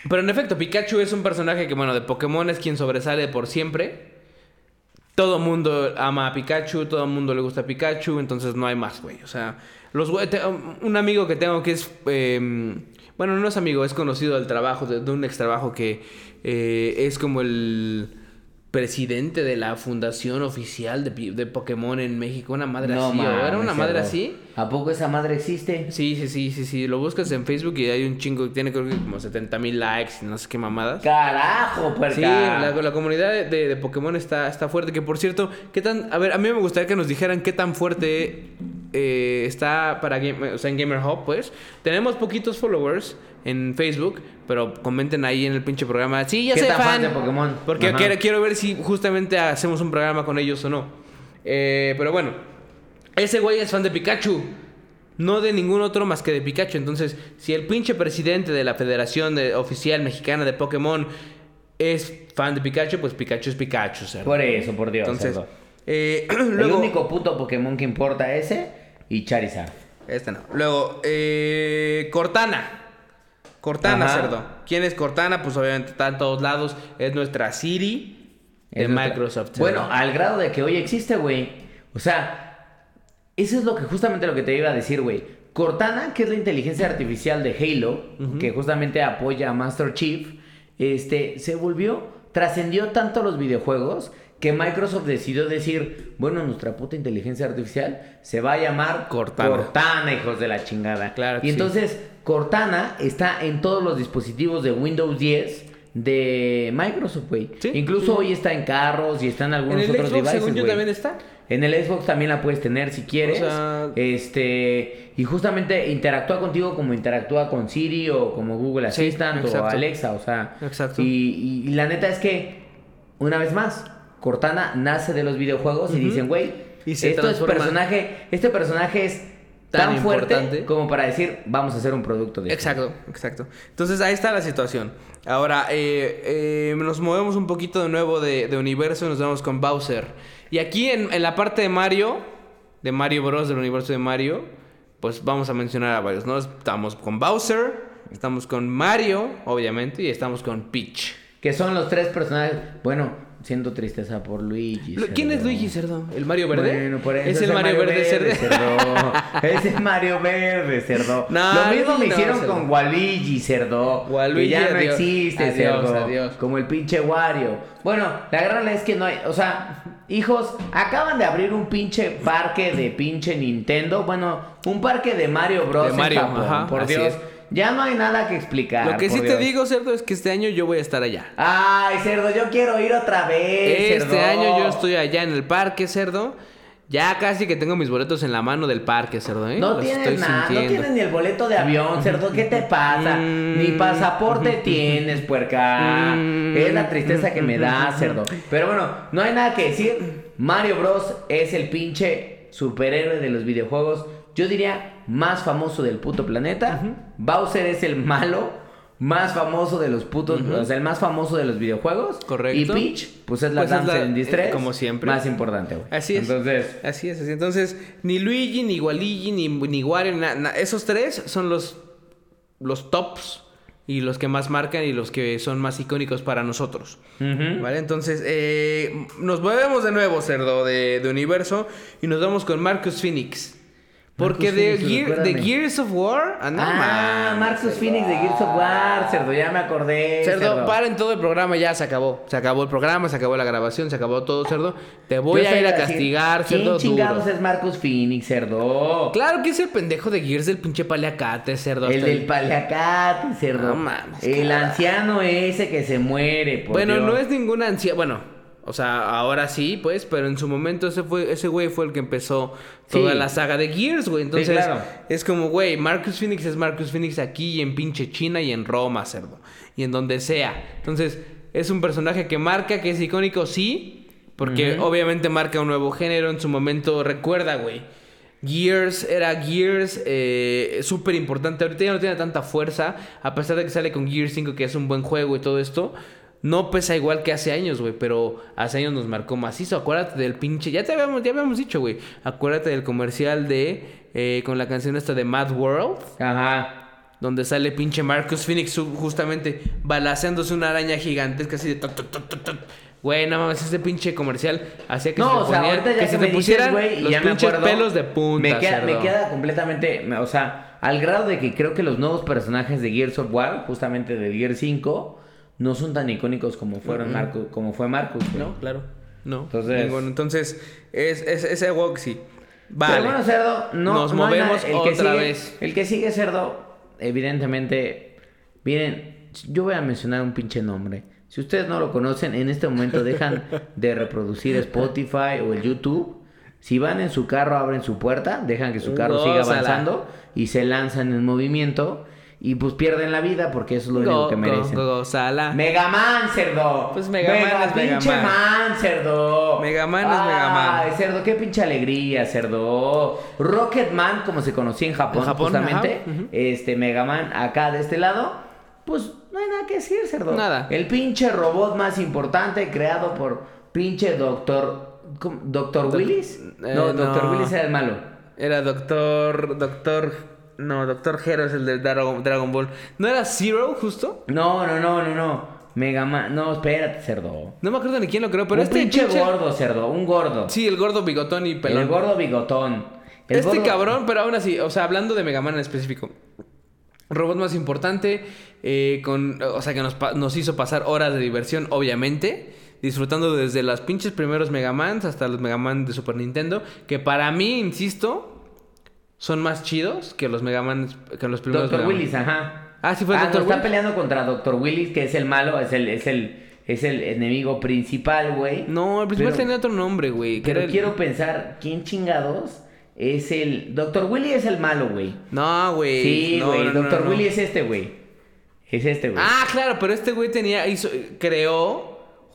pero en efecto, Pikachu es un personaje que, bueno, de Pokémon es quien sobresale por siempre. Todo mundo ama a Pikachu, todo el mundo le gusta a Pikachu, entonces no hay más, güey. O sea, los güey- te- un amigo que tengo que es, em, bueno, no es amigo, es conocido del trabajo, de, de un ex trabajo que eh, es como el presidente de la fundación oficial de, de Pokémon en México, una madre
No
así, ¿o ¿era una madre así?
¿A poco esa madre existe?
Sí, sí, sí, sí, sí, lo buscas en Facebook y hay un chingo, tiene creo que como 70 mil likes y no sé qué mamadas.
Carajo, puerca.
Sí, la, la comunidad de, de- de Pokémon está, está fuerte. Que por cierto, ¿qué tan. A ver, a mí me gustaría que nos dijeran qué tan fuerte eh, está para Game- o sea, en Gamer Hub, pues. Tenemos poquitos followers en Facebook, pero comenten ahí en el pinche programa. Sí, ya
¿Qué
soy
tan fan de Pokémon?
Porque
Ajá.
quiero, quiero ver si justamente hacemos un programa con ellos o no. Eh, pero bueno, ese güey es fan de Pikachu. No de ningún otro más que de Pikachu. Entonces, si el pinche presidente de la Federación de- Oficial Mexicana de Pokémon es fan de Pikachu, pues Pikachu es Pikachu.
Por eso, por Dios,
Entonces, eh,
El único puto Pokémon que importa ese y Charizard.
Este no. Luego, eh, Cortana. Cortana,
Ajá.
cerdo. ¿Quién es Cortana? Pues obviamente está en todos lados. Es nuestra Siri de Microsoft. cerdo.
Bueno, al grado de que hoy existe, güey. O sea, eso es lo que justamente lo que te iba a decir, güey. Cortana, que es la inteligencia artificial de Halo, que justamente apoya a Master Chief, este, se volvió, trascendió tanto los videojuegos que Microsoft decidió decir, bueno, nuestra puta inteligencia artificial se va a llamar
Cortana.
Cortana, hijos de la chingada.
Claro que
y
sí.
Cortana está en todos los dispositivos de Windows 10 de Microsoft, güey.
Sí,
Incluso
sí.
hoy está en carros y está en
en
algunos
el
otros
Xbox,
devices,
según yo, también está.
En el Xbox también la puedes tener si quieres.
O sea-
Este, y justamente interactúa contigo como interactúa con Siri o como Google
Sí,
Assistant o. Alexa, o sea.
Exacto.
Y, y- y la neta es que, una vez más, Cortana nace de los videojuegos y dicen, güey,
Y se
esto es personaje, este personaje es
Tan
tan, fuerte
importante.
como para decir, vamos a hacer un producto de esto".
Exacto, exacto. Entonces ahí está la situación. Ahora, eh, eh, nos movemos un poquito de nuevo de, de universo y nos vamos con Bowser. Y aquí en, en la parte de Mario, de Mario Bros. del universo de Mario, pues vamos a mencionar a varios, ¿no? Estamos con Bowser, estamos con Mario, obviamente, y estamos con Peach.
Que son los tres personajes. Bueno, siento tristeza por Luigi.
Lo- ¿Quién es
cerdo.
Luigi Cerdo? ¿El Mario Verde?
Bueno, por eso
es el Mario, Verde, Cerdo.
cerdo. Es el Mario Verde, cerdo.
No,
Lo mismo me
no,
hicieron
cerdo.
con Waluigi, cerdo.
Waluigi,
que ya no existe,
Adiós,
cerdo.
adiós.
Como el pinche Wario. Bueno, la gran es que no hay, o sea, hijos, acaban de abrir un pinche parque de pinche Nintendo. Bueno, un parque de Mario Bros.
De Mario,
en Japón,
ajá,
por Dios.
es.
Ya no hay nada que explicar.
Lo que sí te digo, Cerdo, es que este año yo voy a estar allá.
Ay, cerdo, yo quiero ir otra vez.
Este
cerdo.
año yo estoy allá en el parque, Cerdo. Ya casi que tengo mis boletos en la mano del parque, Cerdo, ¿eh?
No
Los
tienes nada, no tienes ni el boleto de avión, cerdo, ¿qué te pasa?
Mm.
Ni pasaporte tienes, puerca.
Mm.
Es la tristeza que me da, cerdo. Pero bueno, no hay nada que decir. Mario Bros es el pinche superhéroe de los videojuegos. Yo diría más famoso del puto planeta. Bowser es el malo más famoso de los putos, o sea, el más famoso de los videojuegos.
Correcto.
Y Peach, pues es la
Pues es
danza en distress.
eh, como siempre.
Más importante, güey.
Así es.
Entonces,
Así es, así. Entonces, ni Luigi, ni Waluigi, ni, ni Wario, na- na- esos tres son los, los tops y los que más marcan y los que son más icónicos para nosotros. ¿Vale? Entonces, eh, nos movemos de nuevo, cerdo, de, de universo y nos vamos con Marcus Phoenix. Porque de, Gear-. Gears of War. Ah, no
ah, Marcus
cerdo.
Phoenix de Gears of War, cerdo, ya me acordé.
Cerdo, paren todo el programa, ya se acabó. Se acabó el programa, se acabó la grabación, se acabó todo, cerdo. Te voy
Yo
a ir a
decir,
castigar,
¿Quién
cerdo
chingados
duro.
es Marcus Phoenix, cerdo?
Claro que es el pendejo de Gears del pinche paliacate, cerdo.
El del paliacate, cerdo.
No mames,
El
cara.
anciano ese que se muere, por
Bueno,
Dios.
no es ninguna ansia. Bueno, o sea, ahora sí, pues, pero en su momento ese fue ese güey fue el que empezó toda
Sí.
la saga de Gears, güey. Entonces,
claro.
es como, güey, Marcus Phoenix es Marcus Phoenix aquí y en pinche China y en Roma, cerdo. Y en donde sea. Entonces, es un personaje que marca, que es icónico, sí, porque obviamente marca un nuevo género. En su momento, recuerda, güey. Gears era Gears eh, súper importante. Ahorita ya no tiene tanta fuerza. A pesar de que sale con Gears 5, que es un buen juego y todo esto. No pesa igual que hace años, güey. Pero hace años nos marcó macizo. Acuérdate del pinche. Ya te habíamos, ya habíamos dicho, güey. Acuérdate del comercial de. eh, con la canción esta de Mad World.
Ajá.
Donde sale pinche Marcus Phoenix justamente balaceándose una araña gigantesca así de... tut. Güey, no mames, ese pinche comercial hacía que
No,
se
o sea, ya
que
que,
se
me
te pusieran los
ya
pinches
acuerdo,
pelos de punta.
Me queda, me queda completamente, me- o sea, al grado de que creo que los nuevos personajes de Gears of War, justamente de Gears 5, no son tan icónicos como fueron Marcus, como fue Marcus, güey.
No, claro. No.
Entonces-
Ninguno. Entonces, es, es, ese walk sí. Vale.
Pero bueno, cerdo, no,
Nos
no
movemos
que
otra
sigue-
vez.
El que sigue, cerdo, evidentemente, miren, yo voy a mencionar un pinche nombre. Si ustedes no lo conocen, en este momento dejan de reproducir Spotify o el YouTube. Si van en su carro, abren su puerta, dejan que su carro siga avanzando y se lanzan en movimiento y pues pierden la vida porque eso es lo único
Go,
que merecen.
go, go, sala.
Megaman, cerdo.
Pues Megaman
Mega
es
pinche
Megaman.
man, cerdo.
Megaman es Megaman.
Ay, cerdo, qué pinche alegría, cerdo. Rocketman, como se conocía en Japón,
En Japón,
justamente.
ajá.
Este, Megaman acá de este lado. Pues no hay nada que decir, cerdo.
Nada.
El pinche robot más importante creado por pinche doctor. ¿Doctor
Doc-
Willis?
eh,
no, Doctor
no.
Willis era el malo.
Era Doctor... Doctor... No, Doctor Hero es el de Dragon, Dragon Ball. ¿No era Zero, justo?
No, no, no, no, no. Megaman. No, espérate, cerdo.
No me acuerdo ni quién lo creó, pero
un
este
pinche
pinche-
gordo, cerdo. Un gordo.
Sí, el gordo bigotón y pelón.
El gordo bigotón. El
este
gordo-
cabrón, pero aún así, o sea, hablando de Mega Man en específico. Robot más importante, eh, con, o sea, que nos, hizo pasar horas de diversión, obviamente. Disfrutando desde los pinches primeros Mega Mans hasta los Mega Man de Super Nintendo. Que para mí, insisto, son más chidos que los Mega Man, que los primeros
Doctor
Mega Man.
Willis, ajá.
Ah, sí fue el
ah,
Dr.
no, está peleando contra Doctor Willis, que es el malo, es el, es el, es el enemigo principal, güey.
No, el principal
Pero-
tenía otro nombre, güey.
Pero
el-
quiero pensar, ¿quién chingados es el... Doctor Willy es el malo, güey.
No, güey.
Sí,
No,
güey.
no,
Doctor. Willy es este, güey. Es este, güey.
Ah, claro, pero este güey tenía, hizo, creó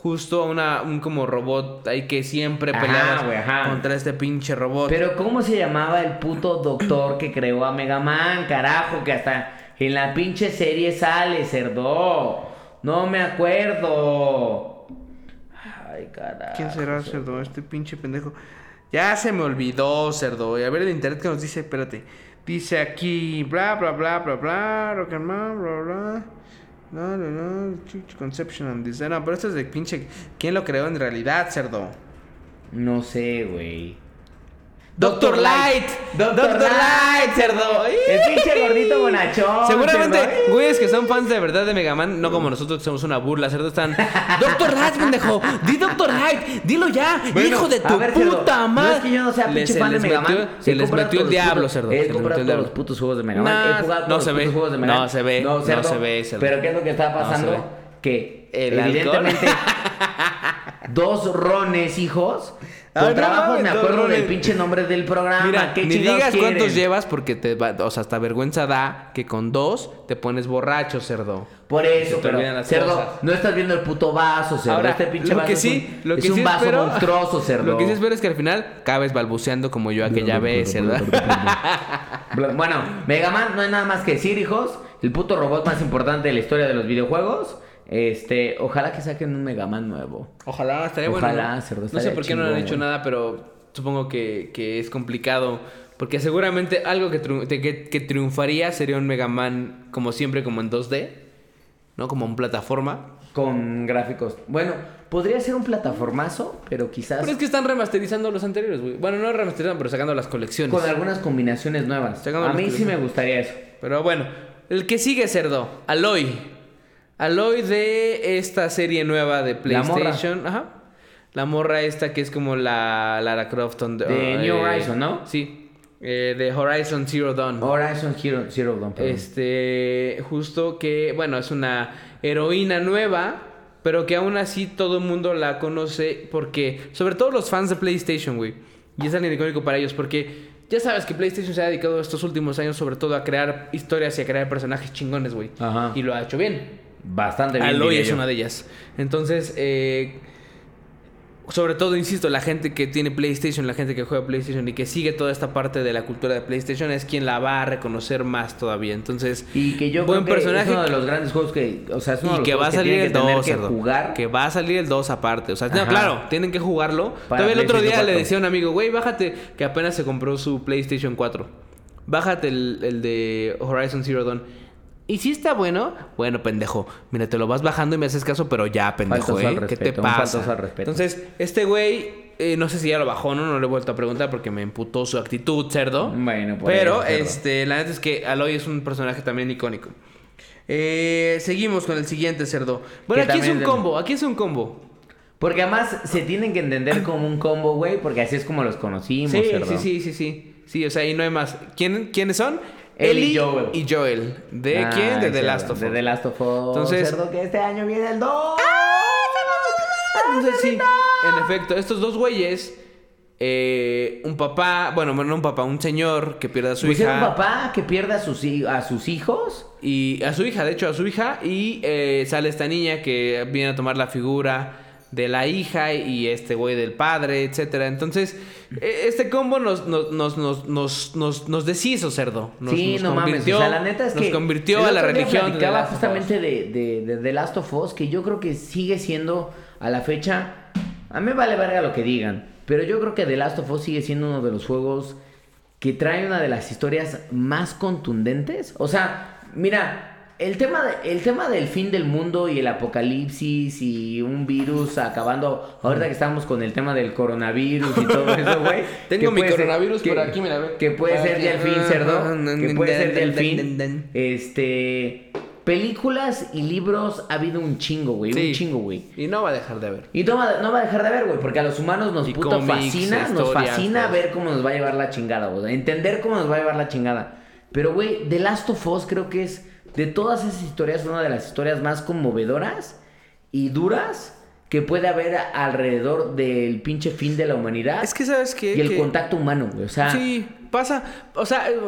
justo una, un como robot ahí que siempre peleaba contra este pinche robot.
Pero ¿cómo se llamaba el puto doctor que creó a Mega Man, carajo? Que hasta en la pinche serie sale, cerdo. No me acuerdo. Ay, carajo.
¿Quién será, cerdo? Este pinche pendejo. Ya se me olvidó, cerdo. Y a ver el internet que nos dice, espérate. Dice aquí, bla, bla, bla, bla, bla, rock and roll, bla, bla. No, no, no. Conception and design. No, pero esto es de pinche. ¿Quién lo creó en realidad, cerdo?
No sé, güey.
Doctor Light. Doctor Light, cerdo.
El pinche gordito bonachón.
Seguramente,
cerdo.
güeyes que son fans de verdad de Mega Man, no como nosotros que somos una burla, cerdo, están. Doctor Light, pendejo. Di Doctor Light. Dilo ya.
Bueno,
hijo de tu
ver, cerdo,
puta madre.
No es que yo no sea
Les-
pinche fan de
les
Mega
metió-
Man.
Se les metió el diablo,
putos-
cerdo.
He
se les
comprado
metió el
todos los
diablo.
putos juegos de Mega Man.
Nah,
He jugado
no se
los
ve.
putos juegos de Mega
No se ve.
No,
se ve, cerdo.
Pero ¿qué es lo que está pasando? que
¿El
evidentemente dos rones, hijos. Con trabajo me acuerdo del pinche nombre del programa.
Mira,
¿Qué
ni digas cuántos llevas porque te va, o sea, hasta vergüenza da que con dos te pones borracho, cerdo.
Por eso, pero cerdo,
cosas.
no estás viendo el puto vaso, cerdo.
Ahora,
este pinche
lo
vaso
que
es
sí,
un,
lo
es
que
un
sí
vaso
espero,
monstruoso, cerdo.
Lo que sí espero es que al final acabes balbuceando como yo aquella vez, cerdo.
Bueno, Mega Man no hay nada más que decir, hijos. El puto robot más importante de la historia de los videojuegos. Este, ojalá que saquen un Mega Man nuevo.
Ojalá, estaría
Ojalá,
bueno. ¿no?
cerdo,
No sé por qué no han hecho
güey.
nada, pero supongo que, que es complicado. Porque seguramente algo que, triun- que, que triunfaría sería un Mega Man como siempre, como en 2D. ¿No? Como en plataforma.
Con gráficos. Bueno, podría ser un plataformazo, pero quizás
Pero es que están remasterizando los anteriores, güey. Bueno, no remasterizando, pero sacando las colecciones.
con algunas combinaciones nuevas.
Sacando
A mí sí me gustaría eso.
Pero bueno, el que sigue, cerdo. Aloy. Aloy de esta serie nueva de
La morra.
PlayStation. Ajá. La morra esta que es como la Lara Croft. on-
De New Horizon, ¿no?
Sí. Eh, de Horizon Zero Dawn.
Horizon Hero, Zero Dawn, perdón.
Este, justo que, bueno, es una heroína nueva, pero que aún así todo el mundo la conoce porque, sobre todo los fans de PlayStation, güey. Y es alguien icónico para ellos porque ya sabes que PlayStation se ha dedicado estos últimos años sobre todo a crear historias y a crear personajes chingones, güey.
Ajá.
Y lo ha hecho bien.
Bastante bien.
Aloy es
yo.
una de ellas. Entonces, eh, sobre todo, insisto, la gente que tiene PlayStation, la gente que juega PlayStation y que sigue toda esta parte de la cultura de PlayStation es quien la va a reconocer más todavía. Entonces,
Y que yo
buen
creo que
personaje
es uno de los grandes juegos que, o sea, es uno de
y
los
que va a salir el
que tener
2,
que
cerdo.
jugar.
Que va a salir el 2 aparte. O sea, no, claro, tienen que jugarlo.
Para
Todavía el otro día le
4.
decía a un amigo, güey, bájate, que apenas se compró su PlayStation 4. Bájate el, el de Horizon Zero Dawn. ¿Y si está bueno? Bueno, pendejo. Mira, te lo vas bajando y me haces caso, pero ya, pendejo, ¿eh? ¿Qué te pasa?
faltoso al respeto.
Entonces, este güey, eh, no sé si ya lo bajó, ¿no? No le he vuelto a preguntar porque me emputó su actitud, cerdo.
Bueno, por
Pero,
ahí, cerdo.
este, la neta es que Aloy es un personaje también icónico. Eh, seguimos con el siguiente cerdo. Bueno,
Que
aquí es un combo, aquí es un combo.
Porque además se tienen que entender como un combo, güey, porque así es como los conocimos,
Sí,
cerdo.
sí, sí, sí, sí. Sí, o sea, ahí no hay más. ¿Quién, ¿Quiénes son?
Ellie y Joel.
y Joel. ¿De quién? De The Last of Us.
De The Last of Us.
Entonces-
cerdo, que este año viene el 2.
Entonces, sí, en efecto, estos dos güeyes, eh, un papá, bueno, no un papá, un señor que pierde a su
Pues
hija.
un papá que pierde a sus, a sus hijos.
Y a su hija, de hecho, a su hija. Y eh, sale esta niña que viene a tomar la figura de la hija y este güey del padre, etcétera. Entonces, eh, este combo nos, nos, nos, nos, nos, nos, nos deshizo, cerdo. Nos,
sí,
nos
no mames.
convirtió-
O sea, la neta es
nos
que.
convirtió
el
a la religión
platicaba justamente de, de, de The Last of Us, que yo creo que sigue siendo a la fecha. A mí vale verga lo que digan. Pero yo creo que The Last of Us sigue siendo uno de los juegos que trae una de las historias más contundentes. O sea, mira. El tema, de- el tema del fin del mundo y el apocalipsis y un virus acabando. Ahorita que estamos con el tema del coronavirus y todo eso, güey.
Tengo mi
ser-
coronavirus
que-
por aquí, mira, ve.
Que puede ser ya el fin, cerdo. Que puede ser ya el fin. Este. Películas y libros ha habido un chingo, güey.
Sí.
Un chingo, güey.
Y no va a dejar de haber.
Y no va, no va a dejar de ver, güey, porque a los humanos nos puto fascina, nos fascina ver cómo nos va a llevar la chingada, güey. Entender cómo nos va a llevar la chingada. Pero, güey, The Last of Us creo que es, de todas esas historias, una de las historias más conmovedoras y duras que puede haber alrededor del pinche fin de la humanidad
Es que, ¿sabes qué?
y el
Que-
contacto humano, güey. O sea,
Sí, pasa. O sea, eh,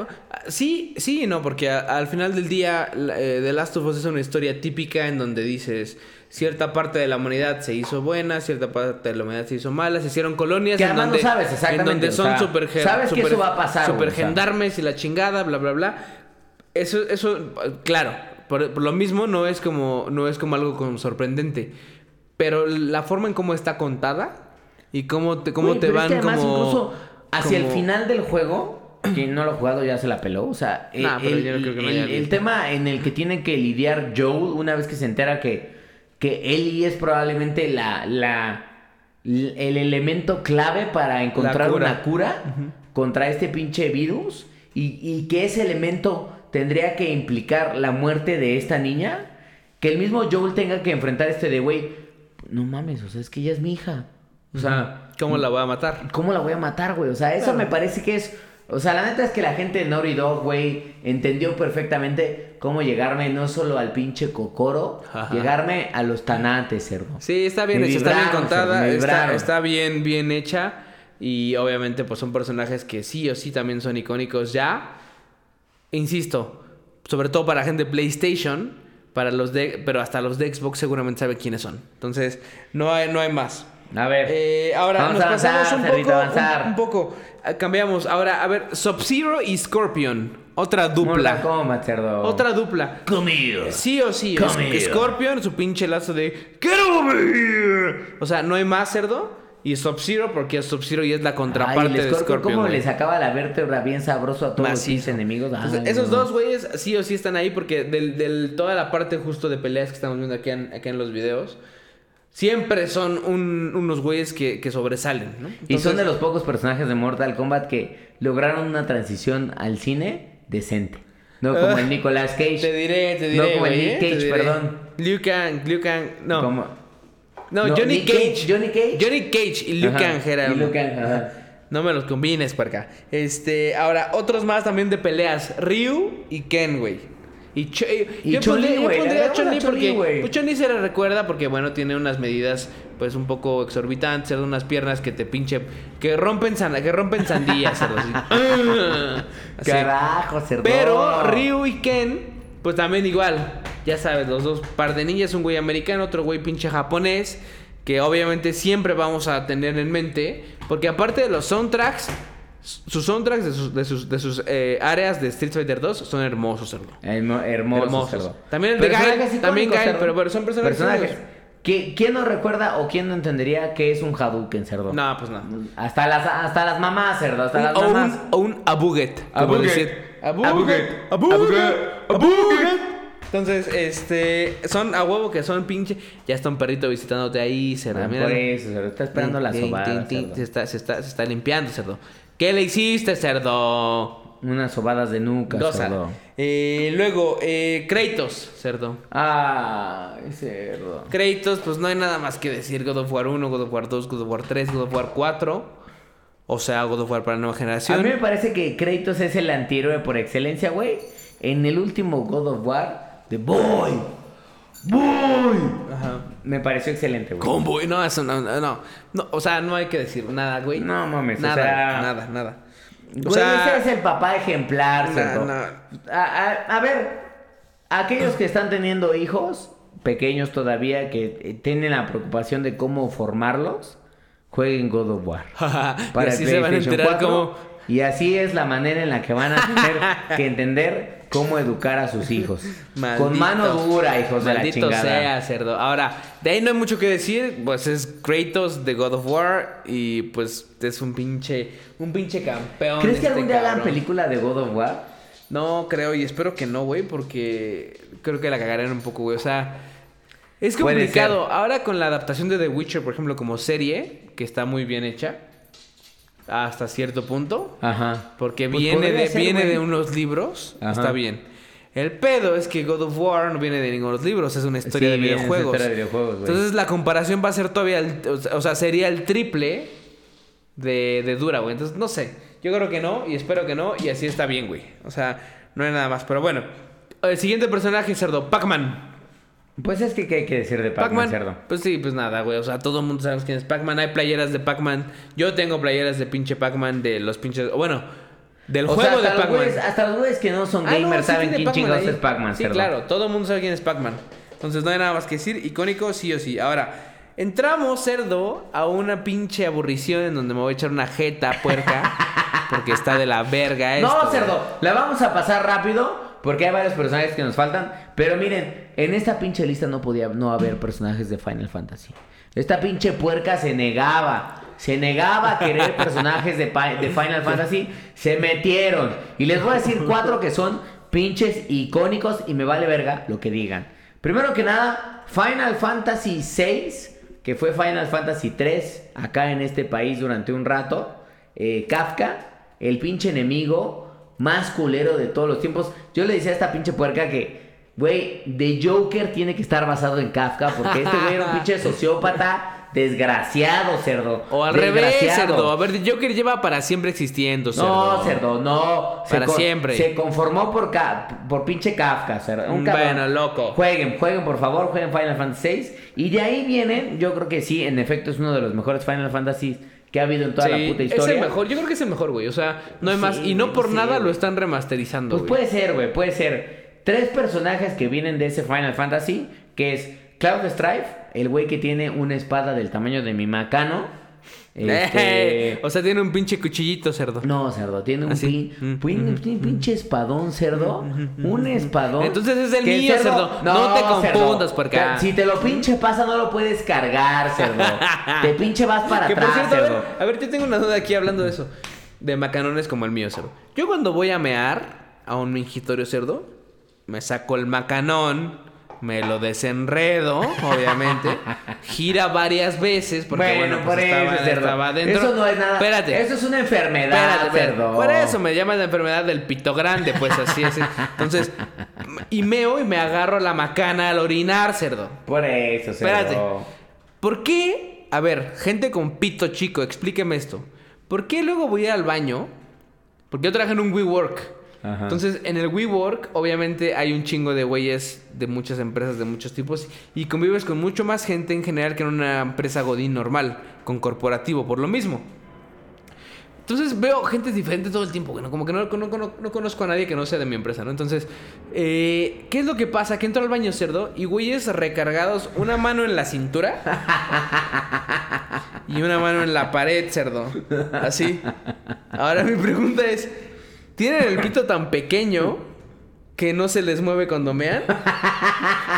sí, sí y no, porque a- al final del día, eh, The Last of Us es una historia típica en donde dices. Cierta parte de la humanidad se hizo buena, cierta parte de la humanidad se hizo mala, se hicieron colonias
Que
en
además no
donde,
sabes exactamente,
en donde
o
son
sea,
super,
sabes que
super-
eso va a pasar,
super
güey, o sea.
gendarmes y la chingada, bla, bla, bla. Eso, eso, claro, por, por lo mismo no es como, no es como algo como sorprendente. Pero la forma en cómo está contada y cómo te, cómo te
pero es
van
que además
como...
incluso hacia el final del juego quien no lo ha jugado ya se la peló. O sea,
Nah,
el,
pero yo no creo que no
el- tema en el que tiene que lidiar Joel una vez que se entera que, que Ellie es probablemente la, la, el elemento clave para encontrar
cura.
una cura contra este pinche virus y, y que ese elemento tendría que implicar la muerte de esta niña, que el mismo Joel tenga que enfrentar este de, güey, no mames, o sea, es que ella es mi hija. O sea,
¿Cómo la voy a matar?
¿cómo la voy a matar, güey? O sea, eso me parece que es... O sea, la neta es que la gente de Naughty Dog, güey, entendió perfectamente cómo llegarme no solo al pinche cocoro,
Ajá.
llegarme a los tanates, cerdo.
Sí, está bien hecha, está bien contada, está, está bien, bien hecha. Y obviamente, pues son personajes que sí o sí también son icónicos ya. Insisto, sobre todo para gente de PlayStation, para los de, pero hasta los de Xbox seguramente sabe quiénes son. Entonces, no hay, no hay más.
A ver.
Eh, ahora
Vamos
nos
a avanzar,
pasamos un poco,
avanzar.
un, un poco. Ah, Cambiamos. Ahora, a ver, Sub-Zero y Scorpion. Otra dupla.
Kombat, cerdo.
Otra dupla.
Comido.
Sí o sí,
here.
Scorpion, su pinche lazo de over here. O sea, no hay más cerdo. Y Sub-Zero, porque Sub-Zero ya es la
Ay,
contraparte
el
de
Scorpion. ¿cómo
güey.
le sacaba la vértebra bien sabroso a todos
Macizo.
enemigos? Ay,
Entonces, esos dos güeyes sí o sí están ahí porque del, del- toda la parte justo de peleas que estamos viendo aquí en, aquí en los videos, siempre son un- unos güeyes que, que sobresalen, ¿no?
Y son de los pocos personajes de Mortal Kombat que lograron una transición al cine decente. No como el Nicolas Cage.
Te diré, te diré.
No como el Nick
¿eh?
Cage, perdón.
Liu Kang, Liu Kang, no.
Como-
No,
No,
Johnny Cage.
Cage, Johnny Cage.
Johnny Cage y Kang era
y Kang, ajá.
No me los combines, acá. Este, ahora, otros más también de peleas. Ryu y Ken, güey. Y, Ch-
Y
yo pondría, yo
güey,
pondría a Chun-Li
Chun-Li,
porque pues, Chun-Li se le recuerda porque, bueno, tiene unas medidas, pues, un poco exorbitantes, de unas piernas que te pinche... Que rompen, san- que rompen sandías, así.
Carajo, cerdo.
Pero Ryu y Ken, pues también igual. Ya sabes, los dos par de ninjas, un güey americano, otro güey pinche japonés. Que obviamente siempre vamos a tener en mente. Porque aparte de los soundtracks, sus soundtracks de sus, de sus, de sus eh, áreas de Street Fighter 2 son hermosos, cerdo.
Hermo- hermoso,
Hermosos.
cerdo.
También el de también
cerdo.
pero- pero son personajes icónicos.
¿Qui- ¿Quién no recuerda o quién no entendería qué es un Hadouken, cerdo?
No, pues no.
Hasta las, hasta las mamás, cerdo. Hasta las
o,
mamás.
un, o un abuget. como
Abuget.
Abuget.
Abuget.
Abuget. Entonces, este, son a huevo que son pinche. Ya está un perrito visitándote ahí, cerdo.
Ah,
mira.
por eso, cerdo. Está esperando la sobada.
Se está, se, está, se está limpiando, cerdo. ¿Qué le hiciste, cerdo?
Unas sobadas de nuca, cerdo.
Eh, luego, eh, Kratos, cerdo.
Ay, cerdo.
Kratos, pues no hay nada más que decir. God of War 1, God of War 2, God of War 3, God of War 4. O sea, God of War para nueva
A
generación.
mí me parece que Kratos es el antihéroe por excelencia, güey. En el último God of War, The Boy. Boy.
Ajá.
Me pareció excelente, güey.
Combo, no, eso no, no, no, o sea, no hay que decir nada, güey.
No mames, o
nada,
sea-
nada, nada. O
Güey,
sea,
ese es el papá ejemplar,
No,
cerdo.
no.
A, a- a ver, aquellos que están teniendo hijos, pequeños todavía, que eh, tienen la preocupación de cómo formarlos, jueguen God of War.
y así se van a enterar
4,
cómo...
Y así es la manera en la que van a tener que entender cómo educar a sus hijos.
Maldito-
Con mano dura, hijos de la
Maldito
chingada.
sea, cerdo. Ahora, de ahí no hay mucho que decir. Pues es Kratos de God of War. Y pues es un pinche. Un pinche campeón.
¿Crees que
este
algún día hagan película de God of War?
No, creo. Y espero que no, güey. Porque creo que la cagarán un poco, güey. O sea. Es complicado. Ahora con la adaptación de The Witcher, por ejemplo, como serie. Que está muy bien hecha. Hasta cierto punto.
Ajá.
Porque
Pues
viene, de,
ser,
viene de unos libros.
Ajá.
Está bien. El pedo es que God of War no viene de ninguno de los libros. Es una historia
Sí,
de videojuegos.
historia de videojuegos, güey.
Entonces la comparación va a ser todavía... el- o sea- o sea, sería el triple de, de dura, güey. Entonces, no sé. Yo creo que no y espero que no. Y así está bien, güey. O sea, no hay nada más. Pero bueno. El siguiente personaje, cerdo. Pac-Man.
Pues es que, ¿qué hay que decir de Pac-Man, cerdo?
Pues sí, pues nada, güey. O sea, todo el mundo sabemos quién es Pac-Man. Hay playeras de Pac-Man. Yo tengo playeras de pinche Pac-Man de los pinches. Bueno, del
O
juego
sea,
de Pac-Man.
hasta los güeyes que no son
Ah, no,
gamers
sí
saben quién chingados es Pac-Man,
Sí,
cerdo.
claro, todo el mundo sabe quién es Pac-Man. Entonces no hay nada más que decir, icónico sí o sí. Ahora, entramos, cerdo, a una pinche aburrición en donde me voy a echar una jeta puerca. porque está de la verga esto.
No,
güey.
cerdo, la vamos a pasar rápido porque hay varios personajes que nos faltan. Pero miren, en esta pinche lista no podía no haber personajes de Final Fantasy. Esta pinche puerca se negaba se negaba a querer personajes de, Final Fantasy, se metieron. Y les voy a decir cuatro que son pinches icónicos y me vale verga lo que digan. Primero que nada, Final Fantasy VI, que fue Final Fantasy 3 acá en este país durante un rato. Eh, Kafka, el pinche enemigo más culero de todos los tiempos. Yo le decía a esta pinche puerca que, güey, The Joker tiene que estar basado en Kafka porque este güey era un pinche sociópata desgraciado, cerdo.
O al revés, cerdo. A ver, Joker lleva para siempre existiendo, cerdo.
No, cerdo, no.
Para siempre.
Se conformó por, Ka- por pinche Kafka, cerdo. Un
bueno, loco.
Jueguen, jueguen, por favor, jueguen Final Fantasy VI. Y de ahí vienen, yo creo que sí, en efecto es uno de los mejores Final Fantasy que ha habido en toda
Sí,
la puta
es
historia.
el mejor. Yo creo que es el mejor, güey. O sea, no hay
Sí,
más. Y no por
sí,
nada
güey.
lo están remasterizando,
Pues
güey.
puede ser, güey, puede ser. Tres personajes que vienen de ese Final Fantasy, que es Cloud Strife, el güey que tiene una espada del tamaño de mi macano. Este...
O sea, tiene un pinche cuchillito, cerdo.
No, cerdo, tiene un,
Así.
pin-
Mm,
pin-
mm,
pin- pinche espadón, cerdo. Un espadón.
Entonces es el mío, cerdo. No te confundas, porque-
Te- Si te lo pinche pasa, no lo puedes cargar, cerdo. te pinche vas para
Que por
atrás,
cierto, a
cerdo.
ver, a ver, yo tengo una duda aquí hablando de eso. De macanones como el mío, cerdo. Yo cuando voy a mear a un mingitorio cerdo, me saco el macanón, me lo desenredo, obviamente, gira varias veces porque
bueno,
bueno, pues
por
estaba,
eso,
estaba adentro.
Eso no es nada.
Espérate.
Eso es una enfermedad,
Espérate,
cerdo.
Por eso me llaman la enfermedad del pito grande, pues así es. Entonces, y meo y me agarro la macana al orinar, cerdo.
Por eso, cerdo.
Espérate. ¿Por qué? A ver, gente con pito chico, explíqueme esto. ¿Por qué luego voy al baño? Porque yo trabajé en un WeWork. Entonces, en el WeWork, obviamente hay un chingo de güeyes de muchas empresas de muchos tipos y convives con mucho más gente en general que en una empresa godín normal, con corporativo, por lo mismo. Entonces veo gente diferente todo el tiempo, como que no conozco a nadie que no sea de mi empresa, ¿no? Entonces, eh, ¿qué es lo que pasa? Que entro al baño cerdo y güeyes recargados, una mano en la cintura y una mano en la pared, cerdo. Así. Ahora mi pregunta es, ¿tienen el pito tan pequeño que no se les mueve cuando mean?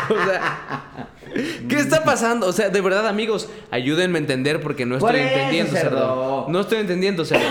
O sea, ¿qué está pasando? O sea, de verdad, amigos, ayúdenme a entender porque no estoy
eso,
entendiendo,
cerdo.
cerdo. No estoy entendiendo, cerdo.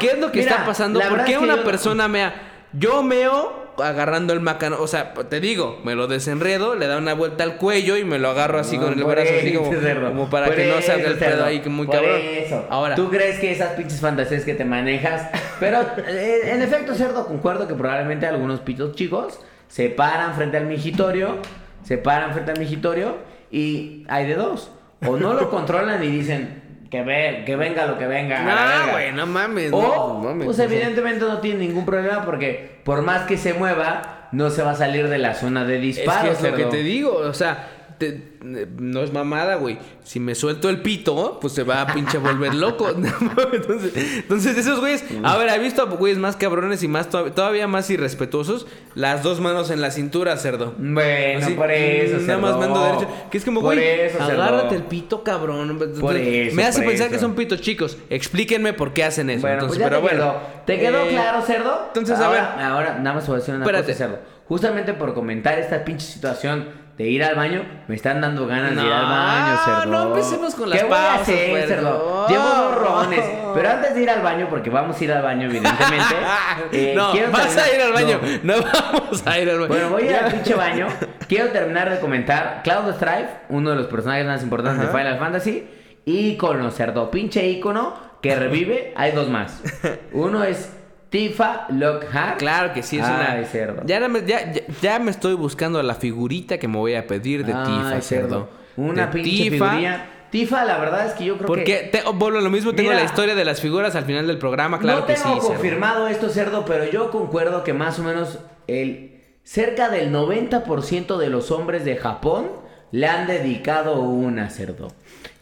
¿Qué es lo que
Mira,
está pasando? ¿Por qué una
yo
persona mea? Yo meo agarrando el macano, o sea, te digo, me lo desenredo, le da una vuelta al cuello y me lo agarro así con el
Por
brazo así como, para que no salga el pedo ahí que muy
Por
cabrón.
eso.
Ahora,
Tú crees que esas pinches fantasías que te manejas. Pero eh, en efecto, cerdo, concuerdo que probablemente algunos pitos chicos se paran frente al mingitorio. Se paran frente al mingitorio y hay de dos. O no lo controlan y dicen que, ve, que venga lo que venga.
no,
verga.
güey, no mames,
O,
no, no mames.
pues evidentemente no tiene ningún problema porque por más que se mueva, no se va a salir de la zona de
Es
disparo.
que es lo que te digo, o sea, te- no es mamada, güey. Si me suelto el pito, pues se va a pinche volver loco. entonces, entonces, esos güeyes, a ver, he visto a güeyes más cabrones y más to- todavía más irrespetuosos, las dos manos en la cintura, cerdo.
Bueno,
Así,
por eso,
Nada más mando derecho. Que es como,
Por
güey,
eso, cerdo.
agárrate el pito, cabrón.
Por eso,
me hace
por
pensar
eso.
que son pitos chicos. Explíquenme por qué hacen eso.
Bueno,
entonces,
pues ya
pero
te
bueno.
quedó. ¿Te quedó
Eh,
claro, cerdo?
entonces, a
ahora,
ver.
Ahora, nada más voy a decir una
Espérate.
cosa, cerdo. Justamente por comentar esta pinche situación de ir al baño, me están dando ganas de ir al baño, cerdo.
no empecemos con las
¿Qué voy a
pausas,
hacer,
cerdo?
Llevo dos rones. Pero antes de ir al baño, porque vamos a ir al baño, evidentemente. eh,
no,
quiero
vas
terminar-
a ir al baño.
No.
No, vamos a ir al baño.
Bueno, voy a ir al pinche baño. Quiero terminar de comentar Cloud Strife, uno de los personajes más importantes
Ajá.
de Final Fantasy. Ícono, cerdo. Pinche ícono que revive. Hay dos más. Uno es Tifa Lockhart.
Claro que sí, es
Ay,
una.
cerdo.
Ya, no me- ya, ya, ya me estoy buscando la figurita que me voy a pedir de
Ay,
Tifa, cerdo.
Una
De
pinche figurilla. Tifa, la verdad es que yo creo que.
Porque vuelvo lo mismo, tengo
Mira.
la historia de las figuras al final del programa, claro
no
que
tengo
sí. cerdo.
confirmado esto, cerdo, pero yo concuerdo que más o menos el cerca del 90% de los hombres de Japón le han dedicado una, cerdo.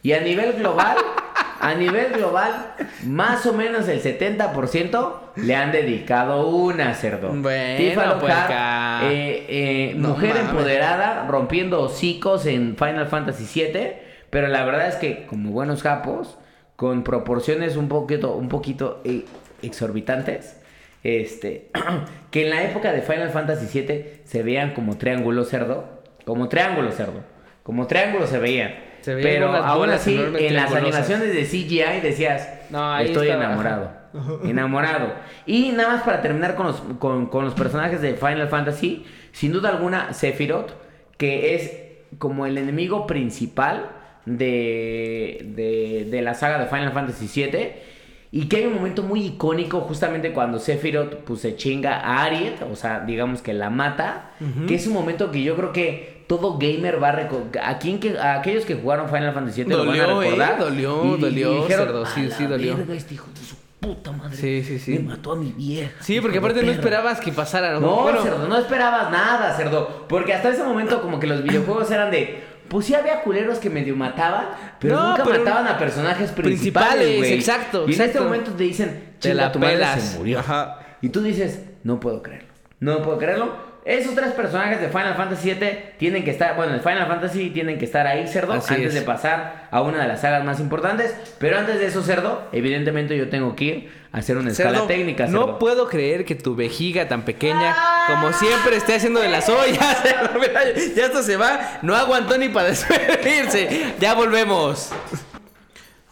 Y a nivel global, a nivel global, más o menos el 70% le han dedicado una, cerdo.
Bueno,
Tifa
pues,
eh, eh,
No
mujer
mames.
empoderada, rompiendo hocicos en Final Fantasy VII, pero la verdad es que como buenos japos, con proporciones un poquito, un poquito eh, exorbitantes, este, que en la época de Final Fantasy VII se veían como triángulos cerdo, como triángulos cerdo, como triángulos se veían.
Se
pero aún así, en las animaciones de CGI decías,
No,
estoy
estaba-
enamorado. enamorado. Y nada más para terminar con los, con, con los personajes de Final Fantasy, sin duda alguna, Sephiroth, que es como el enemigo principal de, de, de la saga de Final Fantasy VII. Y que hay un momento muy icónico justamente cuando Sephiroth pues, se chinga a Ariet, o sea, digamos que la mata, que es un momento que yo creo que todo gamer va a recordar, a, que, a aquellos que jugaron Final Fantasy VII lo van a
Dolió, eh,
recordar.
dolió, dolió, cerdo, sí, sí, dolió.
verga, este hijo de su puta madre.
Sí, sí, sí.
Me mató a mi vieja.
Sí, porque aparte no esperabas que pasara.
No,
Bueno,
cerdo, no esperabas nada, cerdo. Porque hasta ese momento como que los videojuegos eran de... Pues sí había culeros que medio mataban, pero
No,
nunca
pero-
mataban a personajes principales,
Principales,
güey.
exacto,
Y en este
exacto.
momento te dicen,
Te
"Chinga,
la
tu madre
pelas".
se murió.
Ajá.
Y tú dices, no puedo creerlo. No puedo creerlo. Esos tres personajes de Final Fantasy VII tienen que estar, bueno, el Final Fantasy tienen que estar ahí, cerdo,
Así
antes
es.
de pasar a una de las sagas más importantes. Pero antes de eso, cerdo, evidentemente yo tengo que ir a hacer una escala
Cerdo,
técnica, cerdo.
No puedo creer que tu vejiga tan pequeña, como siempre, esté haciendo de las ollas. Cerdo, mira, ya esto se va. No aguantó ni para despedirse. Ya volvemos.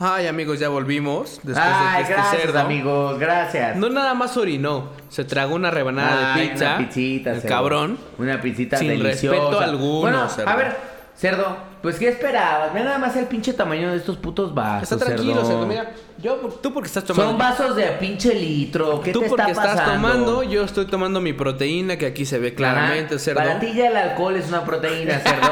Ay, amigos, ya volvimos. Después
Ay,
de que este
gracias,
cerdo.
amigos, gracias.
No nada más orinó, se tragó una rebanada
Ay,
de pizza.
Una pizzita,
el
cerdo.
cabrón.
Una pizzita
Sin
deliciosa.
respeto alguno,
Bueno,
cerdo.
a ver, cerdo, pues ¿qué esperabas? Mira nada más el pinche tamaño de estos putos vasos,
Está tranquilo,
cerdo.
cerdo. Mira, yo, tú porque estás tomando.
Son vasos de pinche litro. ¿Qué
tú
te
porque
está
estás tomando, yo estoy tomando mi proteína, que aquí se ve claramente,
Ajá.
cerdo.
Para ti ya el alcohol es una proteína, cerdo.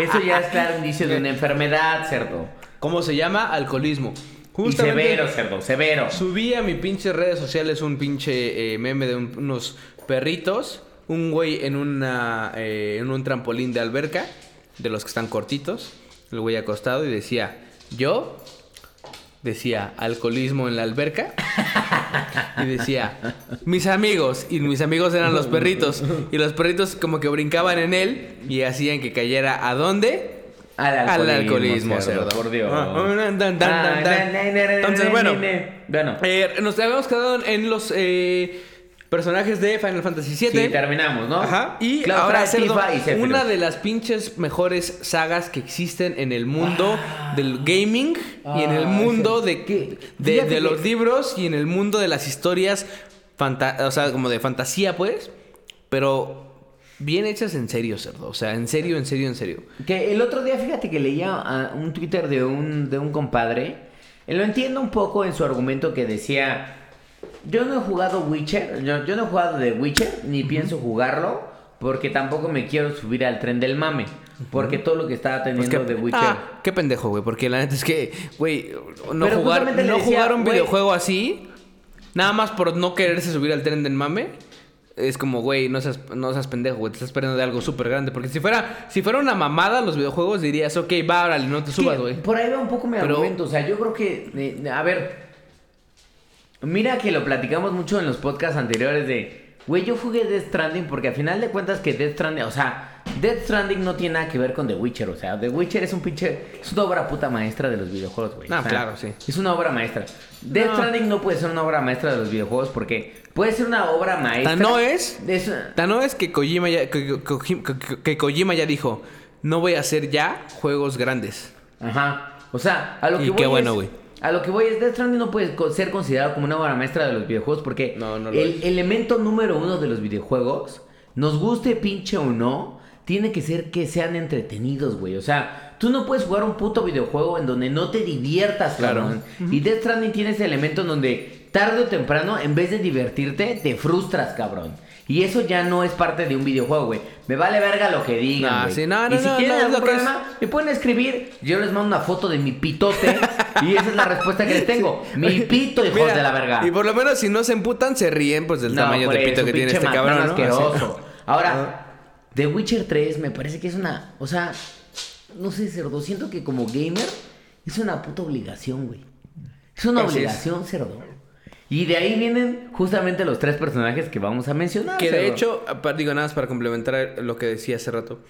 Eso ya es claro indicio de una enfermedad, cerdo.
¿Cómo se llama? Alcoholismo.
Y severo, cerdo, severo.
Subí a mi pinche redes sociales un pinche eh, meme de un- unos perritos. Un güey en, una, eh, en un trampolín de alberca, de los que están cortitos. El güey acostado y decía, yo, decía, alcoholismo en la alberca. Y decía, mis amigos. Y mis amigos eran los perritos. Y los perritos como que brincaban en él y hacían que cayera a dónde?
Al
Al alcoholismo, cerdo.
Por Dios.
Ah. Entonces, bueno.
Bueno.
Eh, nos habíamos quedado en los eh, personajes de Final Fantasy VII.
Sí, terminamos, ¿no?
Ajá. Y
Cloud
ahora Cerdo,
y
una de las pinches mejores sagas que existen en el mundo del gaming y en el
Ah,
mundo de,
¿Qué?
de, de
que-
los libros y en el mundo de las historias, o sea, como de fantasía, pues. Pero bien hechas en serio, cerdo. O sea, en serio, en serio, en serio.
Que el otro día, fíjate que leía un Twitter de un, de un compadre. Lo entiendo un poco en su argumento que decía: Yo no he jugado Witcher, yo, yo no he jugado de Witcher, ni pienso jugarlo, porque tampoco me quiero subir al tren del mame. Porque todo lo que estaba
Pues
teniendo de Witcher.
ah, qué pendejo, güey. Porque la neta es que, güey, no, jugar, no
decía,
jugar un videojuego así, nada más por no quererse subir al tren del mame, es como, güey, no seas, no seas pendejo, güey. Te estás perdiendo de algo súper grande. Porque si fuera, si fuera una mamada los videojuegos, dirías, ok, va, órale, no te subas, güey.
Por ahí va un poco mi
Pero-
argumento. O sea, yo creo que. eh, a ver. Mira que lo platicamos mucho en los podcasts anteriores de. Güey, yo jugué Death Stranding porque al final de cuentas que Death Stranding. O sea, Death Stranding no tiene nada que ver con The Witcher. O sea, The Witcher es un pinche. Es una obra puta maestra de los videojuegos, güey.
Ah,
O sea,
claro, sí.
Es una obra maestra. Death
No.
Stranding no puede ser una obra maestra de los videojuegos porque puede ser una obra maestra.
Tan no es,
Es-
tan no es que Kojima ya, que, que- que- Kojima ya dijo, no voy a hacer ya juegos grandes.
Ajá. O sea, a lo que
Y
voy
qué bueno, güey.
A lo que voy es Death Stranding no puede ser considerado como una obra maestra de los videojuegos porque
No, no lo
el
es.
elemento número uno de los videojuegos, nos guste pinche o no, tiene que ser que sean entretenidos, güey. O sea, tú no puedes jugar un puto videojuego en donde no te diviertas,
Claro.
cabrón. Y Death Stranding tiene ese elemento en donde tarde o temprano, en vez de divertirte, te frustras, cabrón. Y eso ya no es parte de un videojuego, güey. Me vale verga lo que digan,
Nah,
güey.
sí, no, no,
y si
no, es
algún
es.
problema, me pueden escribir, yo les mando una foto de mi pitote y esa es la respuesta que les tengo. Mi pito, hijos
Mira,
de la verga.
Y por lo menos si no se emputan, se ríen pues del tamaño de pito que tiene este cabrón,
asqueroso. Ahora, The Witcher 3 me parece que es una, o sea, no sé, cerdo, siento que como gamer es una puta obligación, güey. Es una
Así es.
obligación, cerdo. Y de ahí vienen justamente los tres personajes que vamos a mencionar.
Que de hecho, apa- digo nada más para complementar lo que decía hace rato.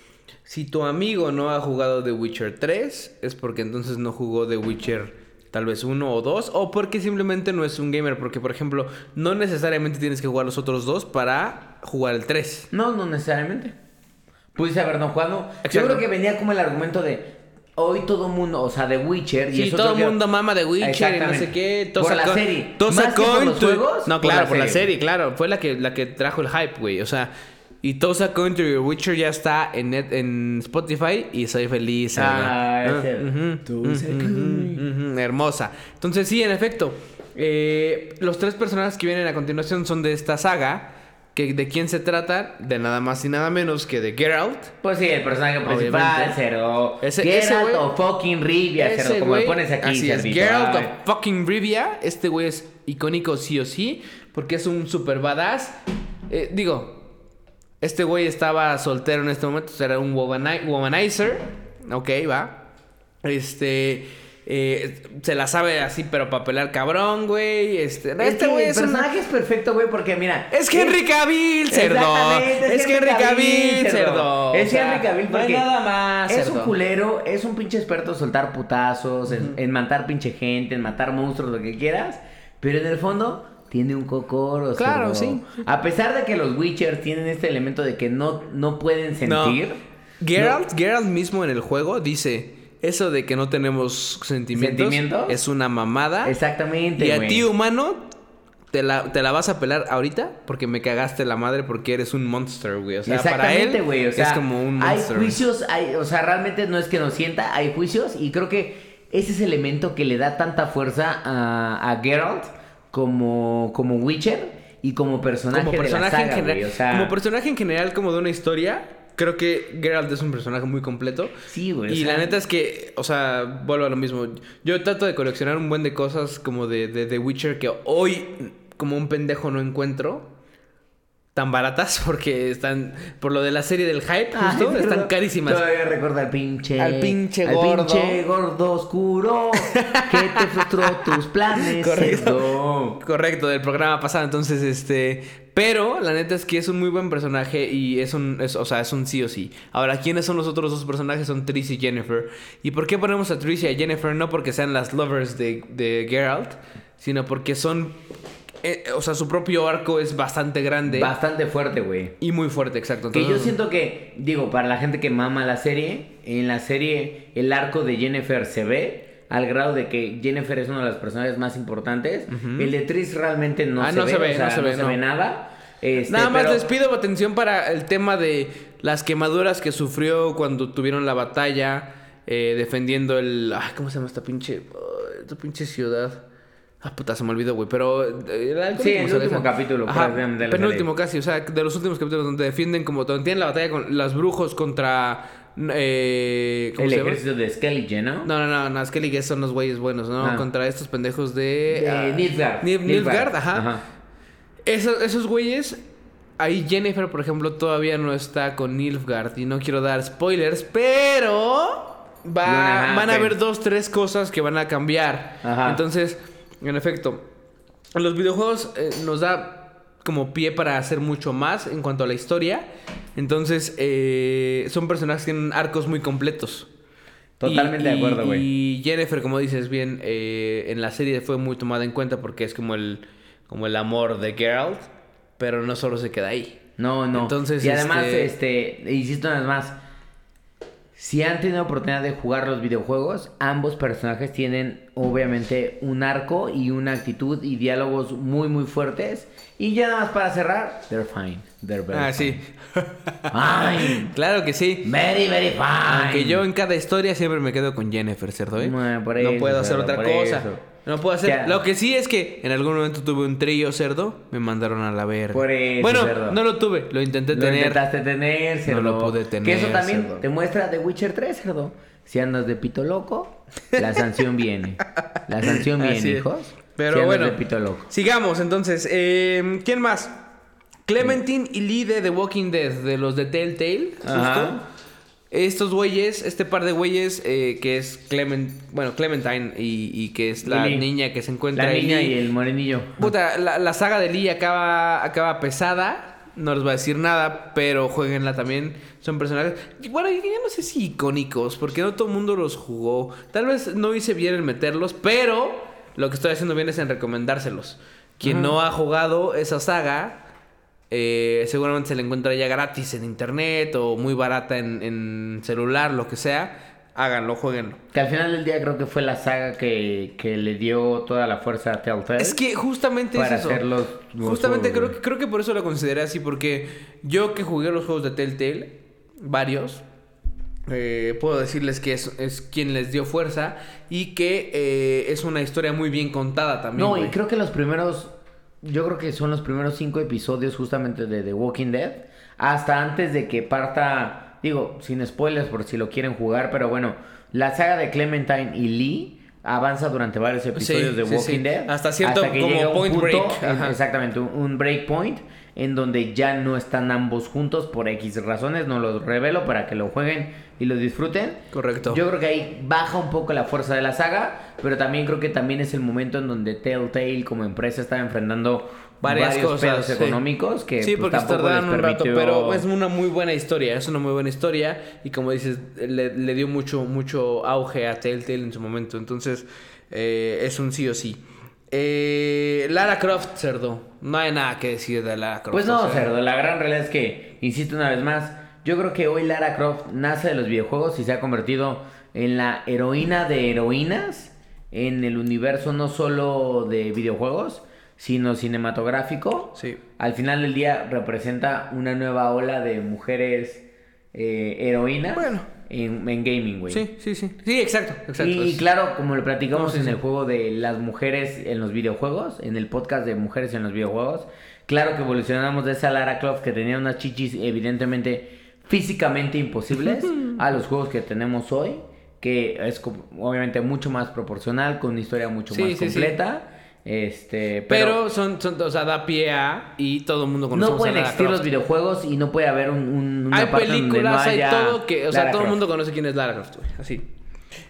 Si tu amigo no ha jugado The Witcher 3, es porque entonces no jugó The Witcher tal vez uno o dos, o porque simplemente no es un gamer. Porque, por ejemplo, no necesariamente tienes que jugar los otros dos para jugar el 3.
No, no necesariamente. Pudiste haber no jugado. Yo
Exacto.
creo que venía como el argumento de. Hoy todo mundo, o sea, The Witcher y
Sí,
eso
todo el mundo mama de Witcher y no sé qué.
Por la
Con-
serie.
Tosa
Más que por los juegos,
No,
por
claro,
la
por la
serie.
claro. Fue la que, la que trajo el hype, güey. O sea, y Tosa Coin to Your Witcher ya está en, net- en Spotify y soy feliz.
Ah,
ujú, hermosa. Entonces, sí, en efecto. eh, los tres personajes que vienen a continuación son de esta saga. Que, ¿De quién se trata? De nada más y nada menos que de Geralt.
Pues sí, el personaje principal.
Ese-
Geralt
ese
o fucking Rivia,
Ese
como le pones aquí,
Así es. Geralt of fucking Rivia. Este güey es icónico sí o sí. Porque es un super badass. Eh, digo, este güey estaba soltero en este momento. Era un womani- womanizer. Ok, va. Este. Eh, se la sabe así, pero para pelar cabrón, güey. Este,
Es
este güey es un-
personaje es perfecto, güey, porque mira.
Es Henry Cavill, cerdo.
Exactamente,
Es Henry Cavill, cerdo.
Es Henry Cavill
no hay nada más,
Es
cerdo.
un culero, es un pinche experto en soltar putazos, en, en matar pinche gente, en matar monstruos, lo que quieras. Pero en el fondo tiene un cocoro,
Claro,
cerdo.
sí.
A pesar de que los Witchers tienen este elemento de que no, no pueden
No.
sentir.
Geralt, Geralt mismo en el juego dice, eso de que no tenemos sentimientos,
¿Sentimientos?
es una mamada.
Exactamente,
Y a ti, humano, te la, te la vas a pelar ahorita porque me cagaste la madre porque eres un monster, güey. O sea, para él
Exactamente, güey. O sea,
es como un
hay
monster.
juicios, hay, o sea, realmente no es que nos sienta, hay juicios y creo que ese es el elemento que le da tanta fuerza a, a Geralt como, como Witcher y como personaje,
como personaje
de la saga,
en general.
güey, o sea,
Como personaje en general, como de una historia. Creo que Geralt es un personaje muy completo.
Sí, güey, o
Y
sea-
la neta es que, o sea, vuelvo a lo mismo. Yo trato de coleccionar un buen de cosas como de, de, de Witcher que hoy, como un pendejo, no encuentro tan baratas porque están, por lo de la serie del hype,
Ay,
justo, están carísimas.
Todavía recuerda al pinche.
Al pinche
al
gordo.
pinche gordo oscuro que te frustró tus planes.
Correcto.
cerdo.
Correcto, del programa pasado. Entonces, este. Pero la neta es que es un muy buen personaje y es un. es- o sea, es un sí o sí. Ahora, ¿quiénes son los otros dos personajes? Son Triss y Jennifer. ¿Y por qué ponemos a Triss y a Jennifer? No porque sean las lovers de, de Geralt, sino porque son. eh, o sea, su propio arco es bastante grande
Bastante fuerte, güey.
y muy fuerte, exacto.
Que yo siento que, digo, para la gente que mama la serie, en la serie el arco de Jennifer se ve al grado de que Jennifer es uno de los personajes más importantes. El de Triss realmente no,
Ah,
se,
no
ve,
se ve,
o sea,
no se ve, no.
nada. Este,
Nada más
pero-
les pido atención para el tema de las quemaduras que sufrió cuando tuvieron la batalla eh, defendiendo el... Ay, ¿Cómo se llama esta pinche... esta pinche ciudad? Ah, puta, se me olvidó, güey. Pero... eh, el
Sí, el último capítulo,
Ajá,
prácticamente, de
penúltimo casi. O sea, de los últimos capítulos donde defienden como... Donde tienen la batalla con los brujos contra... Eh, ¿Cómo
El
se llama?
ejército de Skellige, ¿no?
No, no, no, no, Skelly que son los güeyes buenos, ¿no?
Ah.
Contra estos pendejos de...
De
ah,
Nilfgaard.
Nil- Nilfgaard, ajá.
Ajá.
Esos, esos güeyes, ahí Jennifer, por ejemplo, todavía no está con Nilfgaard y no quiero dar spoilers, pero va, van a haber dos, tres cosas que van a cambiar.
Ajá.
Entonces, en efecto, los videojuegos eh, nos da como pie para hacer mucho más en cuanto a la historia. Entonces, eh, son personajes que tienen arcos muy completos.
Totalmente de acuerdo, güey.
Y Jennifer, como dices bien, eh, en la serie fue muy tomada en cuenta porque es como el, como el amor de Geralt, pero no solo se queda ahí.
No, no.
Entonces,
y además,
este-
este, insisto una vez más, si han tenido oportunidad de jugar los videojuegos, ambos personajes tienen obviamente un arco y una actitud y diálogos muy muy fuertes. Y ya nada más para cerrar, they're fine. They're very
Ah, sí.
Fine.
claro que sí.
Very, very fine.
Aunque yo en cada historia siempre me quedo con Jennifer, ¿cierto? eh?
Bueno, por
no puedo hacer otra cosa.
eso.
No puedo hacer.
Ya.
Lo que sí es que en algún momento tuve un trío cerdo, me mandaron a la verga.
Por eso,
bueno,
cerdo.
no lo tuve, lo intenté
Lo
tener.
intentaste tener, cerdo.
lo pude tener,
Que eso también
cerdo.
te muestra The Witcher 3, cerdo. Si andas de pito loco, la sanción viene. La sanción
Así
viene,
es.
hijos.
Pero
Si
bueno.
de pito loco.
Sigamos entonces. eh, ¿Quién más? Clementine y Lee de The Walking Dead, de los de Telltale. Justo.
Ajá.
Estos güeyes, este par de güeyes, eh, que es Clement, bueno, Clementine y, y que es la niña que se encuentra
La
ahí.
niña y el morenillo.
Puta, la, la saga de Lee acaba, acaba pesada. No les voy a decir nada, pero jueguenla también. Son personajes. Bueno, ya no sé si icónicos, porque no todo el mundo los jugó. Tal vez no hice bien en meterlos, pero lo que estoy haciendo bien es en recomendárselos. Quien no ha jugado esa saga, eh, seguramente se la encuentra ya gratis en internet o muy barata en, en celular, lo que sea. háganlo, jueguenlo.
Que al final del día creo que fue la saga que, que le dio toda la fuerza a Telltale.
Es que justamente
Para
es eso. justamente creo, que- creo que por eso lo consideré así, porque yo que jugué los juegos de Telltale, varios, eh, puedo decirles que es, es quien les dio fuerza y que eh, es una historia muy bien contada también.
No, y creo que los primeros. Yo creo que son los primeros cinco episodios justamente de The Walking Dead. Hasta antes de que parta. Digo, sin spoilers por si lo quieren jugar, pero bueno. La saga de Clementine y Lee avanza durante varios episodios de Walking
sí.
Dead.
Hasta cierto
que
como
llega un
point break,
eh,
ajá.
Exactamente, un, un break point en donde ya no están ambos juntos por X razones. No los revelo para que lo jueguen y lo disfruten.
Correcto.
Yo creo que ahí baja un poco la fuerza de la saga, pero también creo que también es el momento en donde Telltale como empresa está enfrentando
varias
varios
cosas
pedos
sí.
económicos que
sí
pues,
porque se
tampoco les
un rato pero es una muy buena historia es una muy buena historia y como dices le, le dio mucho mucho auge a Telltale en su momento entonces eh, es un sí o sí Eh, Lara Croft cerdo no hay nada que decir de Lara Croft
Pues no,
o sea,
cerdo, la gran realidad es que, insisto una vez más, yo creo que hoy Lara Croft nace de los videojuegos y se ha convertido en la heroína de heroínas en el universo no solo de videojuegos, sino cinematográfico.
Sí.
Al final del día representa una nueva ola de mujeres eh, heroínas
Bueno.
en, en gaming, güey.
sí sí sí sí exacto exacto
Y,
Es-
claro, como lo platicamos
No, sí,
en
sí.
el juego de las mujeres en los videojuegos, en el podcast de mujeres en los videojuegos, claro que evolucionamos de esa Lara Croft que tenía unas chichis evidentemente físicamente imposibles a los juegos que tenemos hoy, que es obviamente mucho más proporcional, con una historia mucho
Sí,
más completa. Este,
pero,
pero,
son, son o sea da pie a y todo el mundo conoce
no pueden existir los videojuegos y no puede haber un, un- una
hay
parte donde
películas,
no
hay
haya
todo que, o sea,
Lara
todo el
Croft.
mundo conoce quién es Lara Croft, güey, así.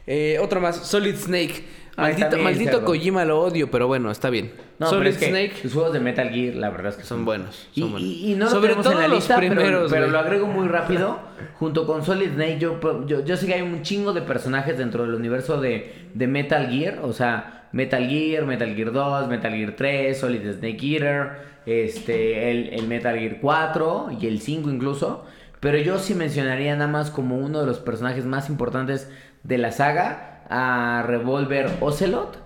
Eh, otro más, Solid Snake. Maldito, maldito. Kojima lo odio, pero bueno, está bien.
No,
Solid
pero es que
Snake
los juegos de Metal Gear, la verdad es que
son buenos.
Y,
son buenos.
y- y no lo
Sobre todo
en la
los
lista, pero-
primeros,
pero,
güey.
lo agrego muy rápido. Junto con Solid Snake, yo, yo, yo sé que hay un chingo de personajes dentro del universo de, de Metal Gear. O sea, Metal Gear, Metal Gear 2, Metal Gear 3, Solid Snake Eater, este, el, el Metal Gear 4 y el 5 incluso. Pero yo sí mencionaría nada más como uno de los personajes más importantes de la saga a Revolver Ocelot.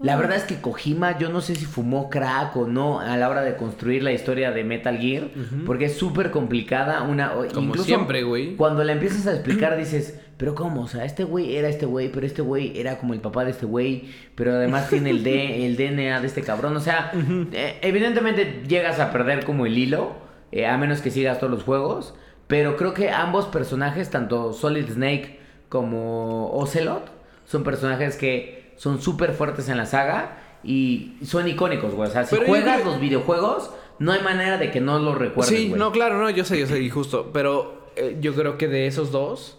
La verdad es que Kojima, yo no sé si fumó crack o no a la hora de construir la historia de Metal Gear, porque es súper complicada. Una,
Como
incluso
siempre, güey.
Cuando la empiezas a explicar, dices, pero ¿cómo? O sea, este güey era este güey, pero este güey era como el papá de este güey, pero además tiene el, D, el DNA de este cabrón. O sea, eh, evidentemente llegas a perder como el hilo, eh, a menos que sigas todos los juegos, pero creo que ambos personajes, tanto Solid Snake como Ocelot, son personajes que son súper fuertes en la saga y son icónicos, güey. O sea, si
Pero
juegas los videojuegos, no hay manera de que no los recuerdes,
Sí,
güey.
no, claro, no, yo sé, yo sé, y justo. Pero eh, yo creo que de esos dos,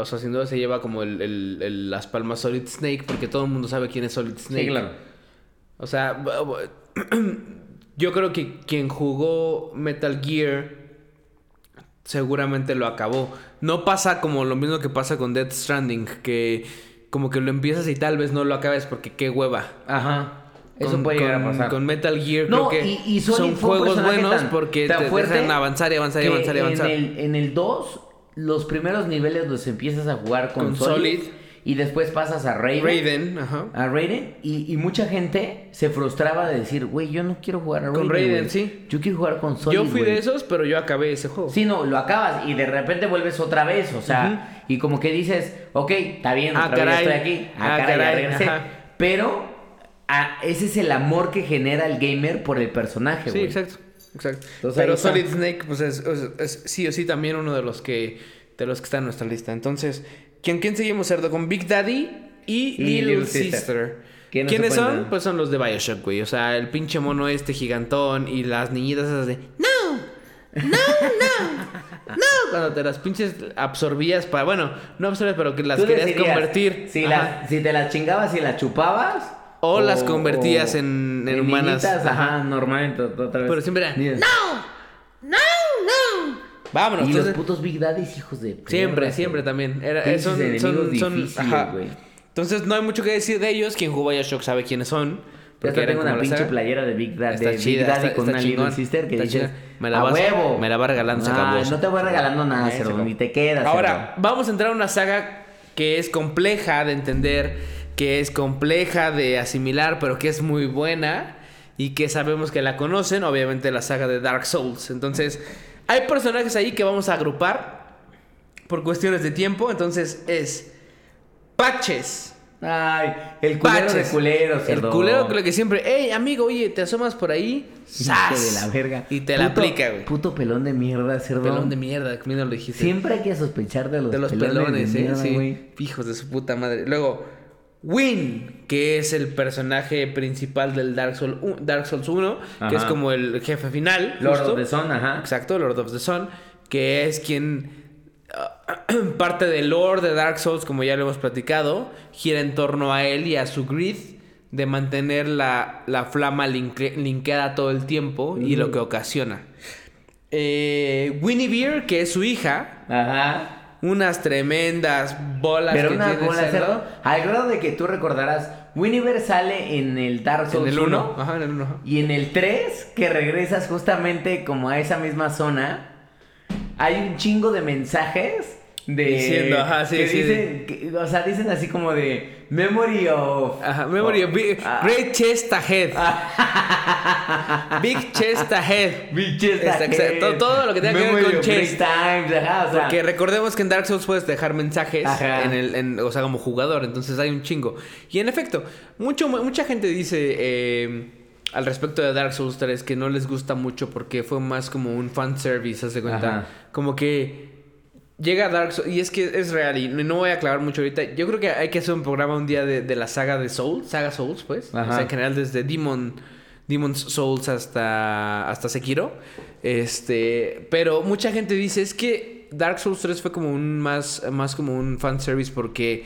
o sea, sin duda se lleva como el, el- el- las palmas Solid Snake, porque todo el mundo sabe quién es Solid Snake.
Sí, claro.
O sea, yo creo que quien jugó Metal Gear seguramente lo acabó. No pasa como lo mismo que pasa con Death Stranding, que como que lo empiezas y tal vez no lo acabes porque qué hueva.
Ajá. Eso
Con-
puede llegar a
con-
pasar.
Con Metal Gear
No,
creo que
y-
son juegos buenos
tan-
porque
tan
te dejan avanzar y avanzar y avanzar y avanzar.
En el, en el 2, los primeros niveles los empiezas a jugar con,
Con
Solid,
Solid.
y después pasas a Raiden.
Raiden, ajá.
A Raiden y, y mucha gente se frustraba de decir, güey, yo no quiero jugar a Raiden.
Con Raiden, sí.
Yo quiero jugar con Solid.
yo fui
güey".
de esos, pero yo acabé ese juego.
Sí, no, lo acabas y de repente vuelves otra vez, o sea, y como que dices, ok, está bien,
Ah,
otra vez estoy aquí, ah,
Ah,
caray,
caray,
regresé.
ajá.
Pero ah, ese es el amor que genera el gamer por el personaje,
Sí,
güey.
exacto. Exacto.
Entonces,
Pero. Solid Snake, pues es, es- es sí o sí también uno de los que de los que está en nuestra lista. Entonces, ¿quién, quién seguimos, cerdo? Con Big Daddy y,
Y
Little,
Little
Sister.
Sister. ¿Quién no se
¿Quiénes son? Pues son los de Bioshock, güey. O sea, el pinche mono este gigantón y las niñitas esas de ¡No! ¡No, no! ¡No! Cuando te las pinches absorbías para. Bueno, no absorbías, pero que las querías convertir.
Si, las- si te las chingabas y las chupabas.
O las convertías en- en humanas.
niñitas, ajá,
Ajá.
normalmente otra vez.
Pero siempre era,
Ni-
Vámonos.
Y los
entonces-
putos Big Daddies, hijos de.
Siempre,
perra,
siempre también. Era,
Pinches
son, son, son- ajá.
güey.
Entonces no hay mucho que decir de ellos. Quien jugó Bioshock sabe quiénes son. Eran
tengo una pinche
saga.
playera de Big, Da-
Está
de Big
chida,
Daddy
está-
con
está
una Little
chingón,
Sister que dices,
chida. Me la
a
vas-
huevo.
me la va regalando, se acabó
no te voy regalando nada,
Eh, acabó.
ni te quedas.
Ahora, vamos a entrar a una saga que es compleja de entender, que es compleja de asimilar, pero que es muy buena y que sabemos que la conocen, obviamente la saga de Dark Souls. Entonces, hay personajes ahí que vamos a agrupar por cuestiones de tiempo, entonces es Patches.
Ay, el culero
Patches.
de
El culero que siempre, hey amigo, oye, te asomas por ahí, ¡zas!
de la verga.
Y te la aplica, güey.
Puto pelón de mierda, cerdo.
Pelón de mierda, como no lo dijiste.
Siempre hay que sospechar de los,
de los
pelones,
pelones,
de
¿eh?
mierda,
sí.
güey.
Hijos de su puta madre. Luego, Win, que es el personaje principal del Dark, Dark Souls 1, que es como el jefe final.
Lord
justo.
of the Sun, ajá.
Exacto, Lord of the Sun, que es quien ah, parte del lore de Dark Souls, como ya lo hemos platicado, gira en torno a él y a su grid de mantener la, la flama linke- linkeada todo el tiempo y lo que ocasiona. Eh, Winnie Beer, que es su hija,
Ajá.
Unas tremendas bolas
Pero
que
una
tiene
bola de
cerdo.
Al grado de que tú recordarás, Winniever sale en el Dark
En
Souls
el
1.
1. Ajá, en el 1.
Y en el 3, que regresas justamente como a esa misma zona, hay un chingo de mensajes de
Diciendo, ajá, sí,
que
sí.
dicen, que- o sea, dicen así como de memory of
Ajá, memory of big-
Ah.
Great chest ahead. Big chest ahead.
Big chest ahead.
exacto, todo lo que tenga que ver con chest.
times, ajá, o sea,
Porque recordemos que en Dark Souls puedes dejar mensajes
Ajá.
en el, en- o sea, como jugador, entonces hay un chingo. Y en efecto, mucho, mucha gente dice eh, al respecto de Dark Souls 3 que no les gusta mucho porque fue más como un fan service, haz de cuenta.
Ajá.
Como que llega Dark Souls, y es que es real, y no voy a aclarar mucho ahorita. Yo creo que hay que hacer un programa un día de, de la saga de Souls, saga Souls, pues. O sea, en general desde Demon, Demon's Souls hasta, hasta Sekiro. Este, pero mucha gente dice, es que Dark Souls 3 fue como un más, más como un fanservice porque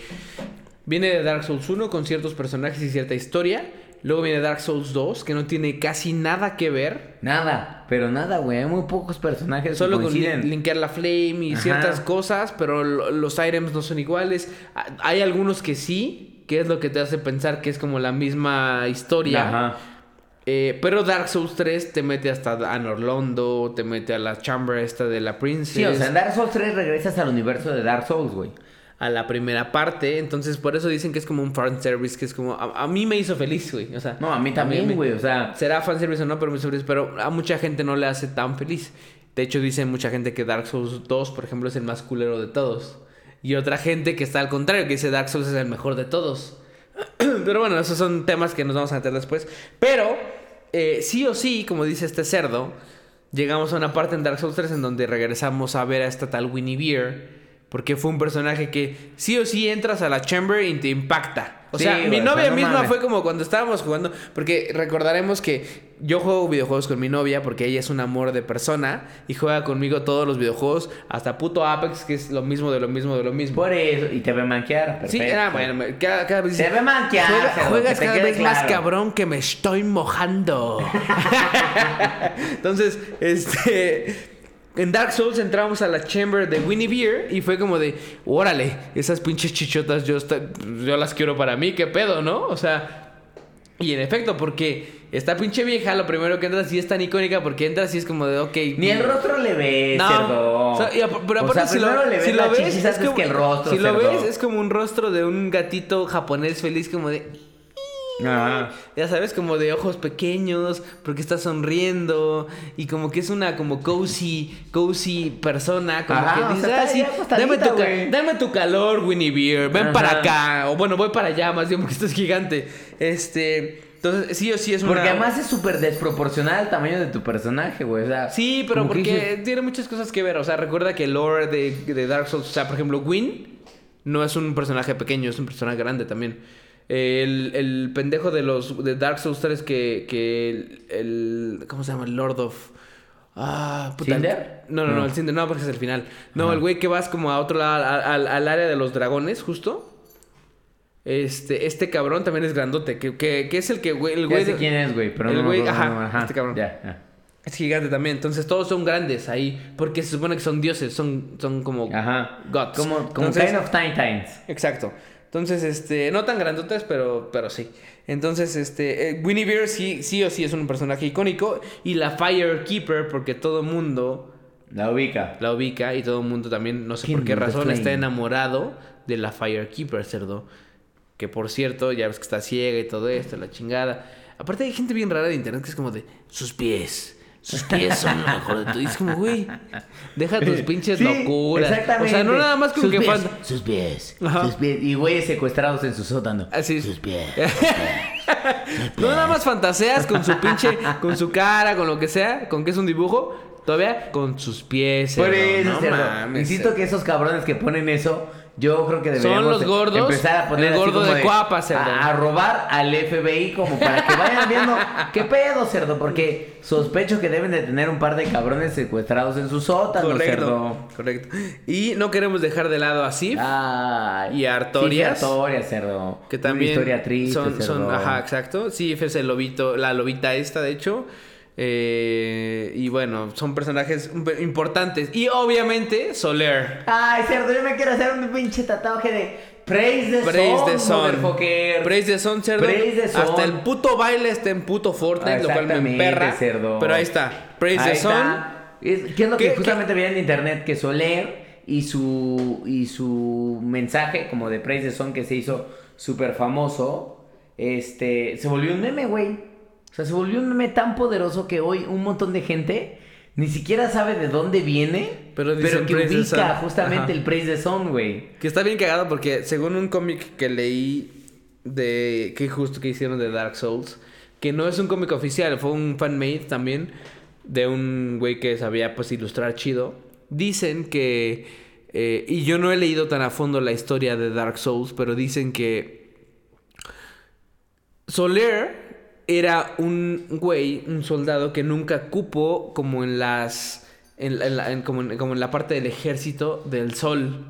viene de Dark Souls 1 con ciertos personajes y cierta historia. Luego viene Dark Souls 2, que no tiene casi nada que ver.
nada, pero nada, güey, hay muy pocos personajes
Solo
que
con
coinciden.
lin- linkear la flame y
Ajá.
ciertas cosas, pero lo- los items no son iguales. Hay algunos que sí, que es lo que te hace pensar que es como la misma historia.
Ajá.
Eh, pero Dark Souls 3 te mete hasta a Norlondo, te mete a la chamber esta de la princess.
Sí, o sea, en Dark Souls 3 regresas al universo de Dark Souls, güey.
A la primera parte. Entonces, por eso dicen que es como un fan service, que es como. A, a mí me hizo feliz, güey. O sea,
No, a mí también, güey, o sea,
Será fan service o no, pero me hizo feliz. Pero a mucha gente no le hace tan feliz. De hecho, dicen mucha gente que Dark Souls 2, por ejemplo, es el más culero de todos. Y otra gente que está al contrario, que dice Dark Souls es el mejor de todos. Pero bueno, esos son temas que nos vamos a meter después. Pero, eh, sí o sí, como dice este cerdo, llegamos a una parte en Dark Souls 3 en donde regresamos a ver a esta tal Winnie Beer. Porque fue un personaje que sí o sí entras a la chamber y te impacta. O
Sí,
sea, mi novia
no
misma
mames.
fue como cuando estábamos jugando. Porque recordaremos que yo juego videojuegos con mi novia porque ella es un amor de persona y juega conmigo todos los videojuegos, hasta puto Apex, que es lo mismo de lo mismo de lo mismo.
por eso, y te ve manquear, perfecto.
Sí, era bueno, cada, cada vez
Se ve manquear,
Juega- juegas
te
cada vez más cabrón que me estoy mojando. Entonces, este. En Dark Souls entramos a la chamber de Winnie Beer y fue como de, órale, esas pinches chichotas yo, las quiero para mí, qué pedo, ¿no? O sea, y en efecto, porque esta pinche vieja, lo primero que entras sí es tan icónica porque entras y es como de, ok.
Ni el rostro le ves,
No,
cerdo.
o sea, y ap- pero
O
aparte
sea,
si lo,
le ves
si lo ves, es como,
que el rostro,
si lo ves es como un rostro de un gatito japonés feliz como de,
Ajá.
ya sabes, como de ojos pequeños, porque está sonriendo y como que es una como cozy, cozy persona, como
Ajá,
que
o sea,
"Ah, sí,
ya acostadita,
dame tu, ca-
güey".
dame tu calor, Winnie Beer, ven
Ajá.
para acá, o bueno, voy para allá más bien porque estás gigante. Este, entonces sí o sí es una
Porque además es súper desproporcional al tamaño de tu personaje, güey. O sea,
Sí, pero
que
porque tiene muchas cosas que ver. O sea, recuerda que el lore de, de Dark Souls, o sea, por ejemplo, Gwyn no es un personaje pequeño, es un personaje grande también. El, el pendejo de los de Dark Souls 3 que, que el, el- ¿Cómo se llama? El Lord of. Ah, puta.
¿Cinder?
No, no, no,
No.
el Cinder no, porque es el final. No,
Ajá.
el güey que vas como a otro lado, al, área de los dragones, justo. Este, este cabrón también es grandote, que, que, que es el que, güey, el güey.
sé quién es, güey, pero
el
no
güey, ajá,
no,
este cabrón.
Ya, ya.
Es gigante también. Entonces todos son grandes ahí. Porque se supone que son dioses. Son, son como
Ajá.
gods.
Como, como
Entonces-
Kind of Tiny Tines.
Exacto. Entonces, este, no tan grandotas, pero, pero sí. Entonces, este, eh, Winnie Bear sí, sí o sí es un personaje icónico. Y la Firekeeper, porque todo mundo
La ubica.
la ubica y todo el mundo también, no sé
King
por qué razón, está enamorado de la Firekeeper, cerdo. Que por cierto, ya ves que está ciega y todo esto, la chingada. Aparte hay gente bien rara de internet que es como de sus pies. Sus pies son lo mejor de todo. Y es como, güey, deja tus pinches
Sí,
locuras.
exactamente.
O sea, no nada más con
Sus
que
pies.
Sus pies.
Ajá.
Sus pies- y güeyes secuestrados en su sótano.
Así
Sus pies. sus pies.
No nada más fantaseas con su pinche, con su cara, con lo que sea, con que es un dibujo, todavía con sus pies.
Por eso,
No mames,
Insisto que esos cabrones que ponen eso, yo creo que deberíamos
los gordos,
empezar a poner
el
así
gordo
como
de cerdo.
A, a robar al FBI como para que vayan viendo qué pedo, cerdo, porque sospecho que deben de tener un par de cabrones secuestrados en su sótano,
Correcto,
cerdo.
correcto. Y no queremos dejar de lado a Sif.
Ay,
Y Artorias.
Sí, Artorias, cerdo.
Que
Una
también
historia triste,
son, son, ajá, exacto. Sí, es el lobito, la lobita esta, de hecho. Eh, y bueno, son personajes importantes. Y obviamente, Soler.
Ay, cerdo, yo me quiero hacer un pinche tatuaje de Praise the
Praise
Sun,
the Sun. Praise the Sun, cerdo.
Praise the Sun.
Hasta el puto baile está en puto Fortnite, lo cual me emperra.
cerdo.
Pero ahí está. Praise
Ahí
the Sun.
está. Es- ¿Qué es lo
¿Qué-
que justamente vi en internet? Que Soler y su, y su mensaje como de Praise the Sun que se hizo súper famoso, este, se volvió un meme, güey. O sea, se volvió un meme tan poderoso que hoy un montón de gente ni siquiera sabe de dónde viene,
Pero dicen
que
Praise
ubica justamente
Ajá.
el Praise the Sun, güey.
Que está bien cagado porque según un cómic que leí de que justo que hicieron de Dark Souls, que no es un cómic oficial, fue un fanmade también de un güey que sabía pues ilustrar chido. Dicen que eh, y yo no he leído tan a fondo la historia de Dark Souls, pero dicen que Soler era un güey, un soldado que nunca cupo como en las. En, la- en la- en- como, en, como en la parte del ejército del sol,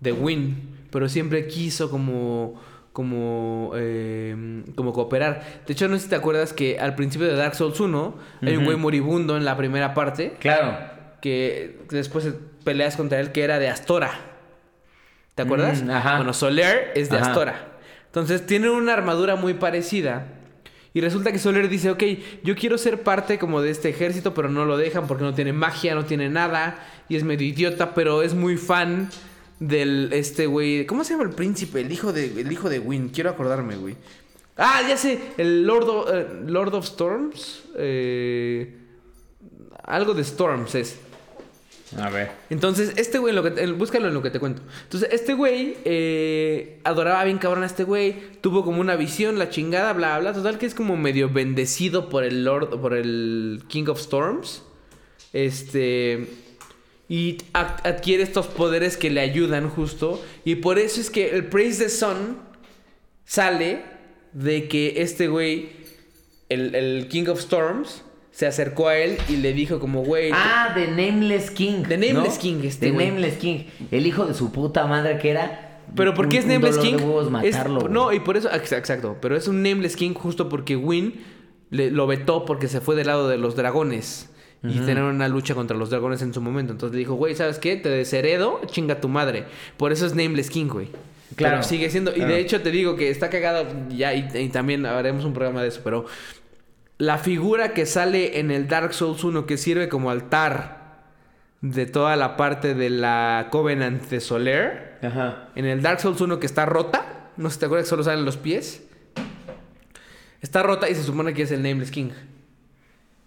de Win. Pero siempre quiso como. Como, eh, como cooperar. De hecho, no sé si te acuerdas que al principio de Dark Souls 1 hay un güey moribundo en la primera parte
Claro.
que después peleas contra él que era de Astora. ¿Te acuerdas?
Mm, ajá.
Bueno, Soler es de
Ajá.
Astora. Entonces tienen una armadura muy parecida. Y resulta que Soler dice, ok, yo quiero ser parte como de este ejército, pero no lo dejan porque no tiene magia, no tiene nada. Y es medio idiota, pero es muy fan del este güey. ¿Cómo se llama el príncipe? El hijo de, el hijo de Win. Quiero acordarme, güey. Ah, ya sé. El Lord of, eh, Lord of Storms. eh, algo de Storms es.
A ver.
Entonces, este güey, búscalo en lo que te cuento. Entonces, este güey eh, adoraba bien cabrón a este güey. Tuvo como una visión, la chingada, bla, bla. Total, que es como medio bendecido por el Lord, por el King of Storms. Este. Y ad- adquiere estos poderes que le ayudan justo. Y por eso es que el Praise the Sun sale de que este güey, el King of Storms, se acercó a él y le dijo como, güey...
Ah, The Nameless King.
The Nameless
¿no?
King, este
The
güey.
Nameless King. El hijo de su puta madre que era.
Pero ¿por qué es
un
Nameless
dolor
King?
de huevos matarlo,
no, y por eso, ex- exacto, pero es un Nameless King justo porque Win le- lo vetó porque se fue del lado de los dragones. Y tener una lucha contra los dragones en su momento. Entonces le dijo, güey, ¿sabes qué? Te desheredo, chinga tu madre. Por eso es Nameless King, güey.
Claro.
Pero sigue siendo. Y de hecho te digo que está cagado ya, y, y también haremos un programa de eso, pero la figura que sale en el Dark Souls 1 que sirve como altar de toda la parte de la Covenant de Soler.
Ajá.
En el Dark Souls 1 que está rota, no sé si te acuerdas que solo salen los pies. Está rota y se supone que es el Nameless King.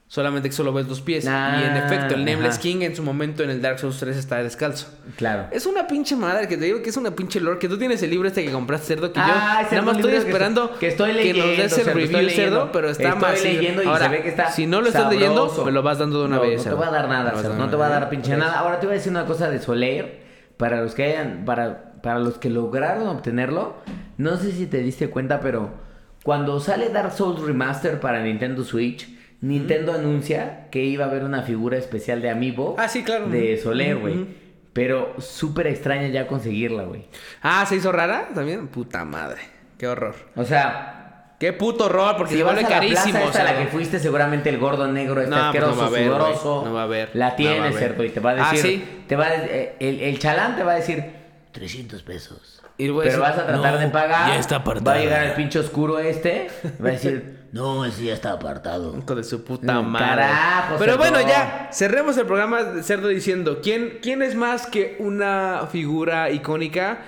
Solamente que solo ves los pies.
Ah,
y en efecto, el Nameless
ajá.
King en su momento en el Dark Souls 3 está descalzo.
Claro.
Es una pinche madre que te digo que es una pinche lore. Que tú tienes el libro este que compraste, cerdo. Que
Ah,
yo nada más estoy
que
esperando
estoy- que estoy leyendo,
nos des el
cerdo,
review, cerdo. Pero está
Estoy
más.
leyendo y
Ahora,
se ve que está
si no lo estás leyendo, me lo vas dando de una
no,
vez.
No te voy a dar nada, cerdo, no te voy a dar pinche nada. Ahora te voy a decir una cosa de Soler. Para los que hayan, para, para los que lograron obtenerlo, no sé si te diste cuenta, pero cuando sale Dark Souls Remaster para Nintendo Switch, Nintendo anuncia que iba a haber una figura especial de Amiibo
Ah, sí, claro.
de Soler, güey. Pero súper extraña ya conseguirla, güey.
Ah, ¿se hizo rara también? Puta madre. Qué horror.
O sea,
Qué puto horror, porque
si la plaza
carísimo.
esta a la
cerdo.
que fuiste, seguramente el gordo negro este
No, pues no
asqueroso,
va a haber, güey.
sudoroso.
No va a haber.
La
No
tiene,
haber.
cerdo, y te va a
Ah,
decir...
¿sí?
Te va a, eh, el, el chalán te va a decir...
300 pesos.
Y
Pero
decir,
vas a tratar
"No,
de pagar.
ya está apartado".
Va a llegar el pinche oscuro este. Va a decir,
No, ese ya está apartado.
Hijo de su puta
Mm,
madre.
carajo,
Pero
Cerdo.
bueno, ya, cerremos el programa de Cerdo diciendo, ¿quién, ¿quién es más que una figura icónica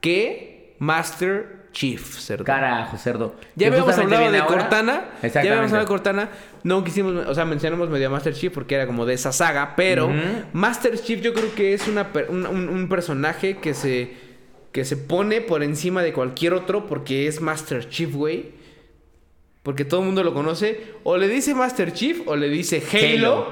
que Master Chief, Cerdo?
carajo, cerdo.
Ya habíamos hablado de
ahora.
Cortana. Ya habíamos hablado de Cortana. No quisimos, o sea, mencionamos medio a Master Chief porque era como de esa saga. Pero. Master Chief yo creo que es una, un- un personaje que se, que se pone por encima de cualquier otro porque es Master Chief, güey. Porque todo el mundo lo conoce. O le dice Master Chief o le dice Halo.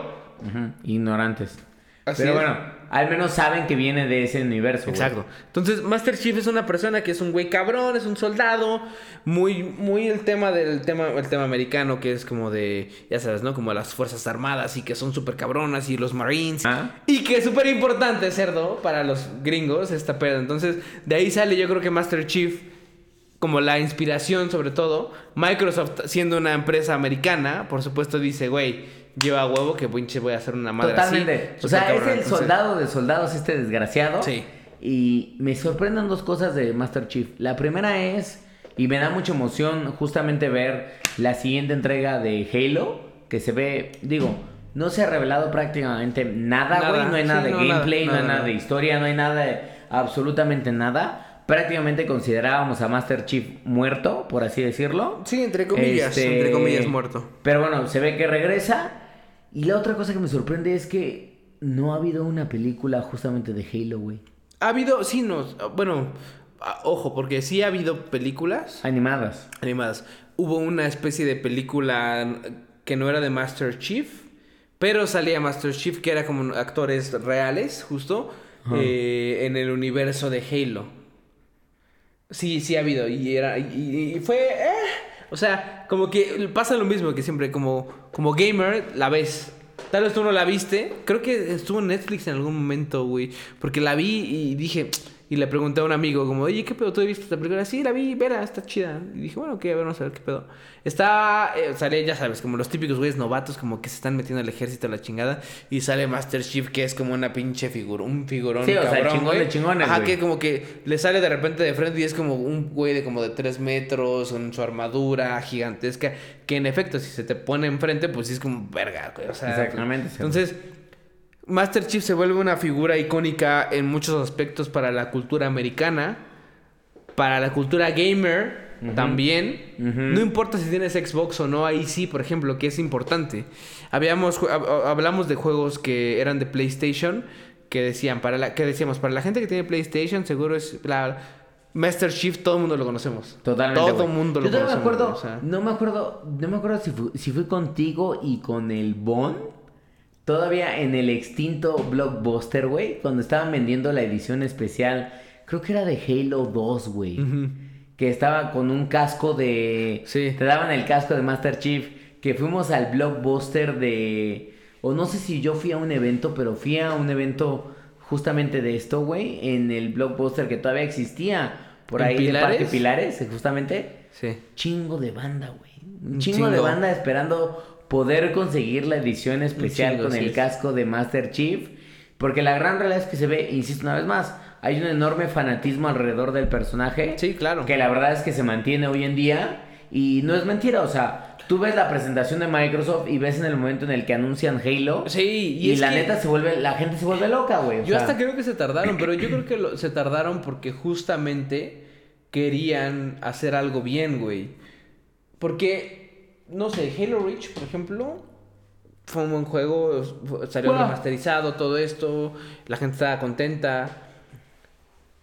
Ignorantes.
Así
Pero
es.
bueno, al menos saben que viene de ese universo. güey.
Exacto. Entonces, Master Chief es una persona que es un güey cabrón, es un soldado, muy, muy el tema del tema, el tema americano, que es como de, ya sabes, ¿no? Como las Fuerzas Armadas y que son súper cabronas y los Marines.
Ah.
Y que es súper importante, cerdo, para los gringos, esta pedo. Entonces, de ahí sale yo creo que Master Chief, como la inspiración sobre todo. Microsoft, siendo una empresa americana, por supuesto dice, güey, yo a huevo que pinche voy a hacer una madre
Totalmente.
así.
o sea, es
cabrona".
el
Entonces,
soldado de soldados este desgraciado.
Sí.
Y me sorprenden dos cosas de Master Chief. La primera es, y me da mucha emoción justamente ver la siguiente entrega de Halo, que se ve, digo, no se ha revelado prácticamente nada, güey. No hay nada
Sí,
de
no,
gameplay,
nada,
no hay
nada,
nada de historia, no hay nada de absolutamente nada. Prácticamente considerábamos a Master Chief muerto, por así decirlo.
Sí, entre comillas,
Este,
entre comillas muerto.
Pero bueno, se ve que regresa. Y la otra cosa que me sorprende es que no ha habido una película justamente de Halo, güey.
Ha habido, sí, no, bueno, ojo, porque sí ha habido películas
Animadas.
animadas. Hubo una especie de película que no era de Master Chief, pero salía Master Chief, que era como actores reales, justo, eh, en el universo de Halo. Sí, sí ha habido, y era, y, fue, eh, o sea, como que pasa lo mismo que siempre, como, como gamer, la ves. Tal vez tú no la viste. Creo que estuvo en Netflix en algún momento, güey. Porque la vi y dije... Y le pregunté a un amigo como... Oye, ¿qué pedo? ¿Tú has visto esta película? Sí, la vi. Vera, está chida. Y dije, bueno, ok, a ver, vamos a ver qué pedo. Está... Eh, sale, ya sabes, como los típicos güeyes novatos... Como que se están metiendo al ejército a la chingada. Y sale Master Chief, que es como una pinche figura... Un figurón
Sí, o sea,
cabrón,
chingón
güey.
de chingones,
Ajá,
güey.
que como que le sale de repente de frente y es como un güey de como de 3 metros, con su armadura gigantesca, que en efecto, si se te pone enfrente, pues sí es como verga, güey. O sea,
Exactamente.
Entonces, Master Chief se vuelve una figura icónica en muchos aspectos para la cultura americana, para la cultura gamer también. No importa si tienes Xbox o no, ahí sí, por ejemplo, que es importante. Habíamos hablamos de juegos que eran de PlayStation que decían para la que decíamos para la gente que tiene PlayStation seguro es la Master Chief todo el mundo lo conocemos.
Totalmente.
Todo el mundo
Yo
lo
todavía
conocemos.
me acuerdo,
o sea.
no me acuerdo, no me acuerdo si fui, si fui contigo y con el Bon. Todavía en el extinto Blockbuster, güey, cuando estaban vendiendo la edición especial, creo que era de Halo 2, güey. Que estaba con un casco de...
Sí.
Te daban el casco de Master Chief. Que fuimos al Blockbuster de... O no sé si yo fui a un evento, pero fui a un evento justamente de esto, güey. En el Blockbuster que todavía existía. Por
¿En
ahí de
Pilares?
Parque Pilares, justamente.
Sí.
Chingo de banda, güey. Un chingo, de banda esperando poder conseguir la edición especial
chingo,
con
sí
el
es.
casco de Master Chief. Porque la gran realidad es que se ve, insisto una vez más, hay un enorme fanatismo alrededor del personaje.
Sí, claro.
Que la verdad es que se mantiene hoy en día. Y no es mentira, o sea, tú ves la presentación de Microsoft y ves en el momento en el que anuncian Halo.
Sí, y,
la
que-
neta se vuelve, la gente se vuelve loca, güey.
Yo
sea,
hasta creo que se tardaron, pero yo creo que lo- se tardaron porque justamente querían hacer algo bien, güey. Porque, no sé, Halo Reach, por ejemplo, fue un buen juego, salió
Bueno.
remasterizado, todo esto, la gente estaba contenta.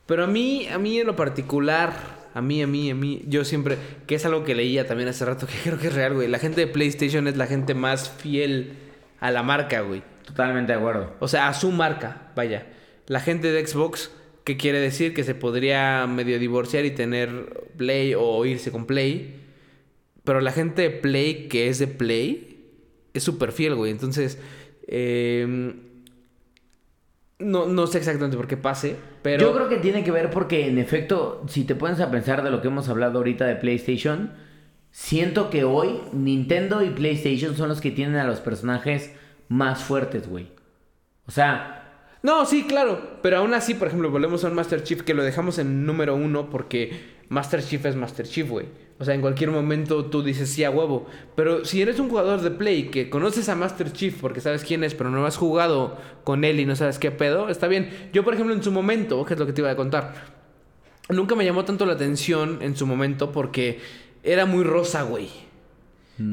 Pero a mí, a mí en lo particular, a mí, a mí, a mí, yo siempre, que es algo que leía también hace rato, que creo que es real, güey. La gente de PlayStation es la gente más fiel a la marca, güey.
Totalmente de acuerdo.
O sea, a su marca, vaya. La gente de Xbox, ¿qué quiere decir? Que se podría medio divorciar y tener Play o irse con Play. Pero la gente de Play, que es de Play, es súper fiel, güey. Entonces, eh, no, no sé exactamente por qué pase, pero...
Yo creo que tiene que ver porque, en efecto, si te pones a pensar de lo que hemos hablado ahorita de PlayStation, siento que hoy Nintendo y PlayStation son los que tienen a los personajes más fuertes, güey. O sea,
No, sí, claro. Pero aún así, por ejemplo, volvemos a un Master Chief que lo dejamos en número uno porque Master Chief es Master Chief, güey. O sea, en cualquier momento tú dices sí a huevo. Pero si eres un jugador de Play que conoces a Master Chief porque sabes quién es, pero no has jugado con él y no sabes qué pedo, está bien. Yo, por ejemplo, en su momento, que es lo que te iba a contar, nunca me llamó tanto la atención en su momento porque era muy rosa, güey.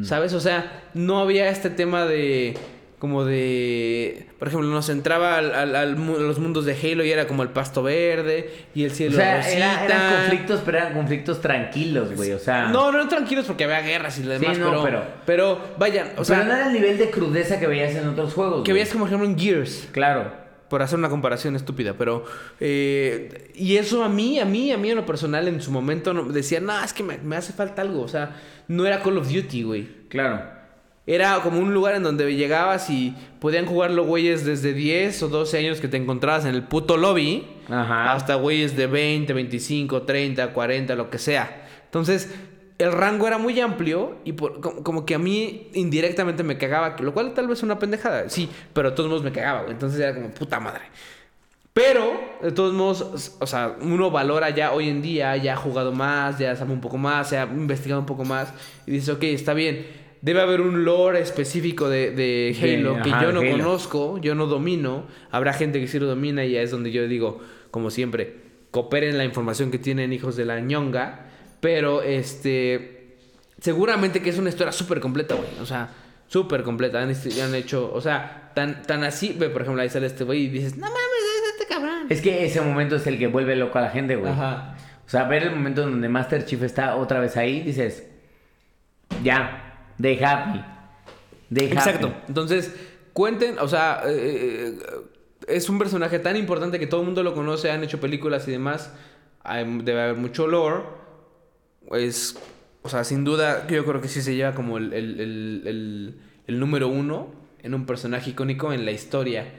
¿Sabes? O sea, no había este tema de. Como de. Por ejemplo, nos entraba al, al- a los mundos de Halo y era como el pasto verde y el
O
cielo
sea,
rosita.
era- eran conflictos, pero eran conflictos tranquilos, güey. O sea.
No, no eran tranquilos porque había guerras y lo demás,
no,
pero,
pero-
pero. vaya, o sea.
pero no era el nivel de crudeza que veías en otros juegos.
que
güey.
veías como por ejemplo en Gears.
Claro.
Por hacer una comparación estúpida, pero... eh, y eso a mí, a mí, a mí en lo personal en su momento decía, no, es que me, me hace falta algo. O sea, no era Call of Duty, güey.
Claro.
Era como un lugar en donde llegabas y podían jugar los güeyes desde 10 o 12 años que te encontrabas en el puto lobby.
Ajá.
Hasta güeyes de 20, 25, 30, 40, lo que sea. Entonces, el rango era muy amplio y por- como, como que a mí indirectamente me cagaba, lo cual tal vez es una pendejada, sí, pero de todos modos me cagaba, güey. Entonces era como puta madre. Pero, de todos modos, o sea, uno valora ya hoy en día, ya ha jugado más, ya sabe un poco más, se ha investigado un poco más y dice, ok, está bien. Debe haber un lore específico de, de
De-
Halo que
ajá,
yo no
Halo.
conozco, yo no domino. Habrá gente que sí lo domina y es donde yo digo, como siempre, cooperen la información que tienen hijos de la ñonga. Pero, este, seguramente que es una historia súper completa, güey. O sea, súper completa. Han, este- han hecho, o sea, tan, tan así, ve, por ejemplo, ahí sale este güey y dices, no mames, es este cabrón.
Es que ese momento es el que vuelve loco a la gente, güey.
Ajá.
O sea, ver el momento donde Master Chief está otra vez ahí, dices, ya, they happy. They happy.
Exacto. Entonces, cuenten, o sea, eh, eh, es un personaje tan importante que todo el mundo lo conoce, han hecho películas y demás. Hay- debe haber mucho lore. Es, o sea, sin duda, yo creo que sí se lleva como el, el- el- el- número uno en un personaje icónico en la historia.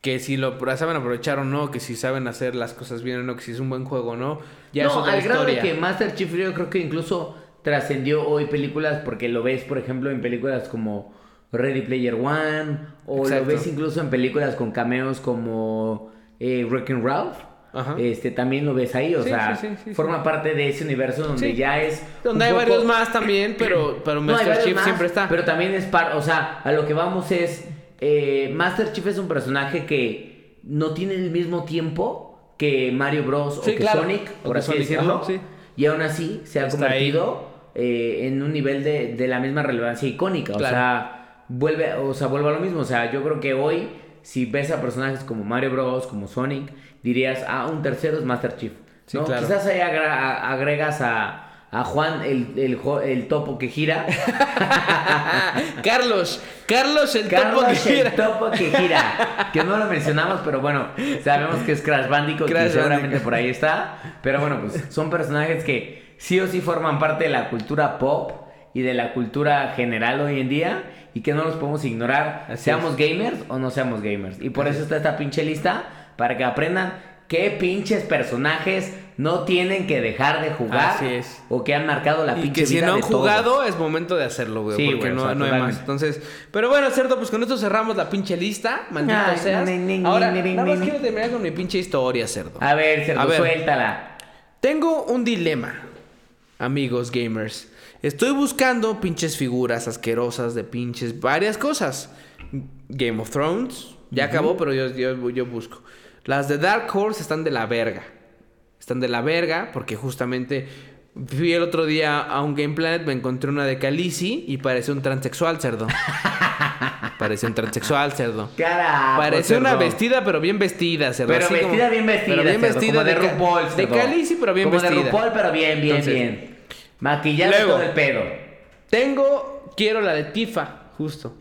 Que si lo saben aprovechar o no, que si saben hacer las cosas bien o no, que si es un buen juego o no, ya es
no,
otra
al grado de que Master Chief yo creo que incluso trascendió hoy películas porque lo ves, por ejemplo, en películas como Ready Player One o
Exacto.
lo ves incluso en películas con cameos como eh, Wreck-It Ralph.
Ajá.
Este, también lo ves ahí, o
Sí,
sea,
sí, sí, sí,
forma parte de ese universo donde ya es...
Donde hay
poco-
varios más también, pero, pero Master Chief
más,
siempre está.
Pero también es par, o sea, a lo que vamos es eh, Master Chief es un personaje que no tiene el mismo tiempo que Mario Bros o que
claro.
Sonic,
O
por
que
así
Sonic,
decirlo.
ajá.
Y aún así se ha
Está
convertido eh, en un nivel de, de la misma relevancia icónica. O sea, vuelve, o sea, vuelve a lo mismo. O sea, yo creo que hoy, si ves a personajes como Mario Bros, como Sonic, dirías, ah, un tercero es Master Chief.
Sí,
¿no?
claro.
Quizás ahí agra- agregas a, a Juan el, el, el topo que gira.
Carlos, Carlos el
Carlos
topo que
el
gira.
topo que gira. Que no lo mencionamos, pero bueno, sabemos que es Crash Bandicoot
Crash
y seguramente
Bandicoot.
por ahí está. Pero bueno, pues son personajes que sí o sí forman parte de la cultura pop y de la cultura general hoy en día y que no los podemos ignorar,
Así
seamos gamers o no seamos gamers. Y por eso está esta pinche lista para que aprendan qué pinches personajes no tienen que dejar de jugar
Así es.
o que han marcado la
Y
pinche
que si
vida
no han
todos.
jugado, es momento de hacerlo, güey.
Sí,
porque
o
no,
sea,
no hay más. Entonces, pero bueno, cierto, pues con esto cerramos la pinche lista. Maldito
Ay,
seas.
ni, ni, ni,
Ahora, nada más quiero terminar con mi pinche historia, cerdo.
A ver, Cerdo,
A ver.
suéltala.
Tengo un dilema, amigos gamers. Estoy buscando pinches figuras asquerosas de pinches varias cosas. Game of Thrones, ya acabó, pero yo, yo, yo busco. Las de Dark Horse están de la verga. Están de la verga porque justamente fui el otro día a un Game Planet, me encontré una de Khaleesi y parecía un transexual, cerdo. parecía un transexual, cerdo.
Carajo,
Parece una vestida, pero bien vestida, cerdo.
Pero
así como-
vestida bien vestida.
Pero bien
cerdo,
vestida
como de, RuPaul.
De. Khaleesi, pero bien
como
vestida.
de RuPaul, pero bien, bien,
Entonces,
bien.
Luego-
todo el pedo.
Tengo, quiero la de Tifa, justo.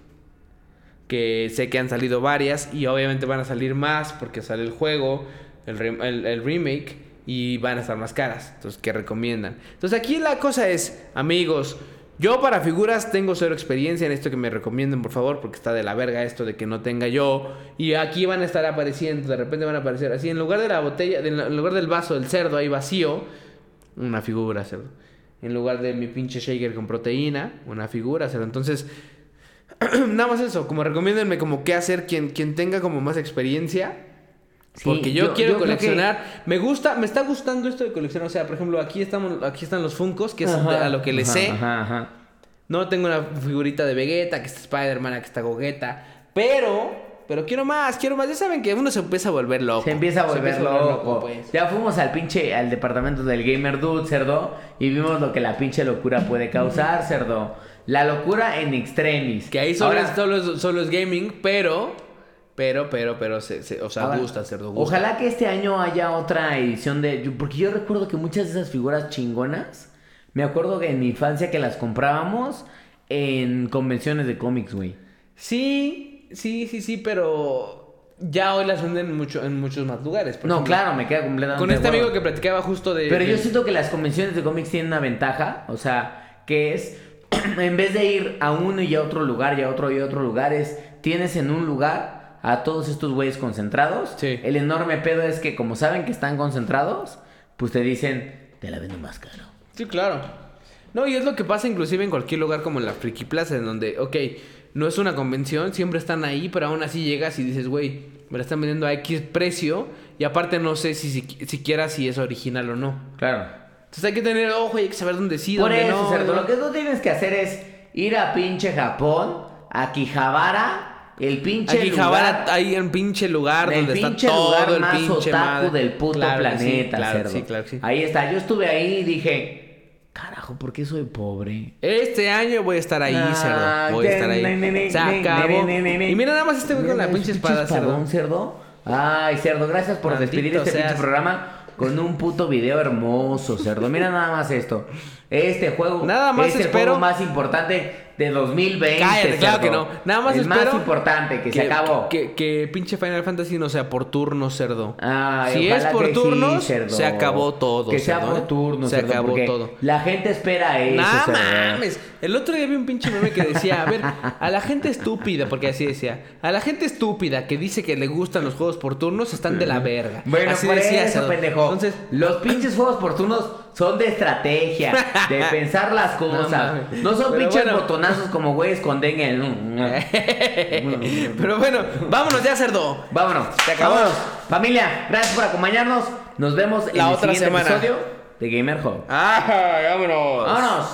Que sé que han salido varias y obviamente van a salir más porque sale el juego, el- el remake y van a estar más caras. Entonces, ¿qué recomiendan? Entonces, aquí la cosa es, amigos, yo para figuras tengo cero experiencia en esto que me recomienden, por favor, porque está de la verga esto de que no tenga yo. Y aquí van a estar apareciendo, de repente van a aparecer así, en lugar de la botella, en lugar del vaso del cerdo ahí vacío, una figura, cerdo. En lugar de mi pinche shaker con proteína, una figura, cerdo. Entonces, Nada más eso, como recomiéndenme como qué hacer quien tenga como más experiencia.
Sí,
Porque yo,
yo-
quiero
yo creo que-
coleccionar. Me gusta, me está gustando esto de coleccionar. O sea, por ejemplo, aquí estamos, aquí están los Funcos, que es
Ajá,
a lo que le sé.
Ajá, ajá.
No tengo una figurita de Vegeta, que está Spider-Man, que está Gogeta. Pero, pero quiero más, quiero más. Ya saben que uno se empieza a volver loco.
Se empieza a volver
empieza
loco.
pues.
Ya fuimos al pinche, al departamento del Gamer Dude, cerdo, y vimos lo que la pinche locura puede causar, cerdo. La locura en extremis.
Que ahí solo,
Ahora-
es, solo, es, solo es gaming, pero, pero, pero, pero, se, se- o sea,
ahora,
gusta, cerdo, gusta.
Ojalá que este año haya otra edición de... Porque yo recuerdo que muchas de esas figuras chingonas, me acuerdo que en mi infancia que las comprábamos en convenciones de cómics, güey.
Sí, sí, sí, sí, pero ya hoy las venden mucho, en muchos más lugares. por
No,
ejemplo.
claro, me queda completamente
Con este amigo que platicaba justo de...
Pero yo siento que las convenciones de cómics tienen una ventaja, o sea, que es, en vez de ir a uno y a otro lugar y a otro y a otro lugar, es, tienes en un lugar a todos estos güeyes concentrados.
Sí.
El enorme pedo es que como saben que están concentrados, pues te dicen, te la vendo más caro.
Sí, claro. No, y es lo que pasa inclusive en cualquier lugar como en la Friki Plaza, en donde, ok, no es una convención, siempre están ahí, pero aún así llegas y dices, güey, me la están vendiendo a X precio, y aparte no sé si, si siquiera si es original o no.
Claro.
Entonces hay que tener ojo y hay que saber dónde sí,
Por
dónde
eso,
no.
cerdo,
¿no?
lo que tú tienes que hacer es ir a pinche Japón, a Quijabara, el pinche
Aquí
lugar...
Hay un pinche lugar
Del
donde está
pinche
todo
lugar
el
más
pinche
otaku
madre.
del puto
Claro que sí,
planeta,
claro,
cerdo.
Sí, claro sí.
Ahí está. Yo estuve ahí y dije, carajo, ¿por qué soy pobre?
Este año voy a estar ahí,
Ah,
cerdo. Voy a estar ahí.
ne, ne, ne,
Se acabó. Y mira nada más este güey con la pinche espada, cerdo.
espadón, cerdo. Ay, cerdo, gracias por
Maldito
despedir este
seas.
pinche programa con un puto video hermoso, cerdo. Mira nada más esto. Este juego
Nada más
es el
espero-
juego más importante de 2020.
Cállate, claro que no. Nada más espero
más importante, que, se acabó.
Que, que pinche Final Fantasy no sea por turno, cerdo.
Ay,
si es por
sí,
turnos,
cerdo.
se acabó todo.
Que sea
cerdo,
por
¿eh?
turnos,
Se
cerdo,
acabó todo.
La gente espera eso.
No mames. El otro día vi un pinche meme que decía, a ver, a la gente estúpida, porque así decía, a la gente estúpida que dice que le gustan los juegos por turnos están de la verga.
Bueno,
así
por
decía,
eso,
cerdo.
pendejo.
Entonces,
los pinches juegos por turnos son de estrategia, de pensar las cosas. No, son
Pero
pinches
bueno.
botonazos como güeyes con dengue.
pero bueno, vámonos ya, cerdo.
Vámonos.
Se acabó.
Vámonos. Familia, gracias por acompañarnos. Nos vemos en
La
el
otra
siguiente
semana.
episodio de Gamer Hub.
Ah, vámonos.
Vámonos.